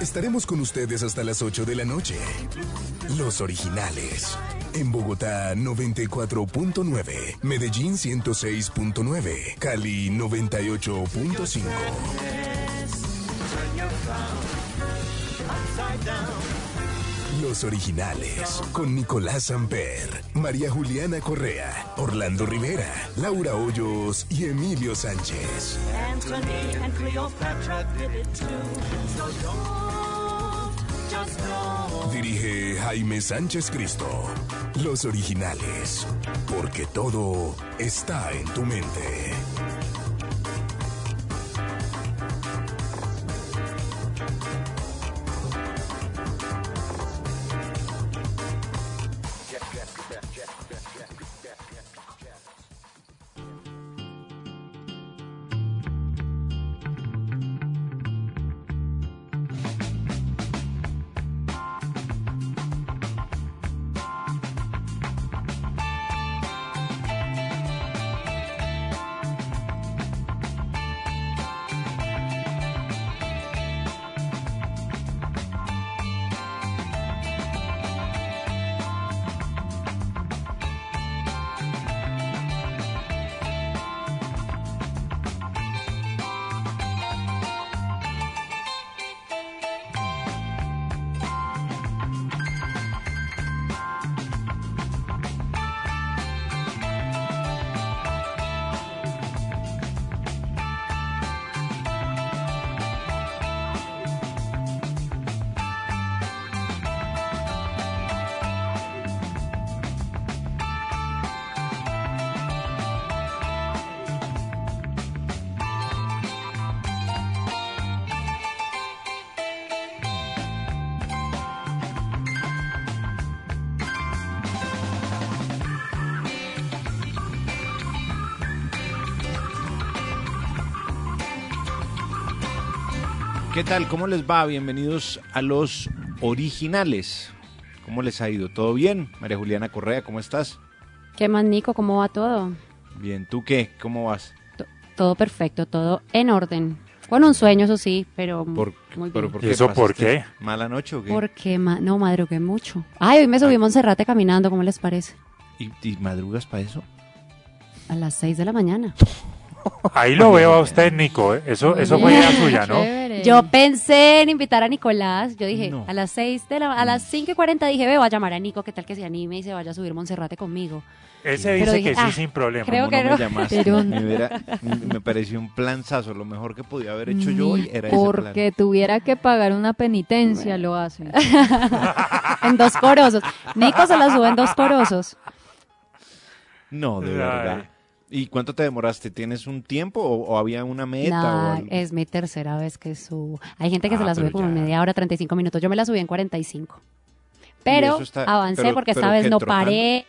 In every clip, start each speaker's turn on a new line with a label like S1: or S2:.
S1: Estaremos con ustedes hasta las 8 de la noche. Los originales. En Bogotá 94.9, Medellín 106.9, Cali 98.5. Los originales, con Nicolás Amper, María Juliana Correa, Orlando Rivera, Laura Hoyos y Emilio Sánchez.
S2: Anthony and Cleopatra did it too. So don't, just don't.
S1: Dirige Jaime Sánchez Cristo. Los originales, porque todo está en tu mente.
S3: ¿Qué tal? ¿Cómo les va? Bienvenidos a los originales. ¿Cómo les ha ido? ¿Todo bien? María Juliana Correa, ¿cómo estás?
S4: ¿Qué más, Nico? ¿Cómo va todo?
S3: Bien, ¿tú qué? ¿Cómo vas?
S4: T- todo perfecto, todo en orden. Con un sueño, eso sí, pero
S3: ¿Por,
S4: muy
S3: pero
S4: bien.
S3: ¿por
S5: ¿Y eso por
S3: ¿Pasaste
S5: qué?
S3: ¿Mala noche o qué?
S4: Porque ma- no madrugué mucho. Ay, hoy me subí a Monserrate caminando, ¿cómo les parece?
S3: ¿Y, y madrugas para eso?
S4: A las 6 de la mañana.
S5: Ahí lo veo a usted, Nico. ¿eh? Eso, eso fue idea suya, ¿no?
S4: Yo pensé en invitar a Nicolás. Yo dije,
S3: No.
S4: a las 6 de la a las 5 y 40 dije, ve, voy a llamar a Nico, qué tal que se anime y se vaya a subir Monserrate conmigo.
S5: Ese
S4: Pero
S5: dice
S4: dije,
S5: que sí
S4: ah,
S5: sin problema.
S4: creo
S3: ¿Cómo
S4: que
S3: no,
S4: no.
S3: me llamaste?
S6: Pero-
S3: Me, hubiera- me pareció un planzazo. Lo mejor que podía haber hecho yo hoy era ese plan.
S6: Porque tuviera que pagar una penitencia, lo hace.
S4: En dos corosos. Nico se la sube en dos corosos.
S3: No, de
S5: Ay.
S3: verdad. ¿Y cuánto te demoraste? ¿Tienes un tiempo o, o había una meta? o
S4: Nah,
S3: algo?
S4: es mi tercera vez que subo. Hay gente que se
S3: Ah,
S4: la sube como
S3: ya.
S4: media hora, 35 minutos. Yo me la subí en 45. Pero
S3: está-
S4: avancé
S3: pero-
S4: porque esta
S3: pero
S4: vez
S3: ¿qué,
S4: no
S3: trotando?
S4: paré.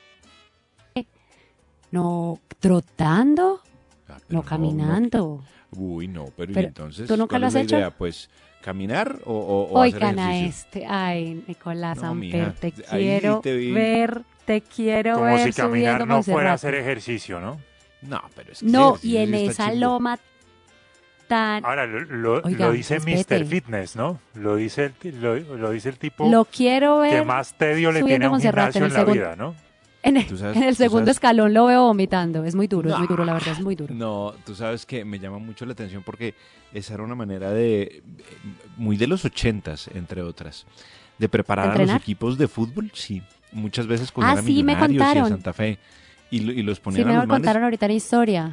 S4: No, trotando,
S3: Ah,
S4: no caminando.
S3: Uy, no, pero, ¿y
S4: Pero,
S3: entonces.
S4: ¿tú nunca
S3: ¿cuál
S4: lo has
S3: la
S4: hecho?
S3: idea? Pues caminar o, o, o hacer
S4: Oigan a
S3: ejercicio.
S4: este. Ay, Nicolás
S3: No,
S4: Amper, te
S3: ahí
S4: quiero
S3: te
S4: ver, te quiero
S5: Como
S4: ver
S5: si caminar no fuera
S4: Monserrate.
S5: hacer ejercicio, ¿no?
S3: No, pero es que
S4: No,
S3: ese
S4: y en esa loma tan...
S5: Ahora, lo, lo-
S4: Oiga,
S5: lo dice
S4: respete.
S5: Mr. Fitness, ¿no? Lo dice el, ti- lo, lo dice el tipo
S4: Lo quiero ver.
S5: que más tedio le tiene a un gimnasio
S4: en
S5: la
S4: segundo-
S5: vida, ¿no?
S4: En el,
S3: Tú sabes-
S4: en el
S3: tú
S4: segundo
S3: sabes-
S4: escalón lo veo vomitando. Es muy duro, es muy duro, la verdad, es muy duro.
S3: No, tú sabes que me llama mucho la atención porque esa era una manera de, muy de los ochentas, entre otras, de preparar a los equipos de fútbol, sí. Muchas veces cogían
S4: Ah, sí, me contaron.
S3: Santa Fe y, y los
S4: Sí,
S3: ponían
S4: me
S3: a los manes.
S4: contaron ahorita la historia.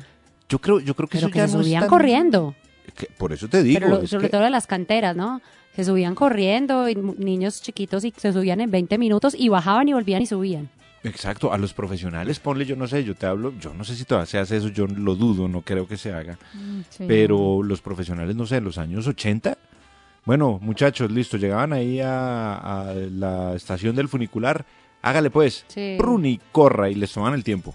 S3: Yo creo, yo creo que
S4: Pero
S3: eso
S4: que
S3: ya
S4: se
S3: no
S4: subían
S3: tan-
S4: corriendo.
S3: que- por eso te digo,
S4: pero lo-
S3: es
S4: sobre
S3: que-
S4: todo de las canteras, ¿no? Se subían corriendo, y niños chiquitos y se subían en 20 minutos y bajaban y volvían y subían.
S3: Exacto, a los profesionales, ponle, yo no sé, yo te hablo, yo no sé si todavía se hace eso, yo lo dudo, no creo que se haga.
S6: Sí.
S3: Pero los profesionales, no sé, en los años 80, bueno, muchachos, listo, llegaban ahí a, a la estación del funicular, hágale pues,
S4: Sí.
S3: prun y corra, y les tomaban el tiempo.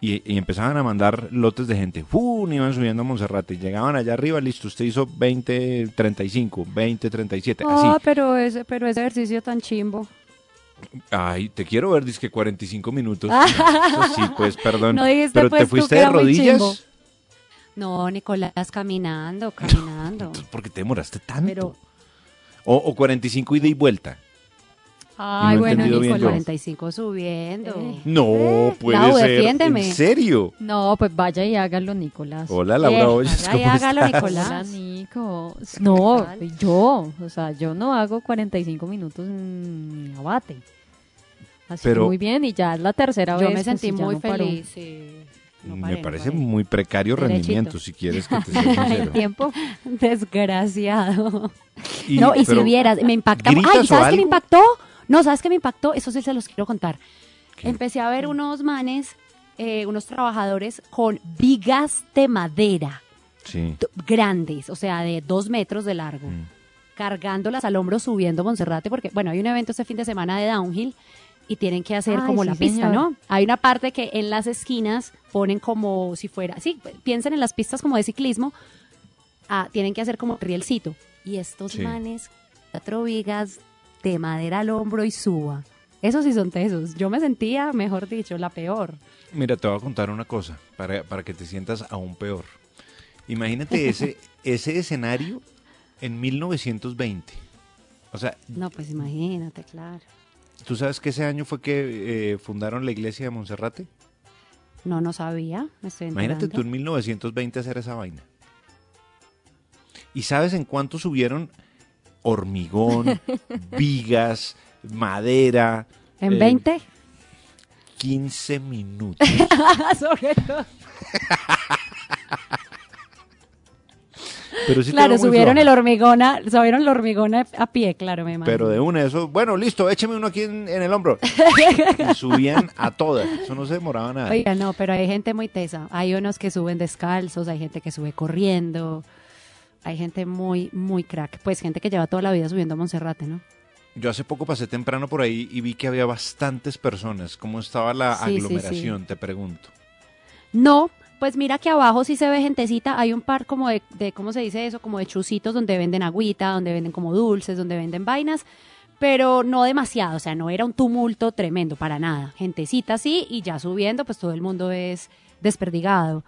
S3: Y, y empezaban a mandar lotes de gente, ¡fum! iban subiendo a Monserrate, y llegaban allá arriba, listo, usted hizo 20, 35, 20, 37, así.
S4: Ah, pero ese, pero ese ejercicio tan chimbo.
S3: Ay, te quiero ver, dice 45 minutos. Sí, pues, perdón.
S4: No dijiste,
S3: Pero
S4: pues,
S3: te
S4: tú
S3: fuiste
S4: que
S3: de rodillas.
S4: No, Nicolás, caminando, caminando.
S3: Entonces, ¿por qué te demoraste tanto?
S4: Pero-
S3: o, o 45 ida y vuelta.
S4: Ay,
S3: no
S4: bueno,
S3: yo.
S4: 45 subiendo.
S6: Eh.
S3: No, puede
S4: Lau,
S3: ser.
S4: defiéndeme.
S3: ¿En serio?
S6: No, pues vaya y hágalo, Nicolás.
S3: Hola, Laura
S4: Eh,
S3: Hoyos,
S4: vaya y
S3: ¿cómo
S4: hágalo,
S3: estás?
S4: Nicolás.
S6: Hola, Nico. No, yo, o sea, yo no hago 45 minutos en abate. Así
S3: Pero-
S6: muy bien, y ya es la tercera
S4: Yo
S6: vez.
S4: me
S6: que
S4: sentí muy
S6: no paró.
S4: feliz. sí. No
S3: Me
S4: paré,
S3: parece
S4: paré.
S3: muy precario
S4: Derechito.
S3: rendimiento, si quieres que te sea
S6: El tiempo.
S4: Desgraciado.
S3: Y-
S4: no, y si vieras, me impacta.
S3: ¿gritas
S4: Ay, ¿sabes qué me impactó? No, ¿sabes qué me impactó? Eso sí se los quiero contar.
S3: ¿Qué?
S4: Empecé a ver unos manes, eh, unos trabajadores con vigas de madera
S3: Sí.
S4: grandes, o sea, de dos metros de largo,
S3: Mm.
S4: cargándolas al hombro, subiendo Monserrate, porque, bueno, hay un evento este fin de semana de downhill y tienen que hacer
S6: Ay,
S4: como
S6: sí,
S4: la pista,
S6: señor.
S4: ¿no? Hay una parte que en las esquinas ponen como si fuera, sí, piensen en las pistas como de ciclismo, ah, tienen que hacer como rielcito. Y estos
S3: Sí.
S4: manes, cuatro vigas de madera al hombro y suba. Esos sí son tesos. Yo me sentía, mejor dicho, la peor.
S3: Mira, te voy a contar una cosa para, para que te sientas aún peor. Imagínate ese, ese escenario en 1920. O sea,
S4: No, pues imagínate, claro.
S3: ¿tú sabes que ese año fue que eh, fundaron la iglesia de Monserrate?
S4: No, no sabía. Me estoy
S3: Imagínate tú en 1920 hacer esa vaina. ¿Y sabes en cuánto subieron hormigón, vigas, madera?
S4: ¿En
S3: eh,
S4: 20?
S3: 15 minutos.
S4: Sobre todo.
S3: Pero sí te
S4: Claro, subieron
S3: floja.
S4: el hormigona, subieron el hormigona a pie, claro, me imagino.
S3: Pero de una, eso, bueno, listo, écheme uno aquí en, en el hombro. y subían a todas. Eso no se demoraba nada.
S4: Oiga, no, pero hay gente muy tesa. Hay unos que suben descalzos, hay gente que sube corriendo. Hay gente muy, muy crack. Pues gente que lleva toda la vida subiendo a Monserrate, ¿no?
S3: Yo hace poco pasé temprano por ahí y vi que había bastantes personas. ¿Cómo estaba la
S4: Sí, sí, sí.
S3: aglomeración? Te pregunto.
S4: No, pues mira que abajo sí se ve gentecita. Hay un par como de, de, ¿cómo se dice eso? Como de chusitos donde venden agüita, donde venden como dulces, donde venden vainas. Pero no demasiado, o sea, no era un tumulto tremendo, para nada. Gentecita sí, y ya subiendo, pues todo el mundo es desperdigado.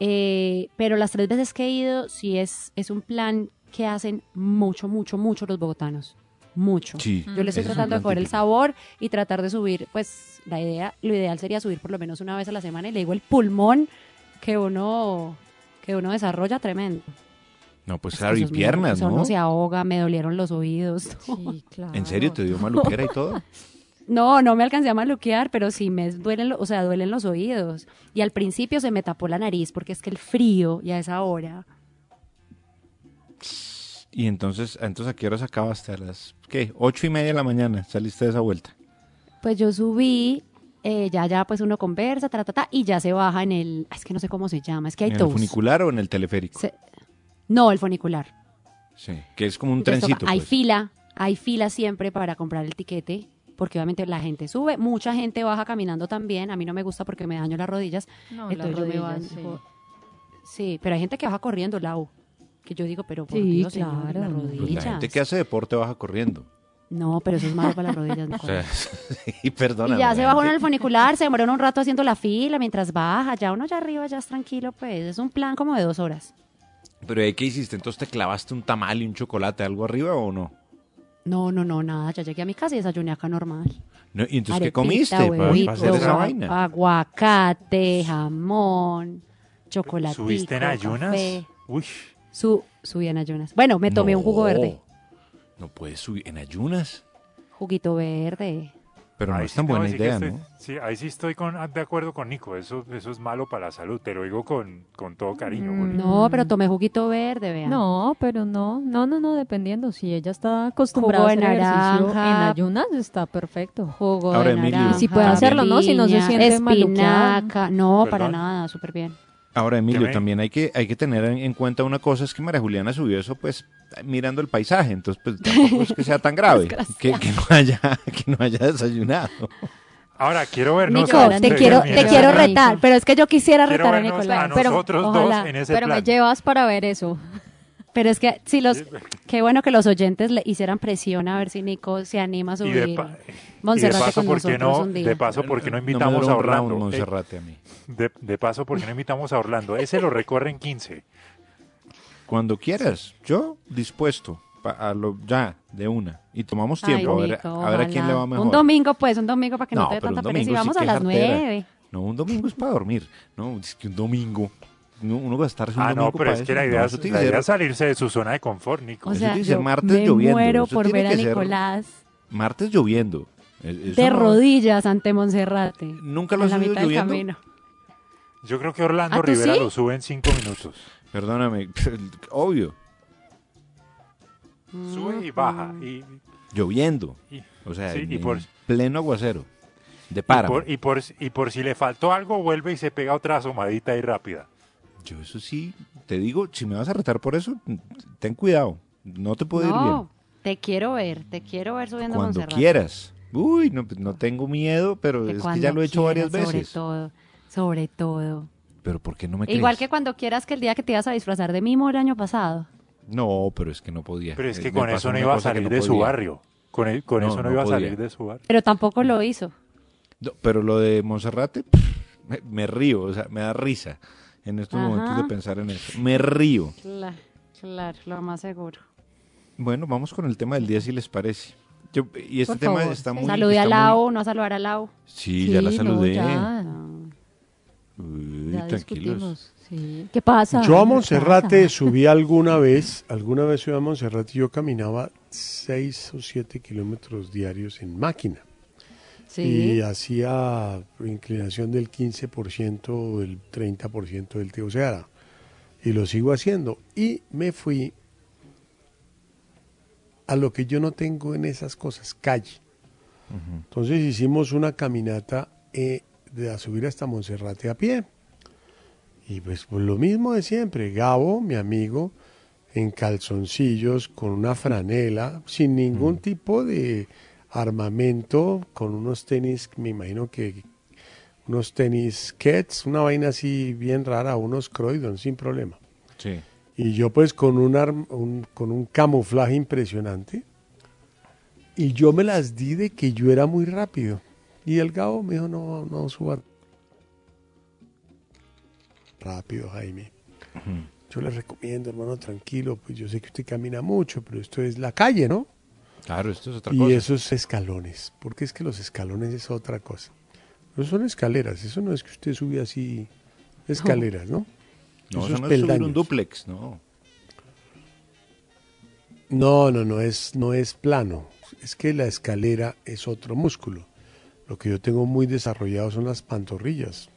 S4: Eh, pero las tres veces que he ido, sí es, es un plan que hacen mucho, mucho, mucho los bogotanos. Mucho.
S3: Sí.
S4: Yo le estoy
S3: ese es
S4: tratando de coger el sabor y tratar de subir, pues la idea, lo ideal sería subir por lo menos una vez a la semana y le digo el pulmón que uno que uno desarrolla tremendo.
S3: No, pues
S4: Es
S3: claro, y piernas, ¿no?
S4: Uno se ahoga, me dolieron los oídos.
S6: Sí, claro.
S3: ¿En serio te dio maluquera y todo?
S4: No, no me alcancé a maluquear, pero sí me duelen, o sea, duelen los oídos. Y al principio se me tapó la nariz porque es que el frío ya a esa hora.
S3: Y entonces, entonces ¿a qué horas acabaste? A las, ¿qué? Ocho y media de la mañana saliste de esa vuelta.
S4: Pues yo subí, eh, ya, ya, pues uno conversa, ta, ta, ta, y ya se baja en el, es que no sé cómo se llama, es que hay
S3: ¿En el funicular o en el teleférico?
S4: Se- no, el funicular.
S3: Sí, que es como un
S4: Entonces
S3: trencito.
S4: toca- hay
S3: pues.
S4: fila, hay fila siempre para comprar el tiquete, porque obviamente la gente sube, mucha gente baja caminando también, a mí no me gusta porque me daño las rodillas,
S6: No,
S4: entonces
S6: las
S4: yo me
S6: rodillas,
S4: bajo-
S6: sí.
S4: sí, pero hay gente que baja corriendo, Lau, que yo digo, pero por
S6: Sí,
S4: Dios, señor,
S6: claro.
S4: las
S6: Pues
S3: Pues
S4: rodillas.
S3: la gente que hace deporte baja corriendo.
S4: No, pero eso es malo para las rodillas.
S3: O sea, sí, perdóname.
S4: Y ya se bajó en el funicular, se demoró un rato haciendo la fila mientras baja, ya uno ya arriba ya es tranquilo, pues es un plan como de dos horas.
S3: Pero ¿eh, ¿qué hiciste? Entonces te clavaste un tamal y un chocolate, algo arriba o no?
S4: No, no, no, nada. Ya llegué a mi casa y desayuné acá normal.
S3: No, ¿Y entonces qué
S4: Arepita,
S3: comiste para, para
S4: huevito,
S3: hacer esa vaina?
S4: Aguacate, jamón, chocolate.
S5: ¿Subiste en ayunas? Uy,
S4: Su, subí en ayunas. Bueno, me tomé un jugo verde.
S3: No puedes subir en ayunas.
S4: Juguito verde.
S3: Pero no
S5: ahí
S3: es
S5: sí
S3: tan
S5: a
S3: buena
S5: que
S3: idea,
S5: estoy-
S3: ¿no?
S5: Sí, ahí sí estoy con, de acuerdo con Nico. Eso, eso es malo para la salud. Te lo digo con, con todo cariño.
S6: Mm.
S4: No, pero tomé juguito verde, vean.
S6: No, pero no, no, no, no, dependiendo. Si ella está acostumbrada
S4: Jugo
S6: a hacer ejercicio en
S4: naranja.
S6: ayunas, está perfecto.
S4: Jugo
S3: Ahora,
S4: de
S3: Emilio.
S4: naranja,
S6: Y si puede hacerlo, ¿no? Si no se siente maluqueada.
S4: espinaca. No, para
S5: ¿Verdad?
S4: nada, súper bien.
S3: Ahora, Emilio,
S5: me-
S3: también hay que, hay que tener en, en cuenta una cosa, es que María Juliana subió eso pues mirando el paisaje, entonces pues tampoco es que sea tan grave que, que no haya, que no haya desayunado.
S5: Ahora, quiero vernos.
S4: Nico,
S5: a
S4: te quiero, te quiero retar, pero es que yo quisiera
S5: Quiero
S4: retar a Nicolás.
S5: a
S4: pero,
S5: nosotros
S4: ojalá.
S5: dos en ese
S6: Pero
S5: plan.
S6: me llevas para ver eso.
S4: Pero es que si los, qué bueno que los oyentes le hicieran presión a ver si Nico se anima a
S5: Y de,
S4: subir
S5: pa- y
S4: Monserrate
S5: de paso,
S4: con
S5: ¿por qué
S4: nosotros
S5: no,
S4: un día.
S5: de paso, ¿por qué no
S3: No me
S5: invitamos
S3: duró
S5: a Orlando? Eh,
S3: Monserrate a mí.
S5: de, de paso, ¿por qué no invitamos a Orlando? Ese lo recorre en 15.
S3: Cuando quieras, yo dispuesto, pa- a lo, ya, de una. Y tomamos
S4: Ay,
S3: tiempo, a, ver,
S4: Nico,
S3: a ver a quién le va mejor.
S4: Un domingo, pues, un domingo para que no,
S3: No,
S4: te dé tanta pereza. Y
S3: sí
S4: vamos a las nueve.
S3: No, un domingo es para dormir. No, es que un domingo, no, uno va a estar un
S5: Ah,
S3: domingo
S5: no, pero
S3: para
S5: es que
S3: eso.
S5: la idea,
S3: No,
S5: es, la idea es salirse de su zona de confort, Nico.
S4: O sea, yo
S3: martes
S4: me
S3: lloviendo,
S4: muero
S3: eso
S4: por ver a Nicolás
S3: martes lloviendo. Eso
S4: de
S3: no-
S4: rodillas ante Monserrate.
S3: Nunca lo
S4: en
S3: has
S4: la
S3: subido
S4: mitad del
S3: lloviendo.
S4: camino.
S5: Yo creo que Orlando
S4: ¿Ah,
S5: Rivera
S4: sí?
S5: lo sube en 5 minutos.
S3: Perdóname, obvio,
S5: Sube y baja. Y,
S3: lloviendo.
S5: y-
S3: O sea,
S5: sí,
S3: en,
S5: y por,
S3: en pleno aguacero. De
S5: y, por, y, por, y por si le faltó algo, vuelve y se pega otra asomadita ahí rápida.
S3: Yo eso sí, te digo, si me vas a retar por eso, ten cuidado. No te puede ir bien.
S4: No, te quiero ver, te quiero ver subiendo a
S3: Cuando
S4: Monserrate.
S3: quieras. Uy, no, pues, no tengo miedo, pero
S4: Que
S3: es que ya lo he hecho varias veces.
S4: Sobre todo, sobre todo.
S3: Pero ¿por qué no me
S4: Igual
S3: crees?
S4: que cuando quieras que el día que te ibas a disfrazar de mimo el año pasado.
S3: No, pero es que no podía.
S5: Pero es
S3: Eh,
S5: que
S3: me
S5: con eso no iba a salir
S3: no
S5: de su barrio. Con, el- con
S3: No,
S5: eso no,
S3: no
S5: iba a salir de su barrio.
S4: Pero tampoco lo hizo.
S3: No, pero lo de Monserrate, pff, me, me río, o sea, me da risa en estos
S4: Ajá.
S3: momentos de pensar en eso. Me río.
S4: Claro, claro, lo más seguro.
S3: Bueno, vamos con el tema del día si les parece. Yo, y este
S6: Por
S3: tema
S6: favor.
S3: está muy...
S4: Saludé a
S3: está muy-
S4: Lau, no a saludar a Lau.
S3: Sí, ya la
S6: no,
S3: saludé.
S6: ya,
S3: Uy,
S6: ya
S3: tranquilos.
S6: discutimos. Sí. ¿Qué pasa?
S7: Yo a
S6: ¿Qué
S7: Monserrate
S6: pasa?
S7: subí alguna vez, alguna vez subí a Monserrate y yo caminaba 6 o 7 kilómetros diarios en máquina.
S4: Sí.
S7: Y hacía inclinación del 15% o del 30% del Teoceara. Y lo sigo haciendo. Y me fui a lo que yo no tengo en esas cosas, calle. Entonces hicimos una caminata eh, de a subir hasta Monserrate a pie. Y pues, pues lo mismo de siempre, Gabo, mi amigo, en calzoncillos, con una franela, sin ningún tipo de armamento, con unos tenis, me imagino que unos tenis Kets, una vaina así bien rara, unos Croydon, sin problema.
S3: Sí.
S7: Y yo pues con un, arm- un- con un camuflaje impresionante. Y yo me las di de que yo era muy rápido. Y el Gabo me dijo, no, no suba rápido, Jaime. Yo le recomiendo, hermano, tranquilo, pues yo sé que usted camina mucho, pero esto es la calle, ¿no?
S3: Claro, esto es otra
S7: Y
S3: cosa.
S7: esos escalones, porque es que los escalones es otra cosa. No son escaleras, eso no es que usted sube así escaleras, ¿no?
S3: no,
S7: esos
S3: eso no es subir un duplex, no.
S7: No, no, no es, no es plano. Es que la escalera es otro músculo. Lo que yo tengo muy desarrollado son las pantorrillas.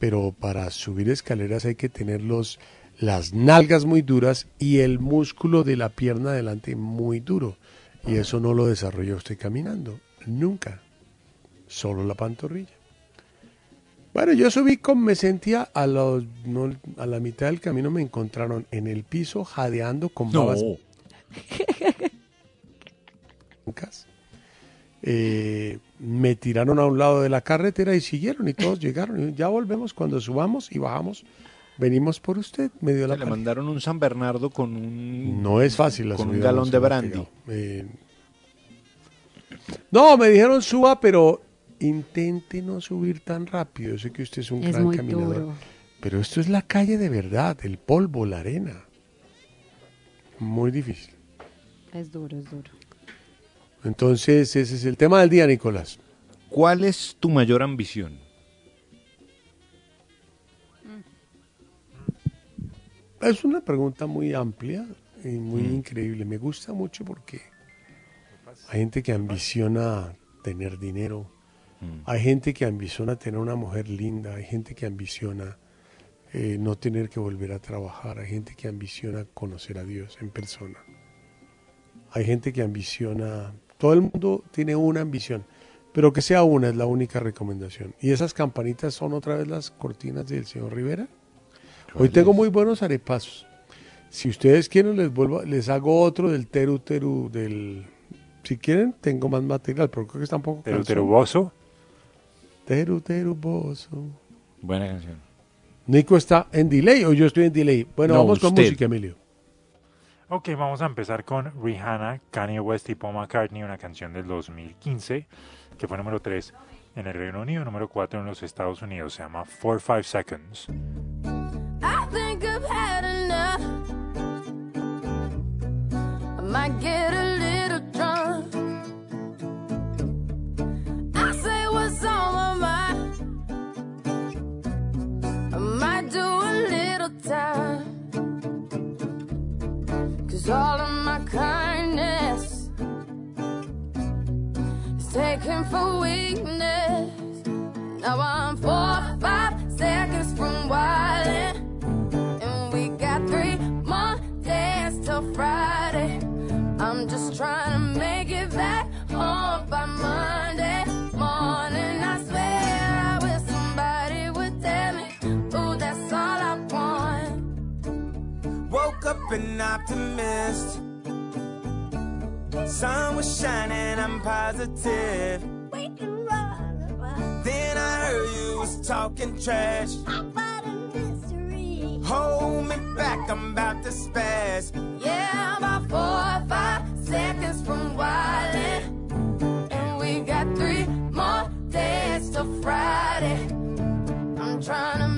S7: Pero para subir escaleras hay que tener los, las nalgas muy duras y el músculo de la pierna adelante muy duro. Y eso no lo desarrolla usted caminando. Nunca. Solo la pantorrilla. Bueno, yo subí con, me sentía a, los, no, a la mitad del camino me encontraron en el piso jadeando con babas blancas. Eh, me tiraron a un lado de la carretera y siguieron y todos llegaron. Y ya volvemos cuando subamos y bajamos. Venimos por usted, medio de la
S3: le
S7: pared.
S3: mandaron un San Bernardo con un...
S7: No es fácil la
S3: Con un galón de brandy.
S7: Eh, no, me dijeron suba, pero intente no subir tan rápido. Yo sé que usted es un
S4: Es
S7: gran
S4: muy
S7: caminador.
S4: duro.
S7: Pero esto es la calle de verdad, el polvo, la arena. Muy difícil.
S4: Es duro, es duro.
S7: Entonces, ese es el tema del día, Nicolás.
S3: ¿Cuál es tu mayor ambición?
S7: Es una pregunta muy amplia y muy
S3: Mm.
S7: increíble. Me gusta mucho porque hay gente que ambiciona tener dinero,
S3: Mm.
S7: hay gente que ambiciona tener una mujer linda, hay gente que ambiciona eh, no tener que volver a trabajar, hay gente que ambiciona conocer a Dios en persona, hay gente que ambiciona, todo el mundo tiene una ambición, pero que sea una es la única recomendación. Y esas campanitas son otra vez las cortinas del señor Rivera. Hoy tengo muy buenos arepasos. Si ustedes quieren, les vuelvo, les hago otro del teru teru del. Si quieren, tengo más material, pero creo que está un poco
S5: Teru. Teru Bozo.
S7: Teru teru bozo.
S3: Buena canción.
S7: Nico está en delay o yo estoy en delay. Bueno,
S3: No,
S7: vamos con música, Emilio.
S5: Ok, vamos a empezar con Rihanna, Kanye West y Paul McCartney, una canción del 2015 que fue número 3 en el Reino Unido, número 4 en los Estados Unidos. Se llama 4-5 Seconds.
S8: Might get a little drunk. I say what's on my mind. I might do a little time. Cause all of my kindness is taken for weakness. Now I'm four, five trying to make it back home by Monday morning. I swear I wish somebody would tell me, ooh, that's all I want.
S9: Woke up an optimist. Sun was shining, I'm positive. Then I heard you was talking trash. Hold me back, I'm about to spaz.
S8: Yeah, about four or five seconds from wildin'. And we got three more days till Friday. I'm trying to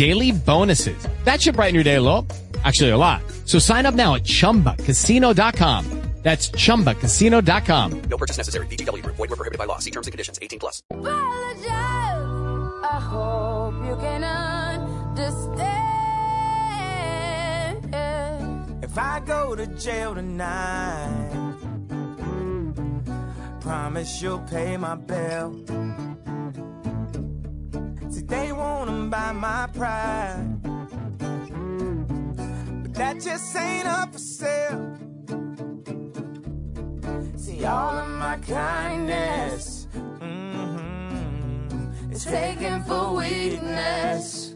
S10: daily bonuses. That should brighten your day a little. Actually, a lot. So sign up now at chumbacasino.com. That's chumbacasino.com.
S11: No purchase necessary. VGW Group. Void were prohibited by law. See terms and conditions. 18 plus.
S8: apologize. I hope you can understand.
S9: If I go to jail tonight, promise you'll pay my bill. They wanna buy my pride, but that just ain't up for sale. See, all of my kindness mhm,
S8: It's taken for weakness.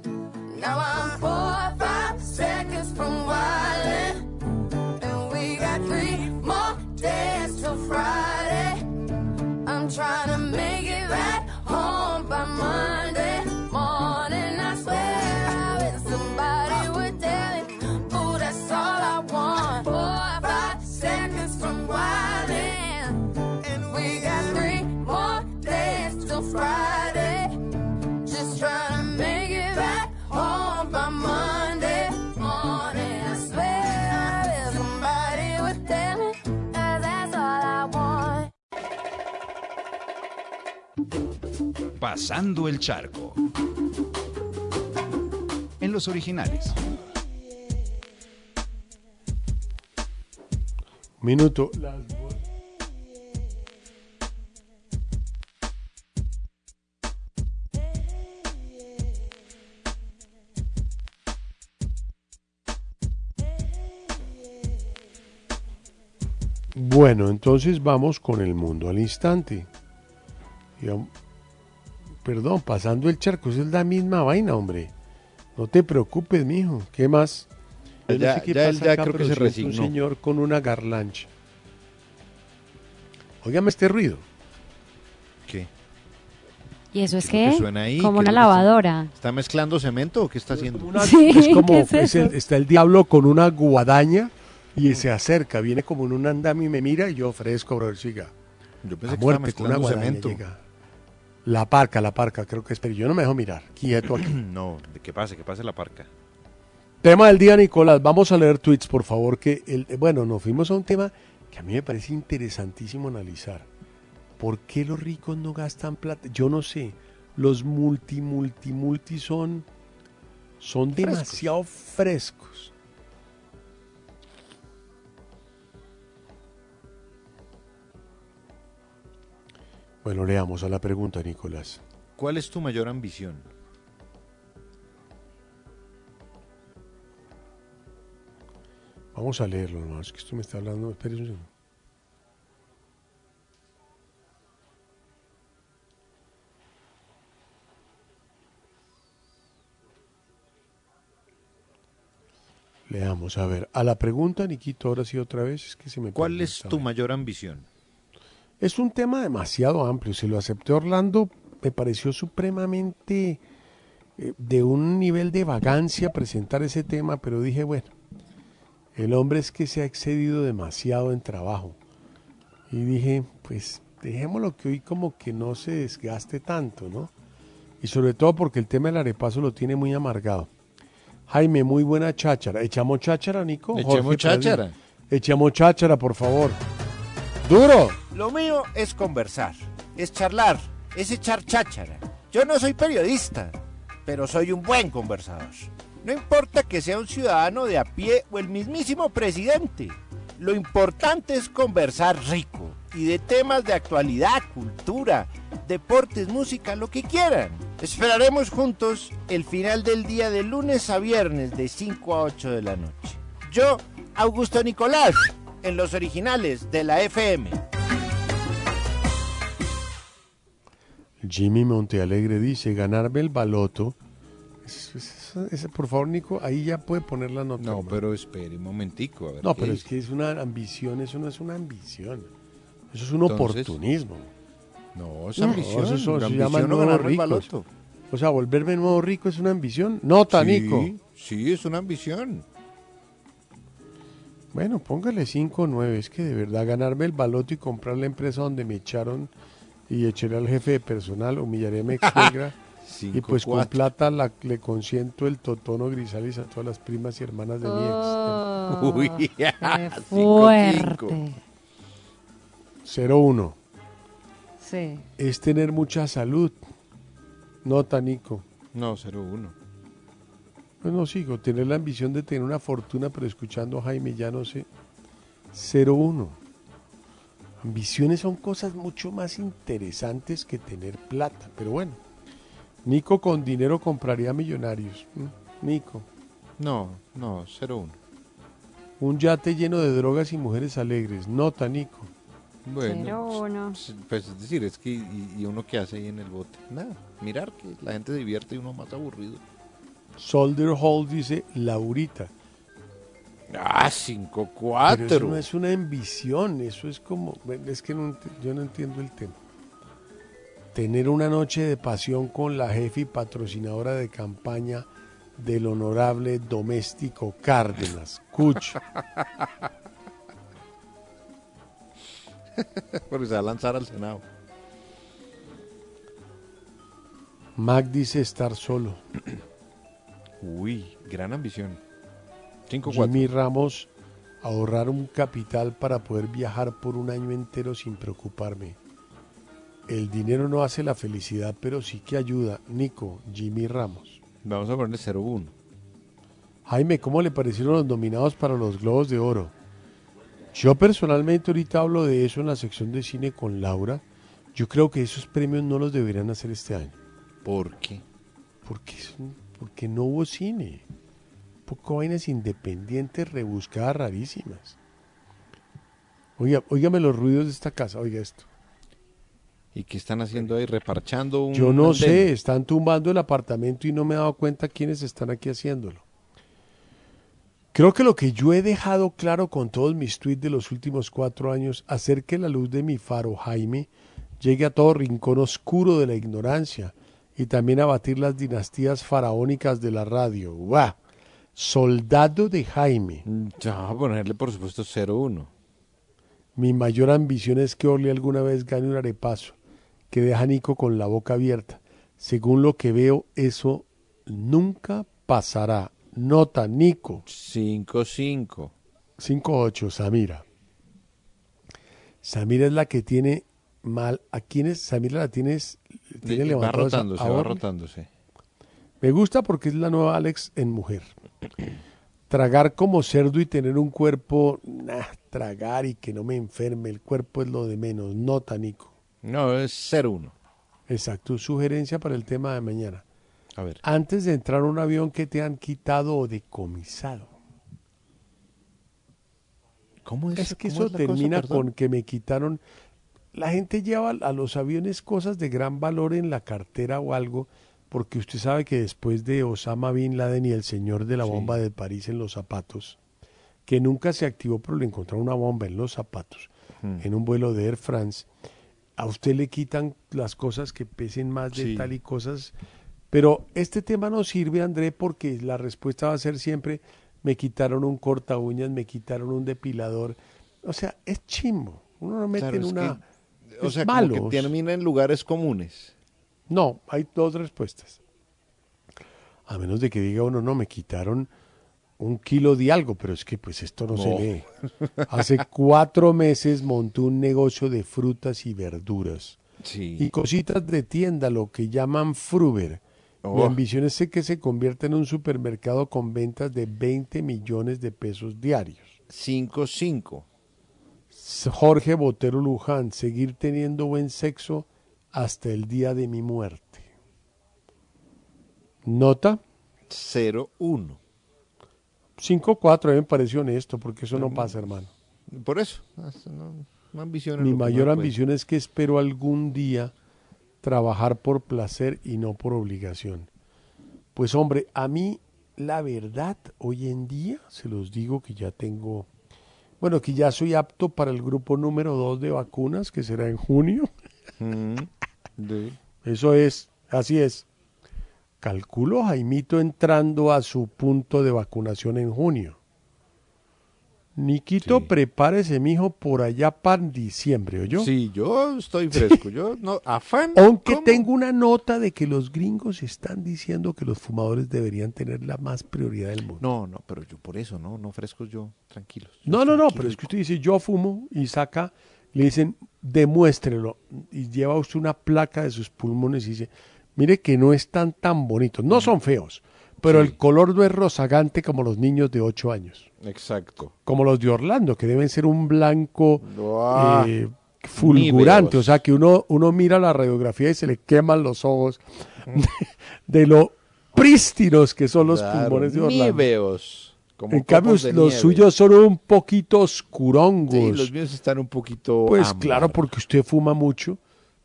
S8: Now I'm four five seconds from wildin'. And we got three more days till Friday. I'm trying Friday. Just to make it back Monday morning.
S12: Pasando el charco. En los originales.
S7: Minuto. Bueno, entonces vamos con el mundo al instante. Perdón, pasando el charco, esa es la misma vaina, hombre. No te preocupes, mijo. ¿Qué más? Yo no
S3: Ya-
S7: sé qué
S3: ya él
S7: pasa
S3: ya
S7: acá,
S3: creo que se resignó.
S7: Un señor con una garlancha. Óigame este ruido.
S3: ¿Qué?
S4: ¿Y eso es
S3: ¿Qué que suena ahí?
S4: Como
S3: ¿Qué
S4: una lavadora.
S3: ¿Está mezclando cemento o qué está haciendo?
S4: Sí,
S7: es como
S4: ¿qué es
S7: es el-
S4: eso?
S7: está el diablo con una guadaña y se acerca, viene como en un andamio y me mira y yo ofrezco, bro, siga.
S3: Yo
S7: A
S3: pensé que
S7: muerte
S3: estaba
S7: con una
S3: cemento.
S7: llega. La parca, la parca, creo que es, pero yo no me dejo mirar. Quieto aquí.
S3: No, que pase, que pase la parca.
S7: tema del día, Nicolás. Vamos a leer tweets, por favor. Que el, eh, bueno, nos fuimos a un tema que a mí me parece interesantísimo analizar. ¿Por qué los ricos no gastan plata? Yo no sé. Los multi, multi, multi son, son demasiado frescos. Bueno, leamos a la pregunta, Nicolás.
S3: ¿Cuál es tu mayor ambición?
S7: Vamos a leerlo nomás, que esto me está hablando. Espérese un segundo. Leamos, a ver. A la pregunta, Niquito, ahora sí otra vez, es que se me
S3: ¿Cuál es tu mayor ambición?
S7: Es un tema demasiado amplio. Si lo acepté Orlando, me pareció supremamente eh, de un nivel de vagancia presentar ese tema, pero dije, bueno, el hombre es que se ha excedido demasiado en trabajo. Y dije, pues dejémoslo que hoy como que no se desgaste tanto, ¿no? Y sobre todo porque el tema del arepaso lo tiene muy amargado. Jaime, muy buena cháchara. ¿Echamos cháchara, Nico?
S3: Echemos
S7: Jorge,
S3: cháchara.
S7: Echamos cháchara, por favor. ¡Duro!
S13: Lo mío es conversar, es charlar, es echar cháchara. Yo no soy periodista, pero soy un buen conversador. No importa que sea un ciudadano de a pie o el mismísimo presidente. Lo importante es conversar rico y de temas de actualidad, cultura, deportes, música, lo que quieran. Esperaremos juntos el final del día de lunes a viernes de 5 a 8 de la noche. Yo, Augusto Nicolás, en los originales de la FM.
S7: Jimmy Montealegre dice, ganarme el baloto. Es- es- es- por favor, Nico, ahí ya puede poner la nota.
S3: No, pero espere un momentico. A ver
S7: No, pero es que es una ambición, eso no es una ambición. Eso es un
S3: Entonces,
S7: oportunismo.
S3: No, es
S7: No,
S3: ambición.
S7: eso, eso se
S3: ambición
S7: llama
S3: no ganarme el baloto.
S7: O sea, volverme nuevo rico es una ambición. Nota,
S3: Sí,
S7: Nico.
S3: Sí, es una ambición.
S7: Bueno, póngale 5 o 9. Es que de verdad ganarme el baloto y comprar la empresa donde me echaron y echarle al jefe de personal, humillaré a mi ex suegra. y pues con plata la- le consiento el totono grisalis a todas las primas y hermanas de mi ex.
S4: Oh,
S3: Uy,
S4: qué
S3: cinco,
S4: fuerte.
S3: cinco.
S7: 0-1.
S4: Sí.
S7: Es tener mucha salud. Nota, Nico.
S3: No, 0-1.
S7: Pues no sigo. Tener la ambición de tener una fortuna, pero escuchando a Jaime ya no sé. 0-1. Ambiciones son cosas mucho más interesantes que tener plata. Pero bueno. Nico con dinero compraría millonarios. Mm, Nico.
S3: No, no, 0-1.
S7: Un yate lleno de drogas y mujeres alegres. Nota, Nico.
S3: Bueno,
S4: Cero, uno.
S3: s- pues es decir, es que y, y uno qué hace ahí en el bote. Nada, mirar que la gente se divierte y uno más aburrido.
S7: Soldier Hall dice Laurita.
S3: Ah, 5-4.
S7: Pero eso no es una ambición, eso es como, es que no yo no entiendo el tema. Tener una noche de pasión con la jefe y patrocinadora de campaña del honorable doméstico Cárdenas, Cuch.
S3: Porque se va a lanzar al Senado.
S7: Mac dice estar solo.
S3: Uy, gran ambición. 5-4.
S7: Jimmy Ramos, ahorrar un capital para poder viajar por un año entero sin preocuparme. el dinero no hace la felicidad, pero sí que ayuda. Nico, Jimmy Ramos.
S3: Vamos a ponerle 0-1.
S7: Jaime, ¿cómo le parecieron los nominados para los Globos de Oro? Yo personalmente ahorita hablo de eso en la sección de cine con Laura. Yo creo que esos premios no los deberían hacer este año.
S3: ¿Por qué?
S7: Porque, es un- porque no hubo cine. Poco vainas independientes, rebuscadas, rarísimas. Oiga, óigame los ruidos de esta casa, oiga esto.
S3: ¿Y qué están haciendo ahí? ¿Reparchando un
S7: Yo no
S3: andén?
S7: sé, están tumbando el apartamento y no me he dado cuenta quiénes están aquí haciéndolo. Creo que lo que yo he dejado claro con todos mis tweets de los últimos cuatro años, hacer que la luz de mi faro, Jaime, llegue a todo rincón oscuro de la ignorancia y también a batir las dinastías faraónicas de la radio. ¡Guau! Soldado de Jaime.
S3: Ya, vamos a ponerle por supuesto 0-1.
S7: Mi mayor ambición es que Orly alguna vez gane un arepaso, que deja a Nico con la boca abierta. Según lo que veo, eso nunca pasará. Nota, Nico.
S3: 5-5.
S7: 5-8, Samira. Samira es la que tiene mal. ¿A quién es? Samira la tienes. Tiene
S3: Va rotándose, va rotándose.
S7: Me gusta porque es la nueva Alex en mujer. Tragar como cerdo y tener un cuerpo, nah, tragar y que no me enferme, el cuerpo es lo de menos. Nota, Nico.
S3: No, es 0-1.
S7: Exacto, sugerencia para el tema de mañana.
S3: A ver.
S7: Antes de entrar a un avión que te han quitado o decomisado.
S3: ¿Cómo es,
S7: Es que
S3: cómo
S7: eso
S3: es la cosa,
S7: termina con que me quitaron. La gente lleva a los aviones cosas de gran valor en la cartera o algo, porque usted sabe que después de Osama Bin Laden y el señor de la
S3: Sí.
S7: bomba de París en los zapatos, que nunca se activó, pero le encontraron una bomba en los zapatos,
S3: Hmm.
S7: en un vuelo de Air France, a usted le quitan las cosas que pesen más de
S3: Sí.
S7: tal y cosas. Pero este tema no sirve, André, porque la respuesta va a ser siempre, me quitaron un corta uñas, me quitaron un depilador. O sea, es chimbo. Uno no mete
S3: Claro,
S7: en una...
S3: o sea, como que termina en lugares comunes.
S7: No, hay dos respuestas. A menos de que diga uno, no, me quitaron un kilo de algo, pero es que pues esto no, se lee. Hace cuatro meses montó un negocio de frutas y verduras.
S3: Sí.
S7: Y cositas de tienda, lo que llaman Fruber. Mi
S3: Oh.
S7: ambición es que se convierta en un supermercado con ventas de 20 millones de pesos diarios.
S3: 5-5.
S7: Jorge Botero Luján, seguir teniendo buen sexo hasta el día de mi muerte. Nota
S3: 0-1.
S7: 5-4, a mí me pareció honesto, porque eso no pasa, hermano.
S3: Por eso. hasta No, no ambiciones
S7: Mi mayor ambición es que espero algún día trabajar por placer y no por obligación. Pues hombre, a mí la verdad, hoy en día, se los digo que ya tengo, bueno, que ya soy apto para el grupo número 2 de vacunas, que será en junio.
S3: Mm, de-
S7: Eso es, así es. Calculo Jaimito entrando a su punto de vacunación en junio. Niquito, prepárese, mijo, por allá para diciembre, ¿oyó?
S3: Sí, yo estoy fresco. Yo no, afán.
S7: Aunque
S3: ¿cómo?
S7: tengo una nota de que los gringos están diciendo que los fumadores deberían tener la más prioridad del mundo.
S3: No, no, pero yo por eso, no, no frescos yo, tranquilos.
S7: No, no, no, pero es que usted dice, yo fumo y saca, le dicen, demuéstrelo. Y lleva usted una placa de sus pulmones y dice, mire que no están tan bonitos. No son feos, pero el color no es rozagante como los niños de 8 años.
S3: Exacto.
S7: Como los de Orlando, que deben ser un blanco eh, fulgurante. O sea, que uno, uno mira la radiografía y se le queman los ojos de, de lo prístinos que son los
S3: Claro,
S7: pulmones de Orlando.
S3: níveos, como
S7: en cambio, los
S3: nieve.
S7: suyos son un poquito oscurongos.
S3: Sí, los míos están un poquito.
S7: Pues claro, porque usted fuma mucho.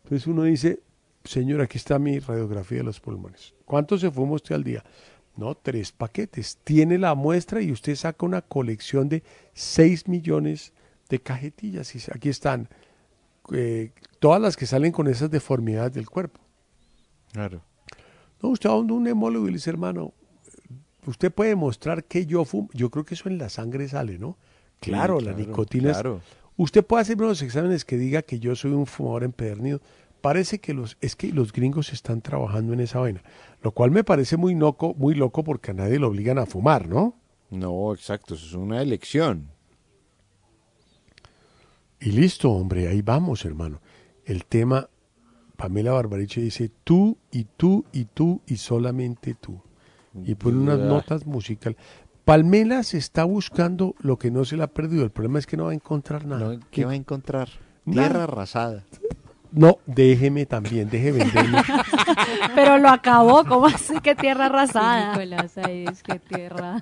S7: Entonces uno dice, señor, aquí está mi radiografía de los pulmones. ¿Cuánto se fuma usted al día? No, tres paquetes. Tiene la muestra y usted saca una colección de 6 millones de cajetillas. Y aquí están eh, todas las que salen con esas deformidades del cuerpo.
S3: Claro.
S7: No, usted va a un hemólogo y le dice, hermano, usted puede mostrar que yo fumo. Yo creo que eso en la sangre sale, ¿no?
S3: Sí,
S7: Claro, la nicotina
S3: claro.
S7: es... Usted puede hacerme unos exámenes que diga que yo soy un fumador empedernido. Parece que los, es que los gringos están trabajando en esa vaina. Lo cual me parece muy loco, muy loco porque a nadie lo obligan a fumar, ¿no?
S3: No, exacto, eso es una elección.
S7: Y listo, hombre, ahí vamos, hermano. El tema Pamela Barbariche dice tú y tú y tú y solamente tú. Y pone unas notas musicales. Palmela se está buscando lo que no se le ha perdido. El problema es que no va a encontrar nada.
S13: ¿Qué va a encontrar?
S7: Nada.
S13: Tierra arrasada.
S7: No, déjeme también, deje venderme.
S4: Pero lo acabó, ¿cómo así que tierra arrasada?
S6: Nicolás, ahí es que tierra.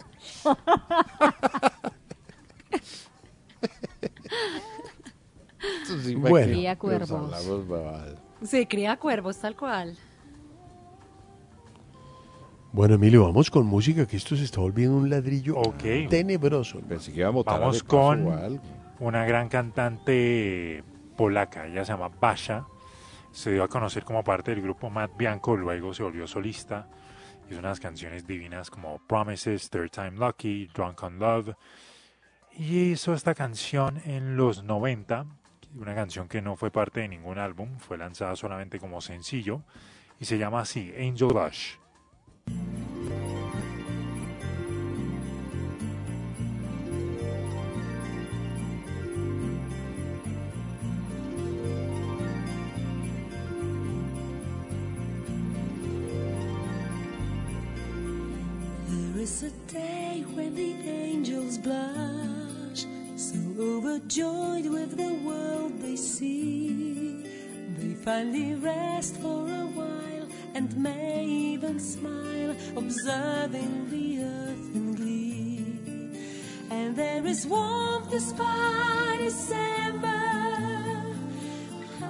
S7: Bueno.
S6: Cría cuervos.
S4: Sí, cría cuervos, tal cual.
S7: Bueno, Emilio, vamos con música, que esto se está volviendo un ladrillo
S5: Ok.
S7: tenebroso.
S3: Pensé que iba a botar
S5: Vamos con
S3: o algo.
S5: una gran cantante polaca, ella se llama Basha, se dio a conocer como parte del grupo Matt Bianco, luego se volvió solista, hizo unas canciones divinas como Promises, Third Time Lucky, Drunk on Love, y hizo esta canción en los 90, una canción que no fue parte de ningún álbum, fue lanzada solamente como sencillo, y se llama así, Angel Lush.
S14: Angels blush, so overjoyed with the world they see. They finally rest for a while and may even smile, observing the earth in glee. And there is warmth despite December.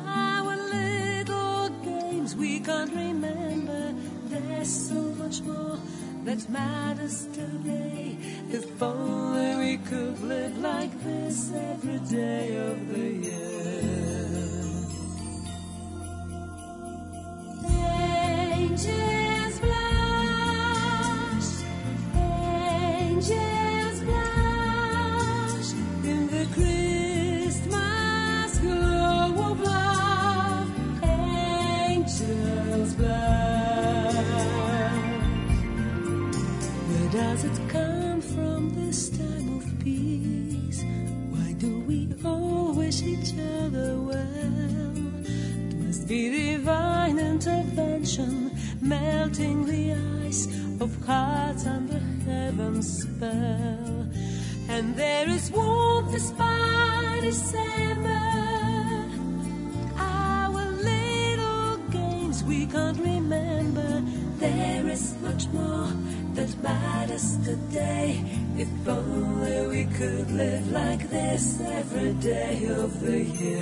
S14: Our little games we can't remember. There's so much more that matters today. If only we could live like this every day of the year. Could live like this every day of the year.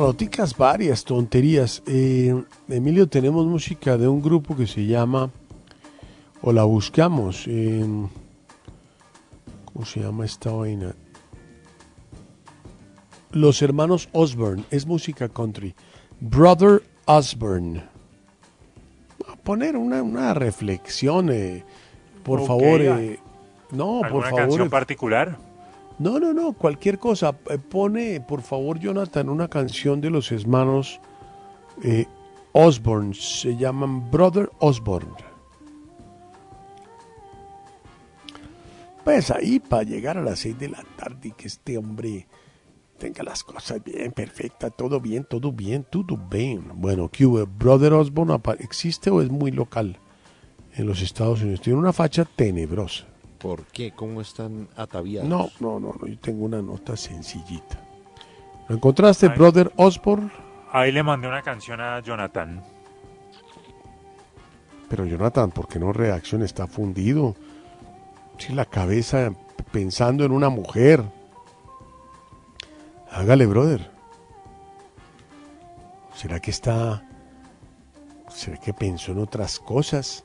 S7: Noticas varias, tonterías. Eh, Emilio, tenemos música de un grupo que se llama, o la buscamos, eh, ¿cómo se llama esta vaina? Los hermanos Osborne, es música country. Brother Osborne. A poner una, una reflexión, eh, por favor. No, por
S5: ¿Alguna
S7: favor.
S5: canción particular?
S7: No, no, no, cualquier cosa. Eh, Pone, por favor, Jonathan, una canción de los hermanos eh, Osborne. Se llaman Brother Osborne. Pues ahí para llegar a las seis de la tarde y que este hombre tenga las cosas bien, perfecta, todo bien, todo bien, todo bien. Bueno, ¿qué? Brother Osborne existe o es muy local en los Estados Unidos? Tiene una facha tenebrosa.
S15: ¿Por qué? ¿Cómo están ataviados?
S7: No, no, no, no, yo tengo una nota sencillita. ¿Lo encontraste, Brother Osborne?
S5: Ahí le mandé una canción a Jonathan.
S7: Pero Jonathan, ¿por qué no reacciona? Está fundido. Si la cabeza pensando en una mujer. Hágale, brother. ¿Será que está... ¿Será que pensó en otras cosas?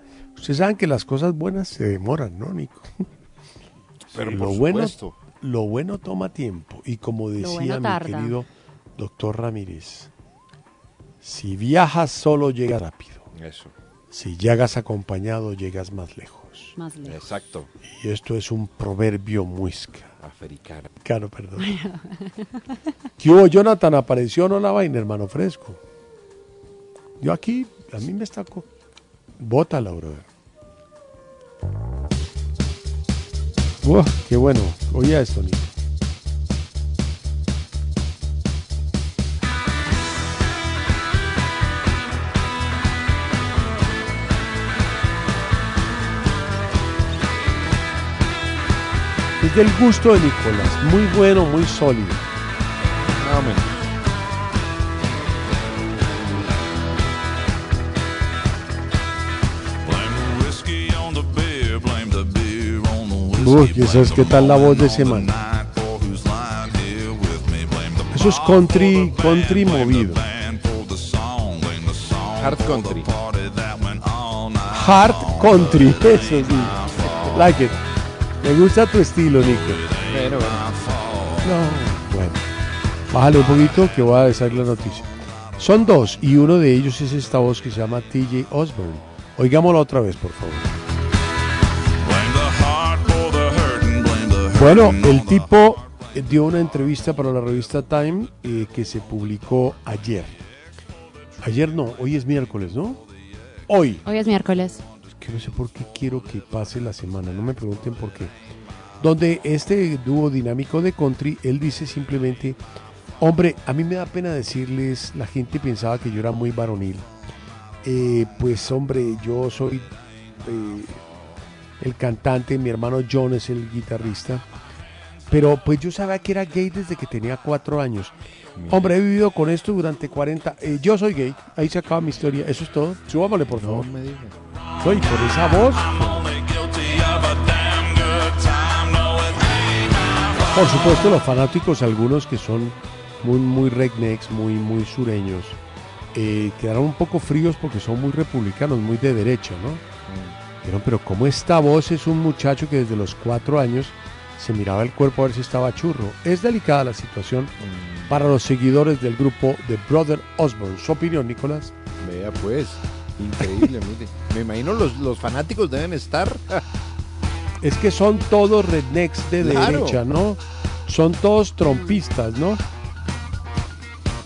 S7: ustedes saben que las cosas buenas se demoran, ¿no, Nico?
S15: Pero
S7: lo
S15: por
S7: bueno, lo bueno toma tiempo. Y como decía
S4: bueno
S7: mi querido doctor Ramírez, si viajas solo llegas rápido.
S15: Eso.
S7: Si llegas acompañado llegas más lejos.
S4: Más lejos.
S15: Exacto.
S7: Y esto es un proverbio muisca.
S15: Africano.
S7: Claro, perdón. ¿Qué hubo, Jonathan? ¿Apareció no la vaina, hermano fresco? Yo aquí, a mí me está... Bótala, brother. Uf, qué bueno. Oye esto. Es del gusto de Nicolás. Muy bueno, muy sólido.
S3: Más
S7: Uy, ¿y sabes qué tal la voz de ese man? Eso es country, country movido.
S3: Hard country.
S7: Hard country, eso sí. Like it. Me gusta tu estilo, Nico.
S3: Bueno, bueno.
S7: No, bueno. Bájale un poquito que voy a decir la noticia. Son dos y uno de ellos es esta voz que se llama TJ Osborne. Oigámosla otra vez, por favor. Bueno, el tipo dio una entrevista para la revista Time eh, que se publicó ayer. Ayer no, hoy es miércoles, ¿no? Hoy.
S4: Hoy es miércoles.
S7: que no sé por qué quiero que pase la semana, no me pregunten por qué. Donde este dúo dinámico de country, él dice simplemente, hombre, a mí me da pena decirles, la gente pensaba que yo era muy varonil. Eh, pues hombre, yo soy eh, el cantante, mi hermano John es el guitarrista, pero pues yo sabía que era gay desde que tenía cuatro años. Hombre, he vivido con esto durante 40. eh, yo soy gay, ahí se acaba mi historia, eso es todo. Subámosle, por favor.
S3: me digas.
S7: Soy por esa voz. Por supuesto, los fanáticos, algunos que son muy, muy rednecks, muy, muy sureños, eh, quedaron un poco fríos porque son muy republicanos, muy de derecha, ¿no? Dijeron, pero como esta voz es un muchacho que desde los cuatro años se miraba el cuerpo a ver si estaba churro. Es delicada la situación para los seguidores del grupo de Brother Osborne. ¿Su opinión, Nicolás?
S3: Vea pues, increíble, mire. Me imagino los, los fanáticos deben estar.
S7: Es que son todos rednecks de
S3: Claro.
S7: derecha, ¿no? Son todos trompistas, ¿no?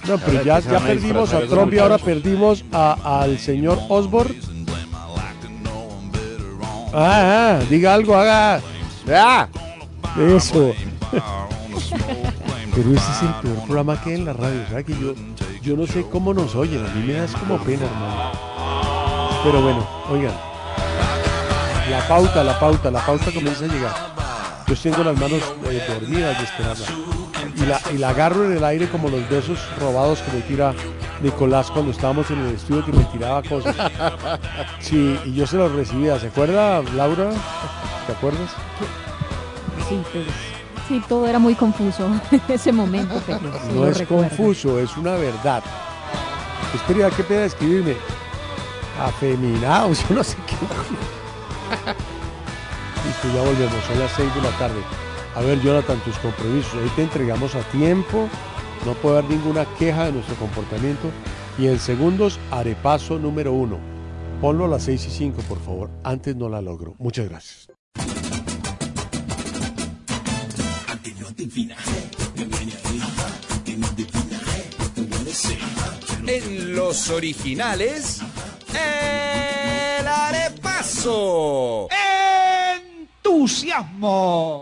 S7: No, pero ya, ya perdimos a Trump y ahora perdimos a- al señor Osborne. Ah, ah, diga algo, haga. Ah, eso. Pero ese es el peor programa que hay en la radio. ¿sabes? Que yo, yo no sé cómo nos oyen. A mí me da como pena, hermano. Pero bueno, oigan. La pauta, la pauta, la pauta comienza a llegar. Yo tengo las manos eh, dormidas de esperarla. Y la, y la agarro en el aire como los besos robados que me tira Nicolás cuando estábamos en el estudio que me tiraba cosas. Sí, y yo se los recibía. ¿Se acuerda, Laura? ¿Te acuerdas?
S6: Sí, pues, sí, todo era muy confuso en ese momento, pero sí
S7: No es
S6: recuerdo.
S7: confuso, es una verdad. Espera, qué pena escribirme. Afeminados, yo no sé qué. Listo, ya volvemos, son las 6 de la tarde. A ver, Jonathan, tus compromisos. Hoy te entregamos a tiempo, no puede haber ninguna queja de nuestro comportamiento. Y en segundos, arepaso número uno. Ponlo a las 6 y 5, por favor. Antes no la logro. Muchas gracias.
S12: En los originales, el arepaso. ¡Entusiasmo!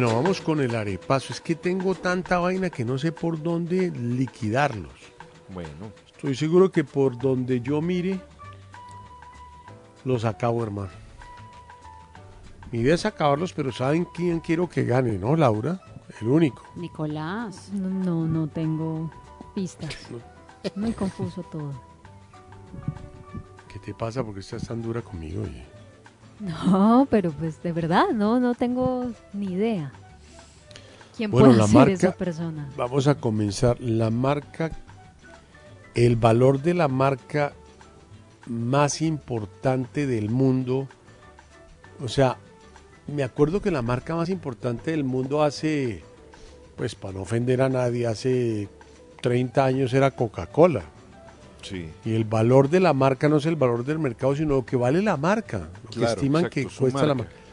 S7: Bueno, vamos con el arepaso. Es que tengo tanta vaina que no sé por dónde liquidarlos.
S15: Bueno,
S7: Estoy seguro que por donde yo mire, los acabo, hermano. Mi idea es acabarlos, pero ¿saben quién quiero que gane, no, Laura? El único.
S4: Nicolás.
S6: No, no, no tengo pistas. Muy confuso todo.
S7: ¿Qué te pasa? porque estás tan dura conmigo? oye?
S6: No, pero pues de verdad, no, no tengo ni idea. ¿Quién
S7: Bueno,
S6: puede
S7: la
S6: ser
S7: marca-
S6: esa persona?
S7: Vamos a comenzar. La marca, el valor de la marca más importante del mundo. O sea, me acuerdo que la marca más importante del mundo hace, pues para no ofender a nadie, hace 30 años era Coca-Cola.
S15: Sí.
S7: Y el valor de la marca no es el valor del mercado, sino lo que vale la marca. Lo que estiman
S15: exacto,
S7: que cuesta la
S15: marca.
S7: marca.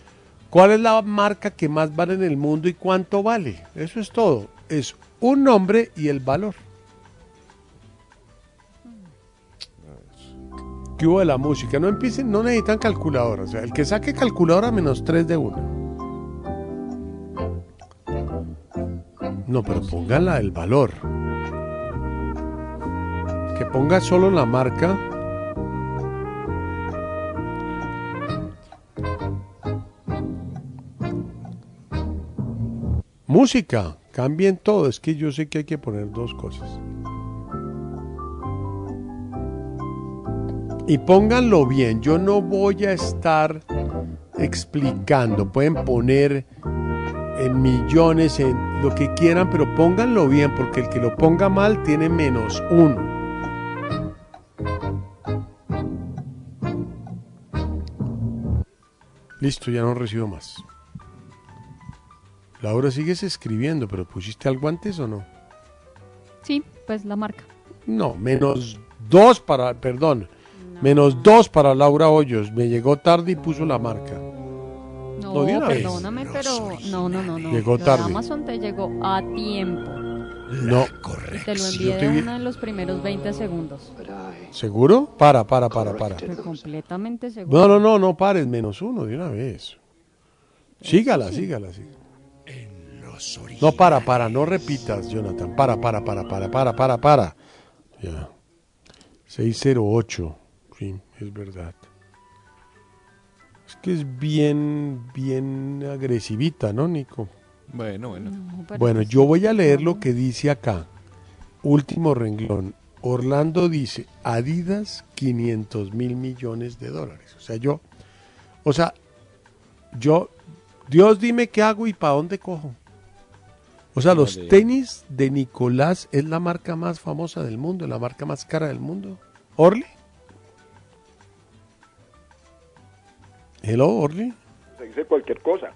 S7: ¿Cuál es la marca que más vale en el mundo y cuánto vale? Eso es todo. Es un nombre y el valor. ¿Qué hubo de la música? No empiecen, no necesitan calculadora. O sea, el que saque calculadora menos 3 de 1. No, pero póngala el valor. Que ponga solo la marca. Música, cambien todo. Es que yo sé que hay que poner dos cosas. Y pónganlo bien. Yo no voy a estar explicando. Pueden poner en millones, en lo que quieran, pero pónganlo bien, porque el que lo ponga mal tiene menos uno. Listo, ya no recibo más. Laura, sigues escribiendo, pero ¿pusiste algo antes o no?
S6: Sí, pues la marca.
S7: No, menos dos para, perdón, menos dos para Laura Hoyos. Me llegó tarde y puso la marca.
S6: No,
S7: No,
S6: perdóname, pero no, no, no, no.
S7: Llegó tarde.
S6: Amazon te llegó a tiempo.
S7: No.
S6: Te lo envié en los primeros 20 segundos.
S7: ¿Seguro? Para, para, para, para.
S6: Completamente seguro.
S7: No, no, no, no pares, menos uno de una vez. Sígala, sígala, sígala. No, para, para, no repitas, Jonathan. Para, para, para, para, para, para, para. Ya. 608. Sí, es verdad. Es que es bien, bien agresivita, ¿no, Nico?
S15: Bueno, bueno.
S7: Bueno, yo voy a leer lo que dice acá. Último renglón. Orlando dice, Adidas 500 mil millones de dólares. O sea, yo, o sea, yo, Dios dime qué hago y para dónde cojo. O sea, los tenis de Nicolás es la marca más famosa del mundo, la marca más cara del mundo. ¿Orly? Hello, Orly.
S16: Se dice cualquier cosa.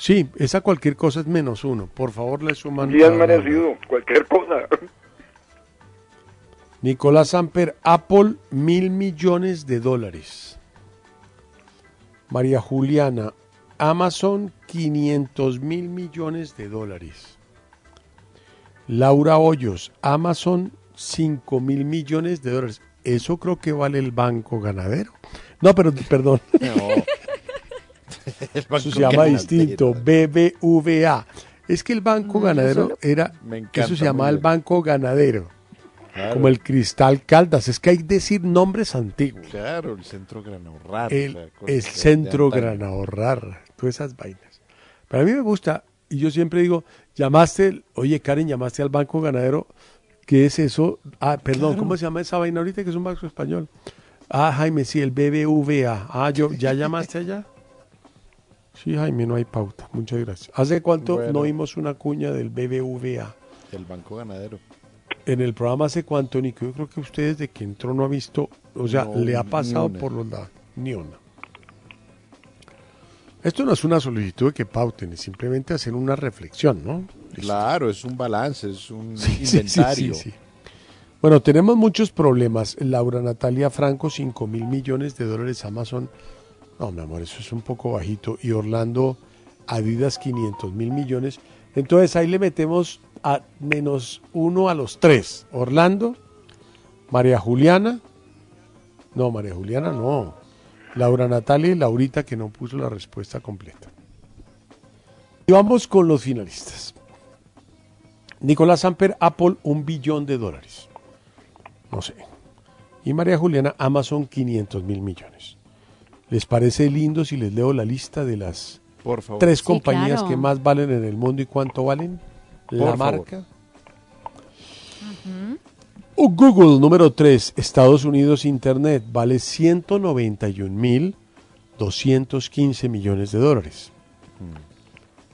S7: Sí, esa cualquier cosa es menos uno. Por favor, le suman.
S16: Bien
S7: a-
S16: merecido, cualquier cosa.
S7: Nicolás Samper, Apple, mil millones de dólares. María Juliana, Amazon, 500 mil millones de dólares. Laura Hoyos, Amazon, 5 mil millones de dólares. Eso creo que vale el banco ganadero. No, pero perdón.
S3: El
S7: Eso se llama distinto, BBVA. Es que el banco
S3: Mm,
S7: ganadero
S3: eso
S7: era,
S3: me encanta,
S7: eso se llamaba el banco ganadero,
S3: Claro.
S7: como el Cristal Caldas. Es que hay que decir nombres antiguos.
S3: Claro, el centro gran ahorrar.
S7: El,
S3: o sea, cosas
S7: el centro
S3: de antaño.
S7: gran ahorrar, todas esas vainas. Pero a mí me gusta, y yo siempre digo, llamaste, oye Karen, llamaste al banco ganadero, ¿qué es eso? Ah, perdón,
S3: Claro.
S7: ¿cómo se llama esa vaina ahorita que es un banco español? Ah, Jaime, sí, el BBVA. Ah, yo, ¿ya llamaste allá? Sí, Jaime, no hay pauta. Muchas gracias. ¿Hace cuánto
S3: Bueno.
S7: no oímos una cuña del BBVA?
S3: El banco ganadero.
S7: En el programa hace cuánto, Nico, yo creo que usted desde que entró no ha visto, o sea,
S3: No,
S7: le ha pasado
S3: una.
S7: por los lados, ni una. Esto no es una solicitud de que pauten, es simplemente hacer una reflexión, ¿no?
S3: Claro, es un balance, es un
S7: Sí, sí,
S3: inventario.
S7: sí, sí. Bueno, tenemos muchos problemas. Laura Natalia Franco, 5 mil millones de dólares Amazon. No, mi amor, eso es un poco bajito. Y Orlando Adidas, 500 mil millones. Entonces ahí le metemos a menos uno a los tres. Orlando, María Juliana. No, María Juliana no. Laura Natalia y Laurita que no puso la respuesta completa. Y vamos con los finalistas. Nicolás Samper, Apple, un billón de dólares. No sé. Y María Juliana, Amazon, 500 mil millones. ¿Les parece lindo si les leo la lista de las
S3: Por favor.
S7: tres
S3: Sí,
S7: compañías
S3: claro.
S7: que más valen en el mundo y cuánto valen? La
S3: Por
S7: marca. Uh, Google, número 3, Estados Unidos Internet, vale 191.215 millones de dólares.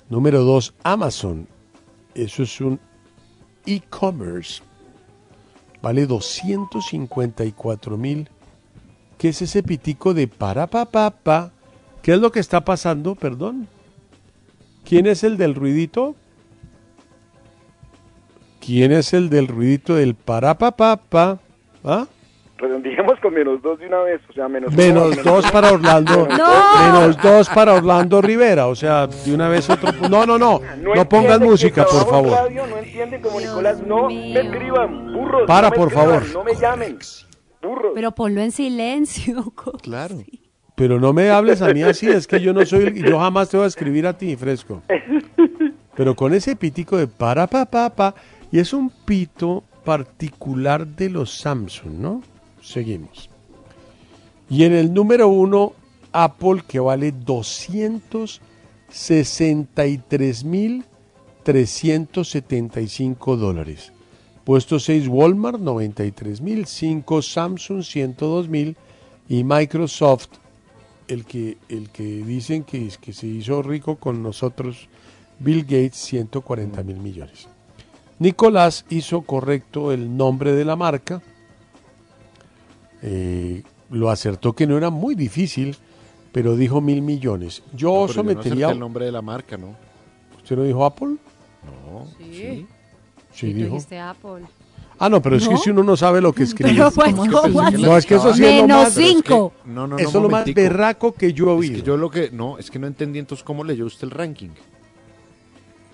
S7: Número 2, Amazon, eso es un e-commerce, vale 254 mil. ¿Qué es ese pitico de para pa pa pa? ¿Qué es lo que está pasando? Perdón. ¿Quién es el del ruidito? ¿Quién es el del ruidito del para pa pa pa? ¿Ah?
S16: Redondeemos con menos dos de una vez, o sea, menos
S7: Menos
S16: uno,
S7: dos para Orlando. Menos dos para Orlando Rivera. O sea, de una vez otro. No, no, no. No pongan
S16: entienden
S7: música, por favor.
S16: radio, no entienden como Nicolás, no me escriban, burros.
S7: Para,
S16: no me
S7: por
S16: escriban,
S7: favor.
S16: No me llamen, burros.
S4: Pero ponlo en silencio.
S3: Claro.
S7: Pero no me hables a mí así, es que yo no soy, yo jamás te voy a escribir a ti, fresco. Pero con ese pitico de para pa pa pa, y es un pito particular de los Samsung, ¿no? Seguimos. Y en el número uno, Apple, que vale 263.375 dólares. Puesto 6, Walmart, 93.000. 5, Samsung, 102.000. Y Microsoft, el que, el que dicen que, es- que se hizo rico con nosotros, Bill Gates, 140 mil millones. Nicolás hizo correcto el nombre de la marca. Eh, lo acertó que no era muy difícil, pero dijo mil millones. Yo
S3: No, pero yo no
S7: sometería.
S3: el nombre de la marca, ¿no?
S7: ¿Usted no dijo Apple?
S3: No.
S4: Sí.
S7: Sí,
S4: Y tú
S7: dijo.
S4: dijiste Apple.
S7: Ah, no, pero es que
S4: ¿No?
S7: si uno no sabe lo que escribe.
S4: Pero pues, ¿cómo así?
S7: No, es que eso sí es lo
S4: Menos
S7: más.
S4: cinco.
S3: No, no, no.
S7: Eso es lo más berraco que yo he
S3: Es
S7: oído.
S3: que yo lo que. No, es que no entendí entonces cómo leyó usted el ranking.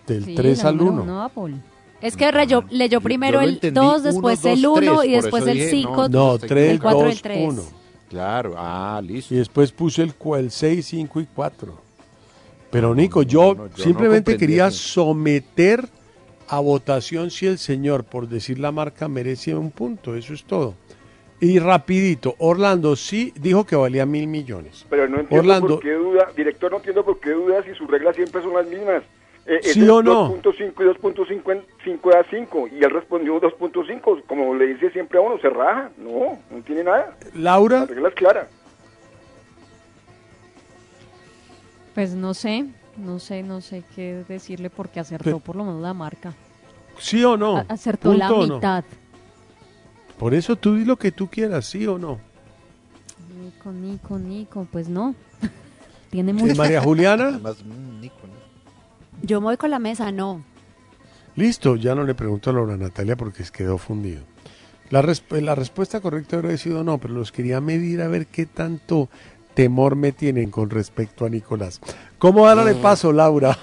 S7: Del
S6: Sí,
S7: 3
S6: la
S7: al
S6: número
S7: 1.
S6: uno, Apple.
S4: Es Es que reyó- leyó primero
S3: lo
S4: el
S3: entendí
S4: 2, después
S3: uno,
S4: el
S3: dos,
S4: 1
S3: tres,
S4: y después el
S3: dije,
S4: 5.
S7: No, 3,
S4: el 4
S7: 2,
S4: el 3.
S7: 1.
S3: Claro, ah, listo.
S7: Y después puse el, cu- el 6, 5 y 4. Pero Nico, yo,
S3: no, yo no
S7: simplemente quería
S3: eso.
S7: someter a votación si el señor, por decir la marca, merece un punto. Eso es todo. Y rapidito, Orlando sí dijo que valía mil millones.
S16: Pero no entiendo
S7: Orlando,
S16: por qué duda, director, no entiendo por qué duda si sus reglas siempre son las mismas. Eh,
S7: ¿Sí o no?
S16: 2.5 y 2.5 da 5 y él respondió 2.5, como le dice siempre a uno, se raja. No, no tiene nada.
S7: Laura,
S16: La regla es clara.
S6: Pues no sé. No sé, no sé qué decirle porque acertó por lo menos la marca.
S7: ¿Sí o no?
S6: A- acertó la mitad.
S7: Por eso tú di lo que tú quieras, ¿sí o no?
S6: Nico, Nico, Nico, pues no. Tiene
S7: ¿Y
S6: mucho.
S7: María Juliana?
S3: Además, mm, Nico, ¿no?
S4: Yo me voy con la mesa, no.
S7: Listo, ya no le pregunto a Laura Natalia porque quedó fundido. La, resp- la respuesta correcta habría sido no, pero los quería medir a ver qué tanto temor me tienen con respecto a Nicolás. ¿Cómo darle paso, Laura?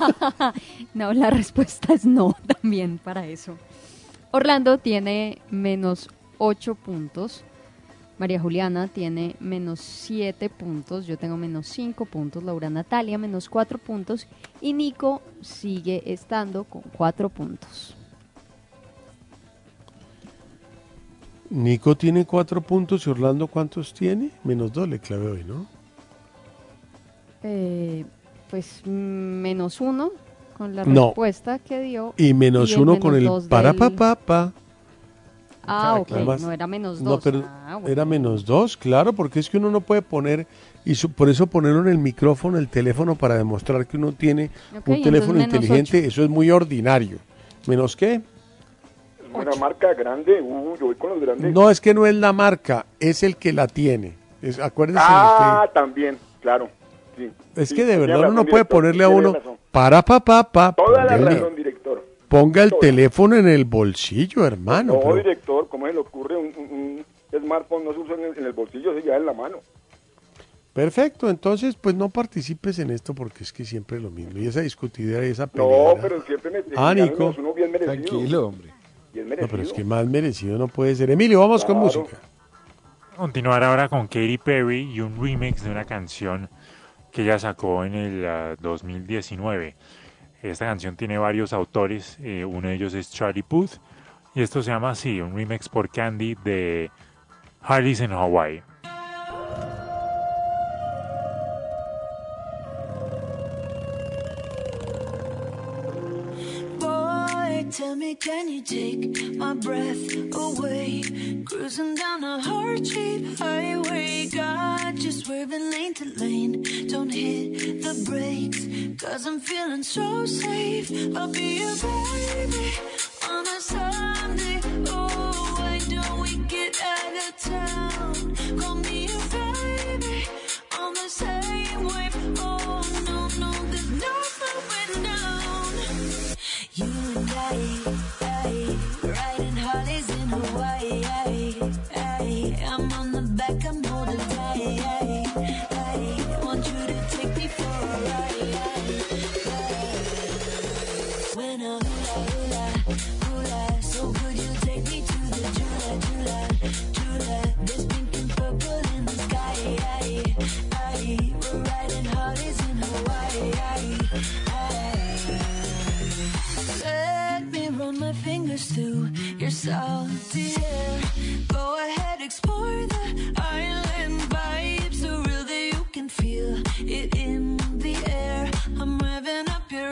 S6: no, la respuesta es no también para eso. Orlando tiene menos 8 puntos. María Juliana tiene menos 7 puntos. Yo tengo menos 5 puntos. Laura Natalia menos 4 puntos. Y Nico sigue estando con 4 puntos.
S7: Nico tiene cuatro puntos y Orlando ¿cuántos tiene? Menos dos le clavé hoy, ¿no?
S6: Eh, pues menos 1 con la
S7: No.
S6: respuesta que dio.
S7: Y menos uno con el
S6: dos
S7: para
S6: del-
S7: pa pa pa.
S6: Ah, ok,
S7: Además-
S6: no era menos
S7: No,
S6: 2.
S7: pero era menos dos, claro, porque es que uno no puede poner, y su- por eso ponerlo en el micrófono, el teléfono, para demostrar que uno tiene un teléfono inteligente, eso es muy ordinario. ¿Menos qué?
S16: Una marca grande, uh, yo voy con los grandes.
S7: No, es que no es la marca, es el que la tiene. Es, acuérdense
S16: ah, también, claro.
S7: Es
S16: Sí,
S7: que de verdad uno
S16: razón,
S7: no puede
S16: director,
S7: ponerle a uno
S16: razón.
S7: para pa pa pa.
S16: Toda la razón, director.
S7: Ponga el
S16: Toda.
S7: teléfono en el bolsillo, hermano.
S16: no,
S7: pero-
S16: director, ¿cómo se le ocurre? Un, un- un smartphone no se usa en el, en el bolsillo, se lleva en la mano.
S7: Perfecto, entonces pues no participes en esto porque es que siempre es lo mismo. Y esa discutidera y esa
S16: No,
S7: peleadera.
S16: pero siempre me
S7: Ah, Nico.
S16: uno bien merecido.
S3: Tranquilo, hombre.
S16: Bien
S7: No,
S16: merecido.
S7: pero es que más merecido no puede ser. Emilio, vamos con
S16: Claro.
S7: música.
S5: Continuar ahora con Katy Perry y un remix de una canción que ella sacó en el ah, 2019. Esta canción tiene varios autores, eh, uno de ellos es Charlie Puth, y esto se llama así, un remix por Candy de Harley's en Hawaii.
S17: Tell me, can you take my breath away? Cruising down a heart shaped highway. God, just waving lane to lane. Don't hit the brakes, cause I'm feeling so safe. I'll be your baby on a Sunday. Oh, why don't we get out of town? Call me your baby on the same wave. Oh, and salty hair. Go ahead, explore the island vibe. So real that you can feel it in the air. I'm revving up your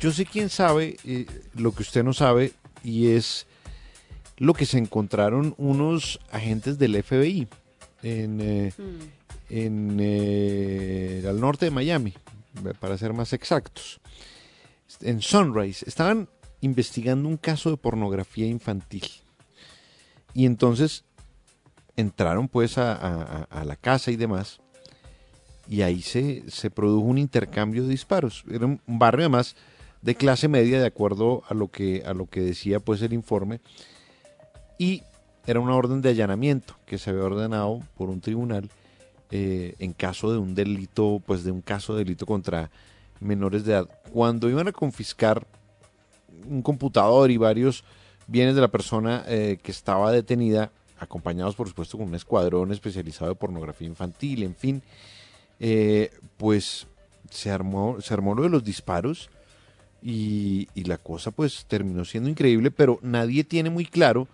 S3: Yo sé quién sabe eh, lo que usted no sabe y es lo que se encontraron unos agentes del FBI en, eh, en eh, al norte de Miami, para ser más exactos. En Sunrise estaban investigando un caso de pornografía infantil y entonces entraron pues a, a- a- la casa y demás y ahí se, se produjo un intercambio de disparos. Era un un barrio además de clase media de acuerdo a lo que, a lo que decía pues el informe y era una orden de allanamiento que se había ordenado por un tribunal eh, en caso de un delito, pues de un caso de delito contra menores de edad. Cuando iban a confiscar un computador y varios bienes de la persona eh, que estaba detenida, acompañados por supuesto con un escuadrón especializado de pornografía infantil, en fin, eh, pues se armó, se armó lo de los disparos y, y la cosa pues terminó siendo increíble, pero nadie tiene muy claro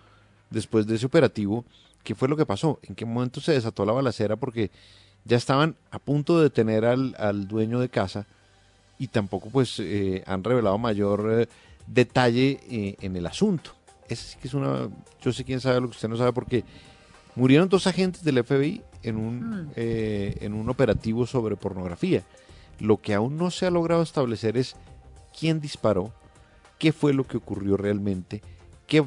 S3: después de ese operativo qué fue lo que pasó, en qué momento se desató la balacera porque ya estaban a punto de detener al, al dueño de casa y tampoco pues eh, han revelado mayor eh, detalle eh, en el asunto. Ese sí que es una, yo sé quién sabe lo que usted no sabe porque murieron dos agentes del FBI en un,
S18: Mm.
S3: eh, en un operativo sobre pornografía. Lo que aún no se ha logrado establecer es quién disparó, qué fue lo que ocurrió realmente, que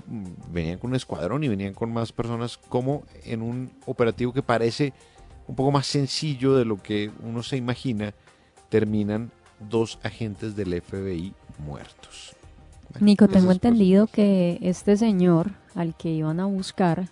S3: venían con un escuadrón y venían con más personas, como en un operativo que parece un poco más sencillo de lo que uno se imagina, terminan dos agentes del FBI muertos.
S6: Nico, tengo entendido que este señor al que iban a buscar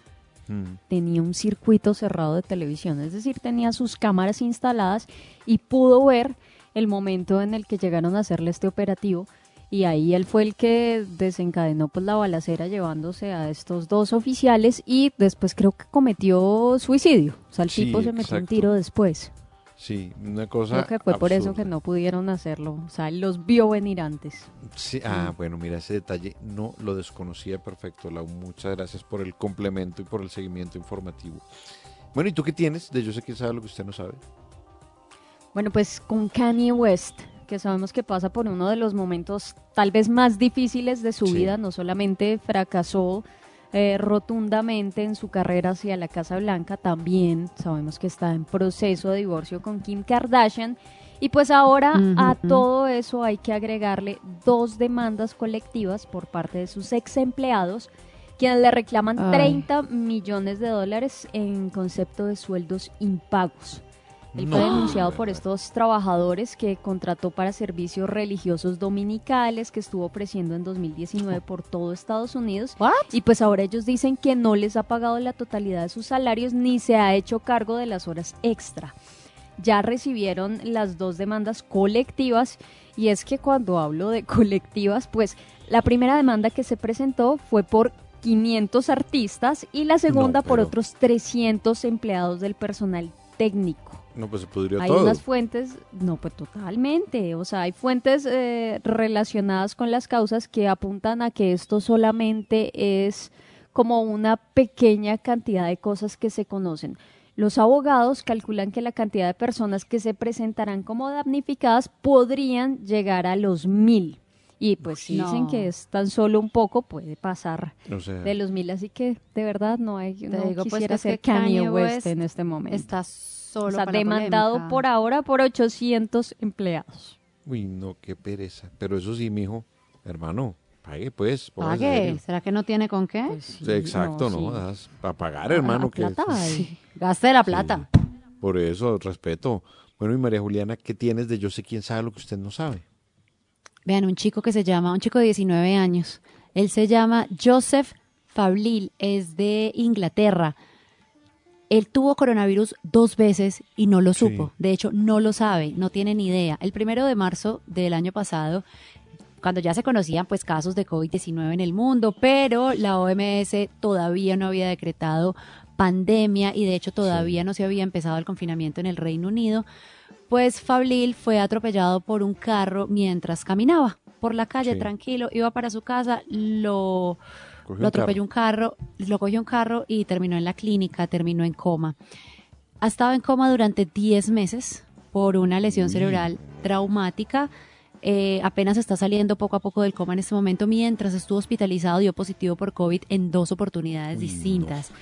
S3: Mm.
S6: tenía un circuito cerrado de televisión, es decir, tenía sus cámaras instaladas y pudo ver el momento en el que llegaron a hacerle este operativo y ahí él fue el que desencadenó pues la balacera llevándose a estos dos oficiales y después creo que cometió suicidio, o sea, el
S3: Sí,
S6: tipo se metió un
S3: exacto.
S6: tiro después.
S3: Sí, una cosa.
S6: Creo que fue por eso que no pudieron hacerlo, o sea, él los vio venir antes.
S3: Sí, ah, bueno, mira, ese detalle no lo desconocía perfecto, Lau. Muchas gracias por el complemento y por el seguimiento informativo. Bueno, ¿y tú qué tienes? De yo sé que sabe lo que usted no sabe.
S6: Bueno, pues con Kanye West, que sabemos que pasa por uno de los momentos tal vez más difíciles de su
S18: Sí.
S6: vida, no solamente fracasó eh, rotundamente en su carrera hacia la Casa Blanca, también sabemos que está en proceso de divorcio con Kim Kardashian. Y pues ahora a todo eso hay que agregarle dos demandas colectivas por parte de sus ex empleados, quienes le reclaman
S18: Ay.
S6: 30 millones de dólares en concepto de sueldos impagos. Él fue denunciado por estos trabajadores que contrató para servicios religiosos dominicales que estuvo ofreciendo en 2019 por todo Estados Unidos. Y pues ahora ellos dicen que no les ha pagado la totalidad de sus salarios ni se ha hecho cargo de las horas extra. Ya recibieron las dos demandas colectivas y es que cuando hablo de colectivas, pues la primera demanda que se presentó fue por 500 artistas y la segunda por
S3: pero-
S6: otros 300 empleados del personal técnico.
S3: No, pues se pudrió
S6: Hay
S3: todo.
S6: unas fuentes, no, pues totalmente, o sea, hay fuentes eh, relacionadas con las causas que apuntan a que esto solamente es como una pequeña cantidad de cosas que se conocen. Los abogados calculan que la cantidad de personas que se presentarán como damnificadas podrían llegar a los mil. Y pues si dicen que es tan solo un poco, puede pasar
S3: O sea-
S6: de los mil. Así que de verdad no hay,
S4: Te
S6: no
S4: digo, pues,
S6: quisiera ser Kanye,
S4: Kanye
S6: West,
S4: West
S6: en este momento.
S4: está solo
S6: O sea,
S4: para
S6: demandado
S4: polémica.
S6: por ahora por 800 empleados.
S3: Uy, no, qué pereza. Pero eso sí, mijo, Hermano, pague pues.
S4: Pague. ¿Será que no tiene con qué?
S3: Sí, Exacto, ¿no? Das Para pagar, hermano. Que
S4: plata. Gaste la plata.
S3: Por eso, respeto. Bueno, y María Juliana, ¿qué tienes de yo sé quién sabe lo que usted no sabe?
S4: Vean, un chico que se llama, un chico de 19 años. Él se llama Joseph Fablil, es de Inglaterra. Él tuvo coronavirus dos veces y no lo supo. De hecho, no lo sabe, no tiene ni idea. El primero de marzo del año pasado, cuando ya se conocían pues casos de COVID-19 en el mundo, pero la OMS todavía no había decretado pandemia y de hecho todavía no se había empezado el confinamiento en el Reino Unido, pues Fablil fue atropellado por un carro mientras caminaba por la calle
S3: Sí.
S4: tranquilo, iba para su casa, lo, lo atropelló un carro, lo cogió un carro y terminó en la clínica, terminó en coma. Ha estado en coma durante 10 meses por una lesión
S3: Uy.
S4: cerebral traumática. Eh, apenas está saliendo poco a poco del coma en este momento, mientras estuvo hospitalizado dio positivo por COVID en dos oportunidades distintas.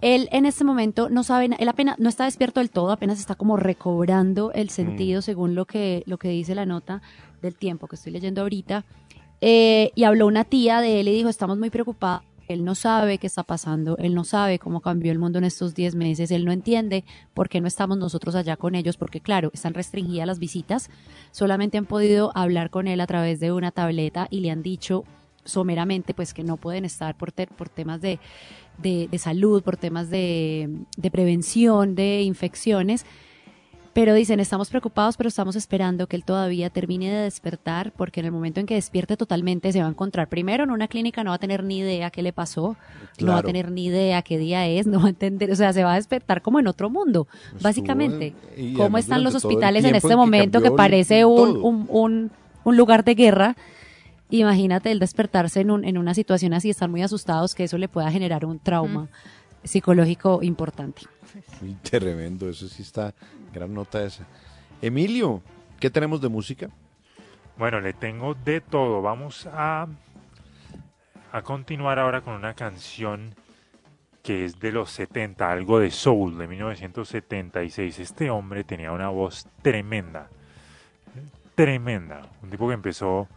S4: Él en este momento no sabe, él apenas no está despierto del todo, apenas está como recobrando el sentido según lo que, lo que dice la nota del tiempo que estoy leyendo ahorita. Eh, y habló una tía de él y dijo, estamos muy preocupados. Él no sabe qué está pasando, él no sabe cómo cambió el mundo en estos 10 meses, él no entiende por qué no estamos nosotros allá con ellos, porque claro, están restringidas las visitas, solamente han podido hablar con él a través de una tableta y le han dicho someramente pues que no pueden estar por, por temas de, de, de salud, por temas de, de prevención de infecciones. Pero dicen, estamos preocupados, pero estamos esperando que él todavía termine de despertar, porque en el momento en que despierte totalmente se va a encontrar primero en una clínica, no va a tener ni idea qué le pasó, no va a tener ni idea qué día es, no va a entender, o sea, se va a despertar como en otro mundo, básicamente.
S3: en- y
S4: ¿Cómo están los hospitales en este
S3: en que
S4: momento que parece un, un, un, un lugar de guerra? Imagínate el despertarse en, un, en una situación así, estar muy asustados, que eso le pueda generar un trauma psicológico importante.
S3: Muy tremendo, eso sí está, gran nota esa. Emilio, ¿qué tenemos de música?
S5: Bueno, le tengo de todo. Vamos a, a continuar ahora con una canción que es de los 70, algo de soul, de 1976. Este hombre tenía una voz tremenda, tremenda. Un tipo que empezó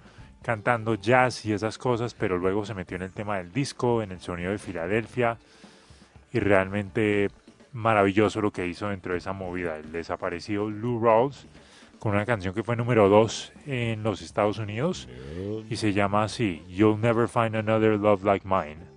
S5: cantando jazz y esas cosas, pero luego se metió en el tema del disco, en el sonido de Filadelfia, y realmente maravilloso lo que hizo dentro de esa movida. El desaparecido Lou Rawls, con una canción que fue número 2 en los Estados Unidos, y se llama así, You'll Never Find Another Love Like Mine.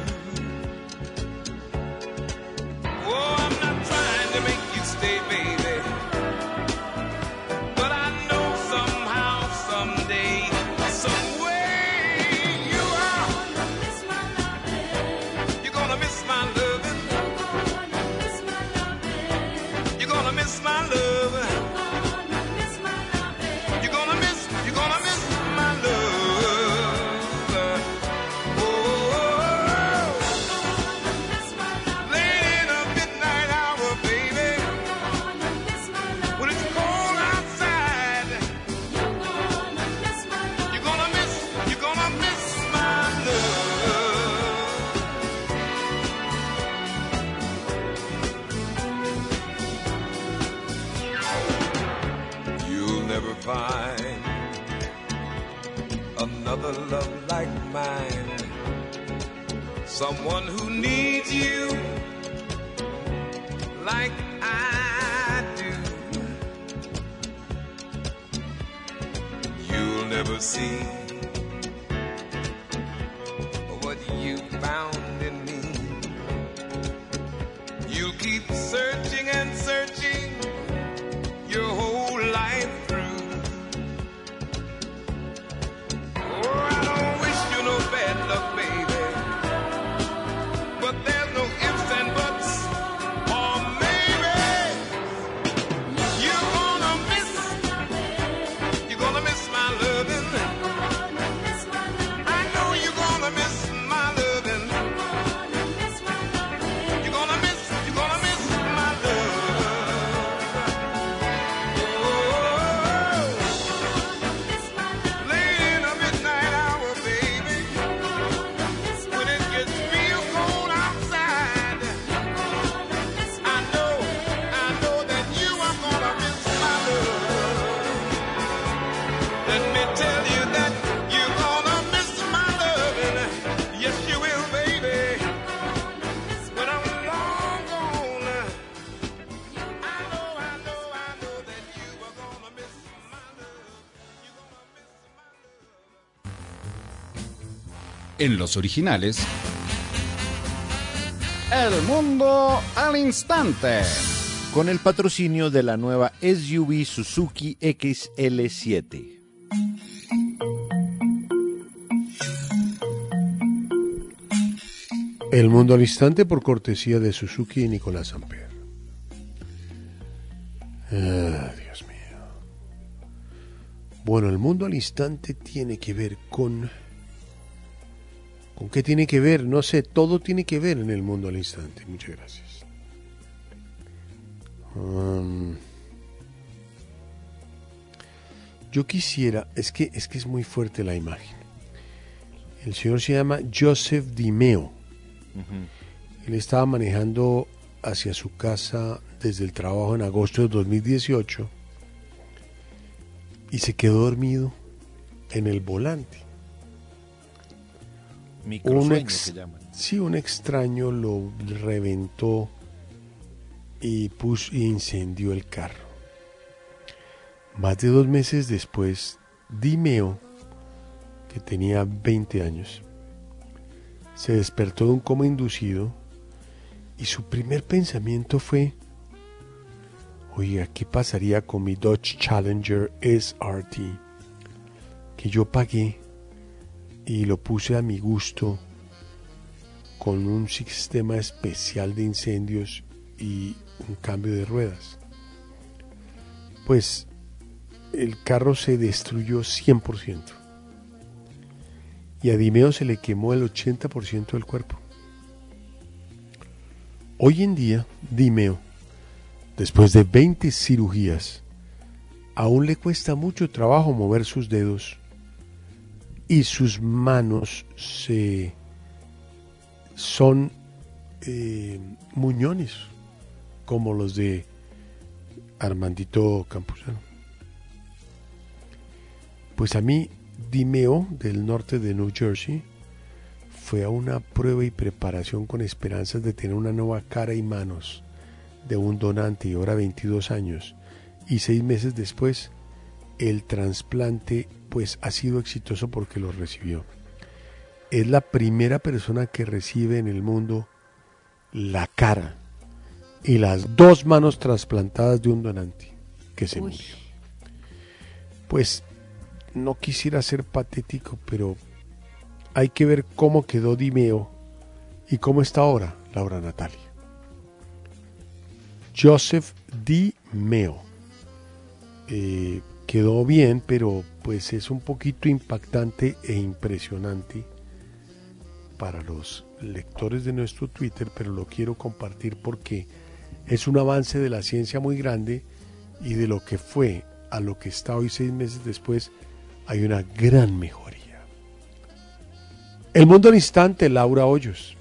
S12: En los originales. El mundo al instante.
S3: Con el patrocinio de la nueva SUV Suzuki XL7.
S7: El mundo al instante por cortesía de Suzuki y Nicolás Samper. Ah, Dios mío. Bueno, el mundo al instante tiene que ver con... ¿Con qué tiene que ver? No sé, todo tiene que ver en el mundo al instante. Muchas gracias. Um, yo quisiera, es que, es que es muy fuerte la imagen. El señor se llama Joseph Dimeo. Él estaba manejando hacia su casa desde el trabajo en agosto de 2018 y se quedó dormido en el volante.
S3: Microsueño
S7: ex-
S3: llaman.
S7: Sí, un extraño lo reventó y puso, y incendió el carro. Más de dos meses después, Dimeo, que tenía 20 años, se despertó de un coma inducido y su primer pensamiento fue, oiga, ¿qué pasaría con mi Dodge Challenger SRT que yo pagué y lo puse a mi gusto con un sistema especial de incendios y un cambio de ruedas? Pues el carro se destruyó 100% y a Dimeo se le quemó el 80% del cuerpo. Hoy en día, Dimeo, después de 20 cirugías, aún le cuesta mucho trabajo mover sus dedos y sus manos se son eh, muñones como los de Armandito Campuzano. Pues a mí, Dimeo, del norte de New Jersey, fue a una prueba y preparación con esperanzas de tener una nueva cara y manos de un donante y ahora 22 años. Y seis meses después, el trasplante pues ha sido exitoso porque lo recibió. Es la primera persona que recibe en el mundo la cara y las dos manos trasplantadas de un donante que se
S6: Uy.
S7: murió. Pues no quisiera ser patético, pero hay que ver cómo quedó Dimeo y cómo está ahora Laura Natalia. Joseph Dimeo. Eh, quedó bien, pero pues es un poquito impactante e impresionante para los lectores de nuestro Twitter, pero lo quiero compartir porque es un avance de la ciencia muy grande y de lo que fue a lo que está hoy seis meses después hay una gran mejoría. El mundo al instante, Laura Hoyos.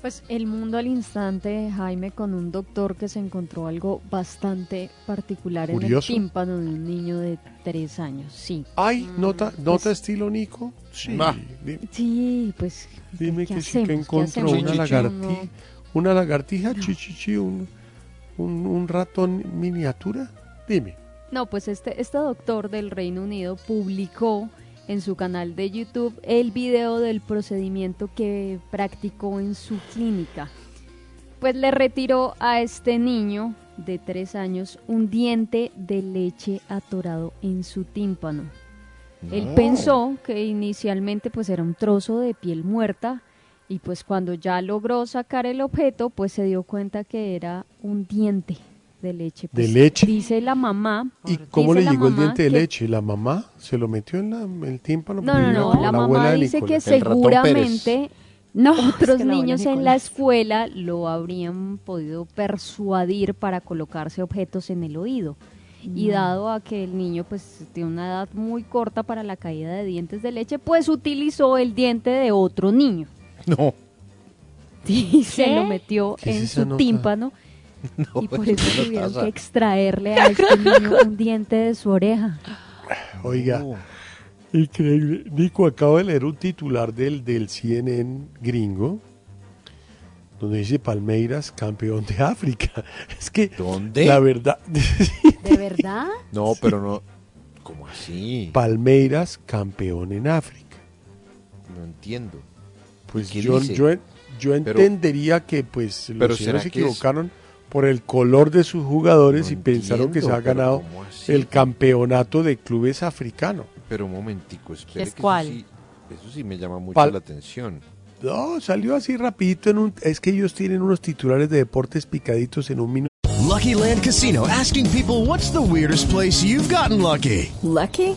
S6: Pues el mundo al instante, Jaime, con un doctor que se encontró algo bastante particular
S7: Curioso.
S6: en el tímpano de un niño de tres años. Sí.
S7: Ay, nota, nota estilo Nico. Sí.
S6: Sí, pues.
S7: Dime
S6: ¿qué
S7: que sí que
S6: ¿Qué
S7: encontró una lagartija, una lagartija chichichi, un, un, un ratón miniatura. Dime.
S6: No, pues este, este doctor del Reino Unido publicó en su canal de YouTube el video del procedimiento que practicó en su clínica. Pues le retiró a este niño de tres años un diente de leche atorado en su tímpano. Él pensó que inicialmente pues era un trozo de piel muerta y pues cuando ya logró sacar el objeto pues se dio cuenta que era un diente de leche.
S7: ¿De
S6: Pues,
S7: leche?
S6: Dice la mamá.
S7: ¿Y cómo le llegó el diente de leche? ¿La mamá se lo metió en, la- en el tímpano?
S6: No, no, no. La, mamá dice que seguramente
S4: no,
S6: otros
S4: es que
S6: niños en la escuela lo habrían podido persuadir para colocarse objetos en el oído. Y dado a que el niño pues tiene una edad muy corta para la caída de dientes de leche, pues utilizó el diente de otro niño.
S3: No.
S6: Y se lo metió
S3: ¿Qué es
S6: en su
S3: nota?
S6: tímpano.
S3: No,
S6: y por
S3: eso
S6: eso
S3: no
S6: tuvieron
S3: pasa.
S6: que extraerle a este niño un diente de su oreja.
S7: Oiga, increíble. Nico, acabo de leer un titular del, del CNN gringo donde dice Palmeiras campeón de África. Es que
S3: ¿Dónde?
S7: la verdad,
S6: ¿De verdad?
S3: No, pero no. ¿Cómo así?
S7: Palmeiras campeón en África.
S3: No entiendo.
S7: Pues
S3: ¿Qué
S7: yo, yo, yo
S3: Pero-
S7: entendería que pues
S3: pero
S7: los señores se
S3: ¿será que es-
S7: equivocaron por el color de sus jugadores
S3: No
S7: y pensaron que se ha ganado el campeonato de clubes africano.
S3: Pero un momentico, espere.
S6: ¿Es
S3: que eso
S6: cuál?
S3: sí- Eso sí, me llama mucho
S7: Pal-
S3: la atención.
S7: No, salió así rapidito en un... Es que ellos tienen unos titulares de deportes picaditos en un minuto.
S19: Lucky Land Casino asking people what's the weirdest place you've gotten lucky?
S20: Lucky?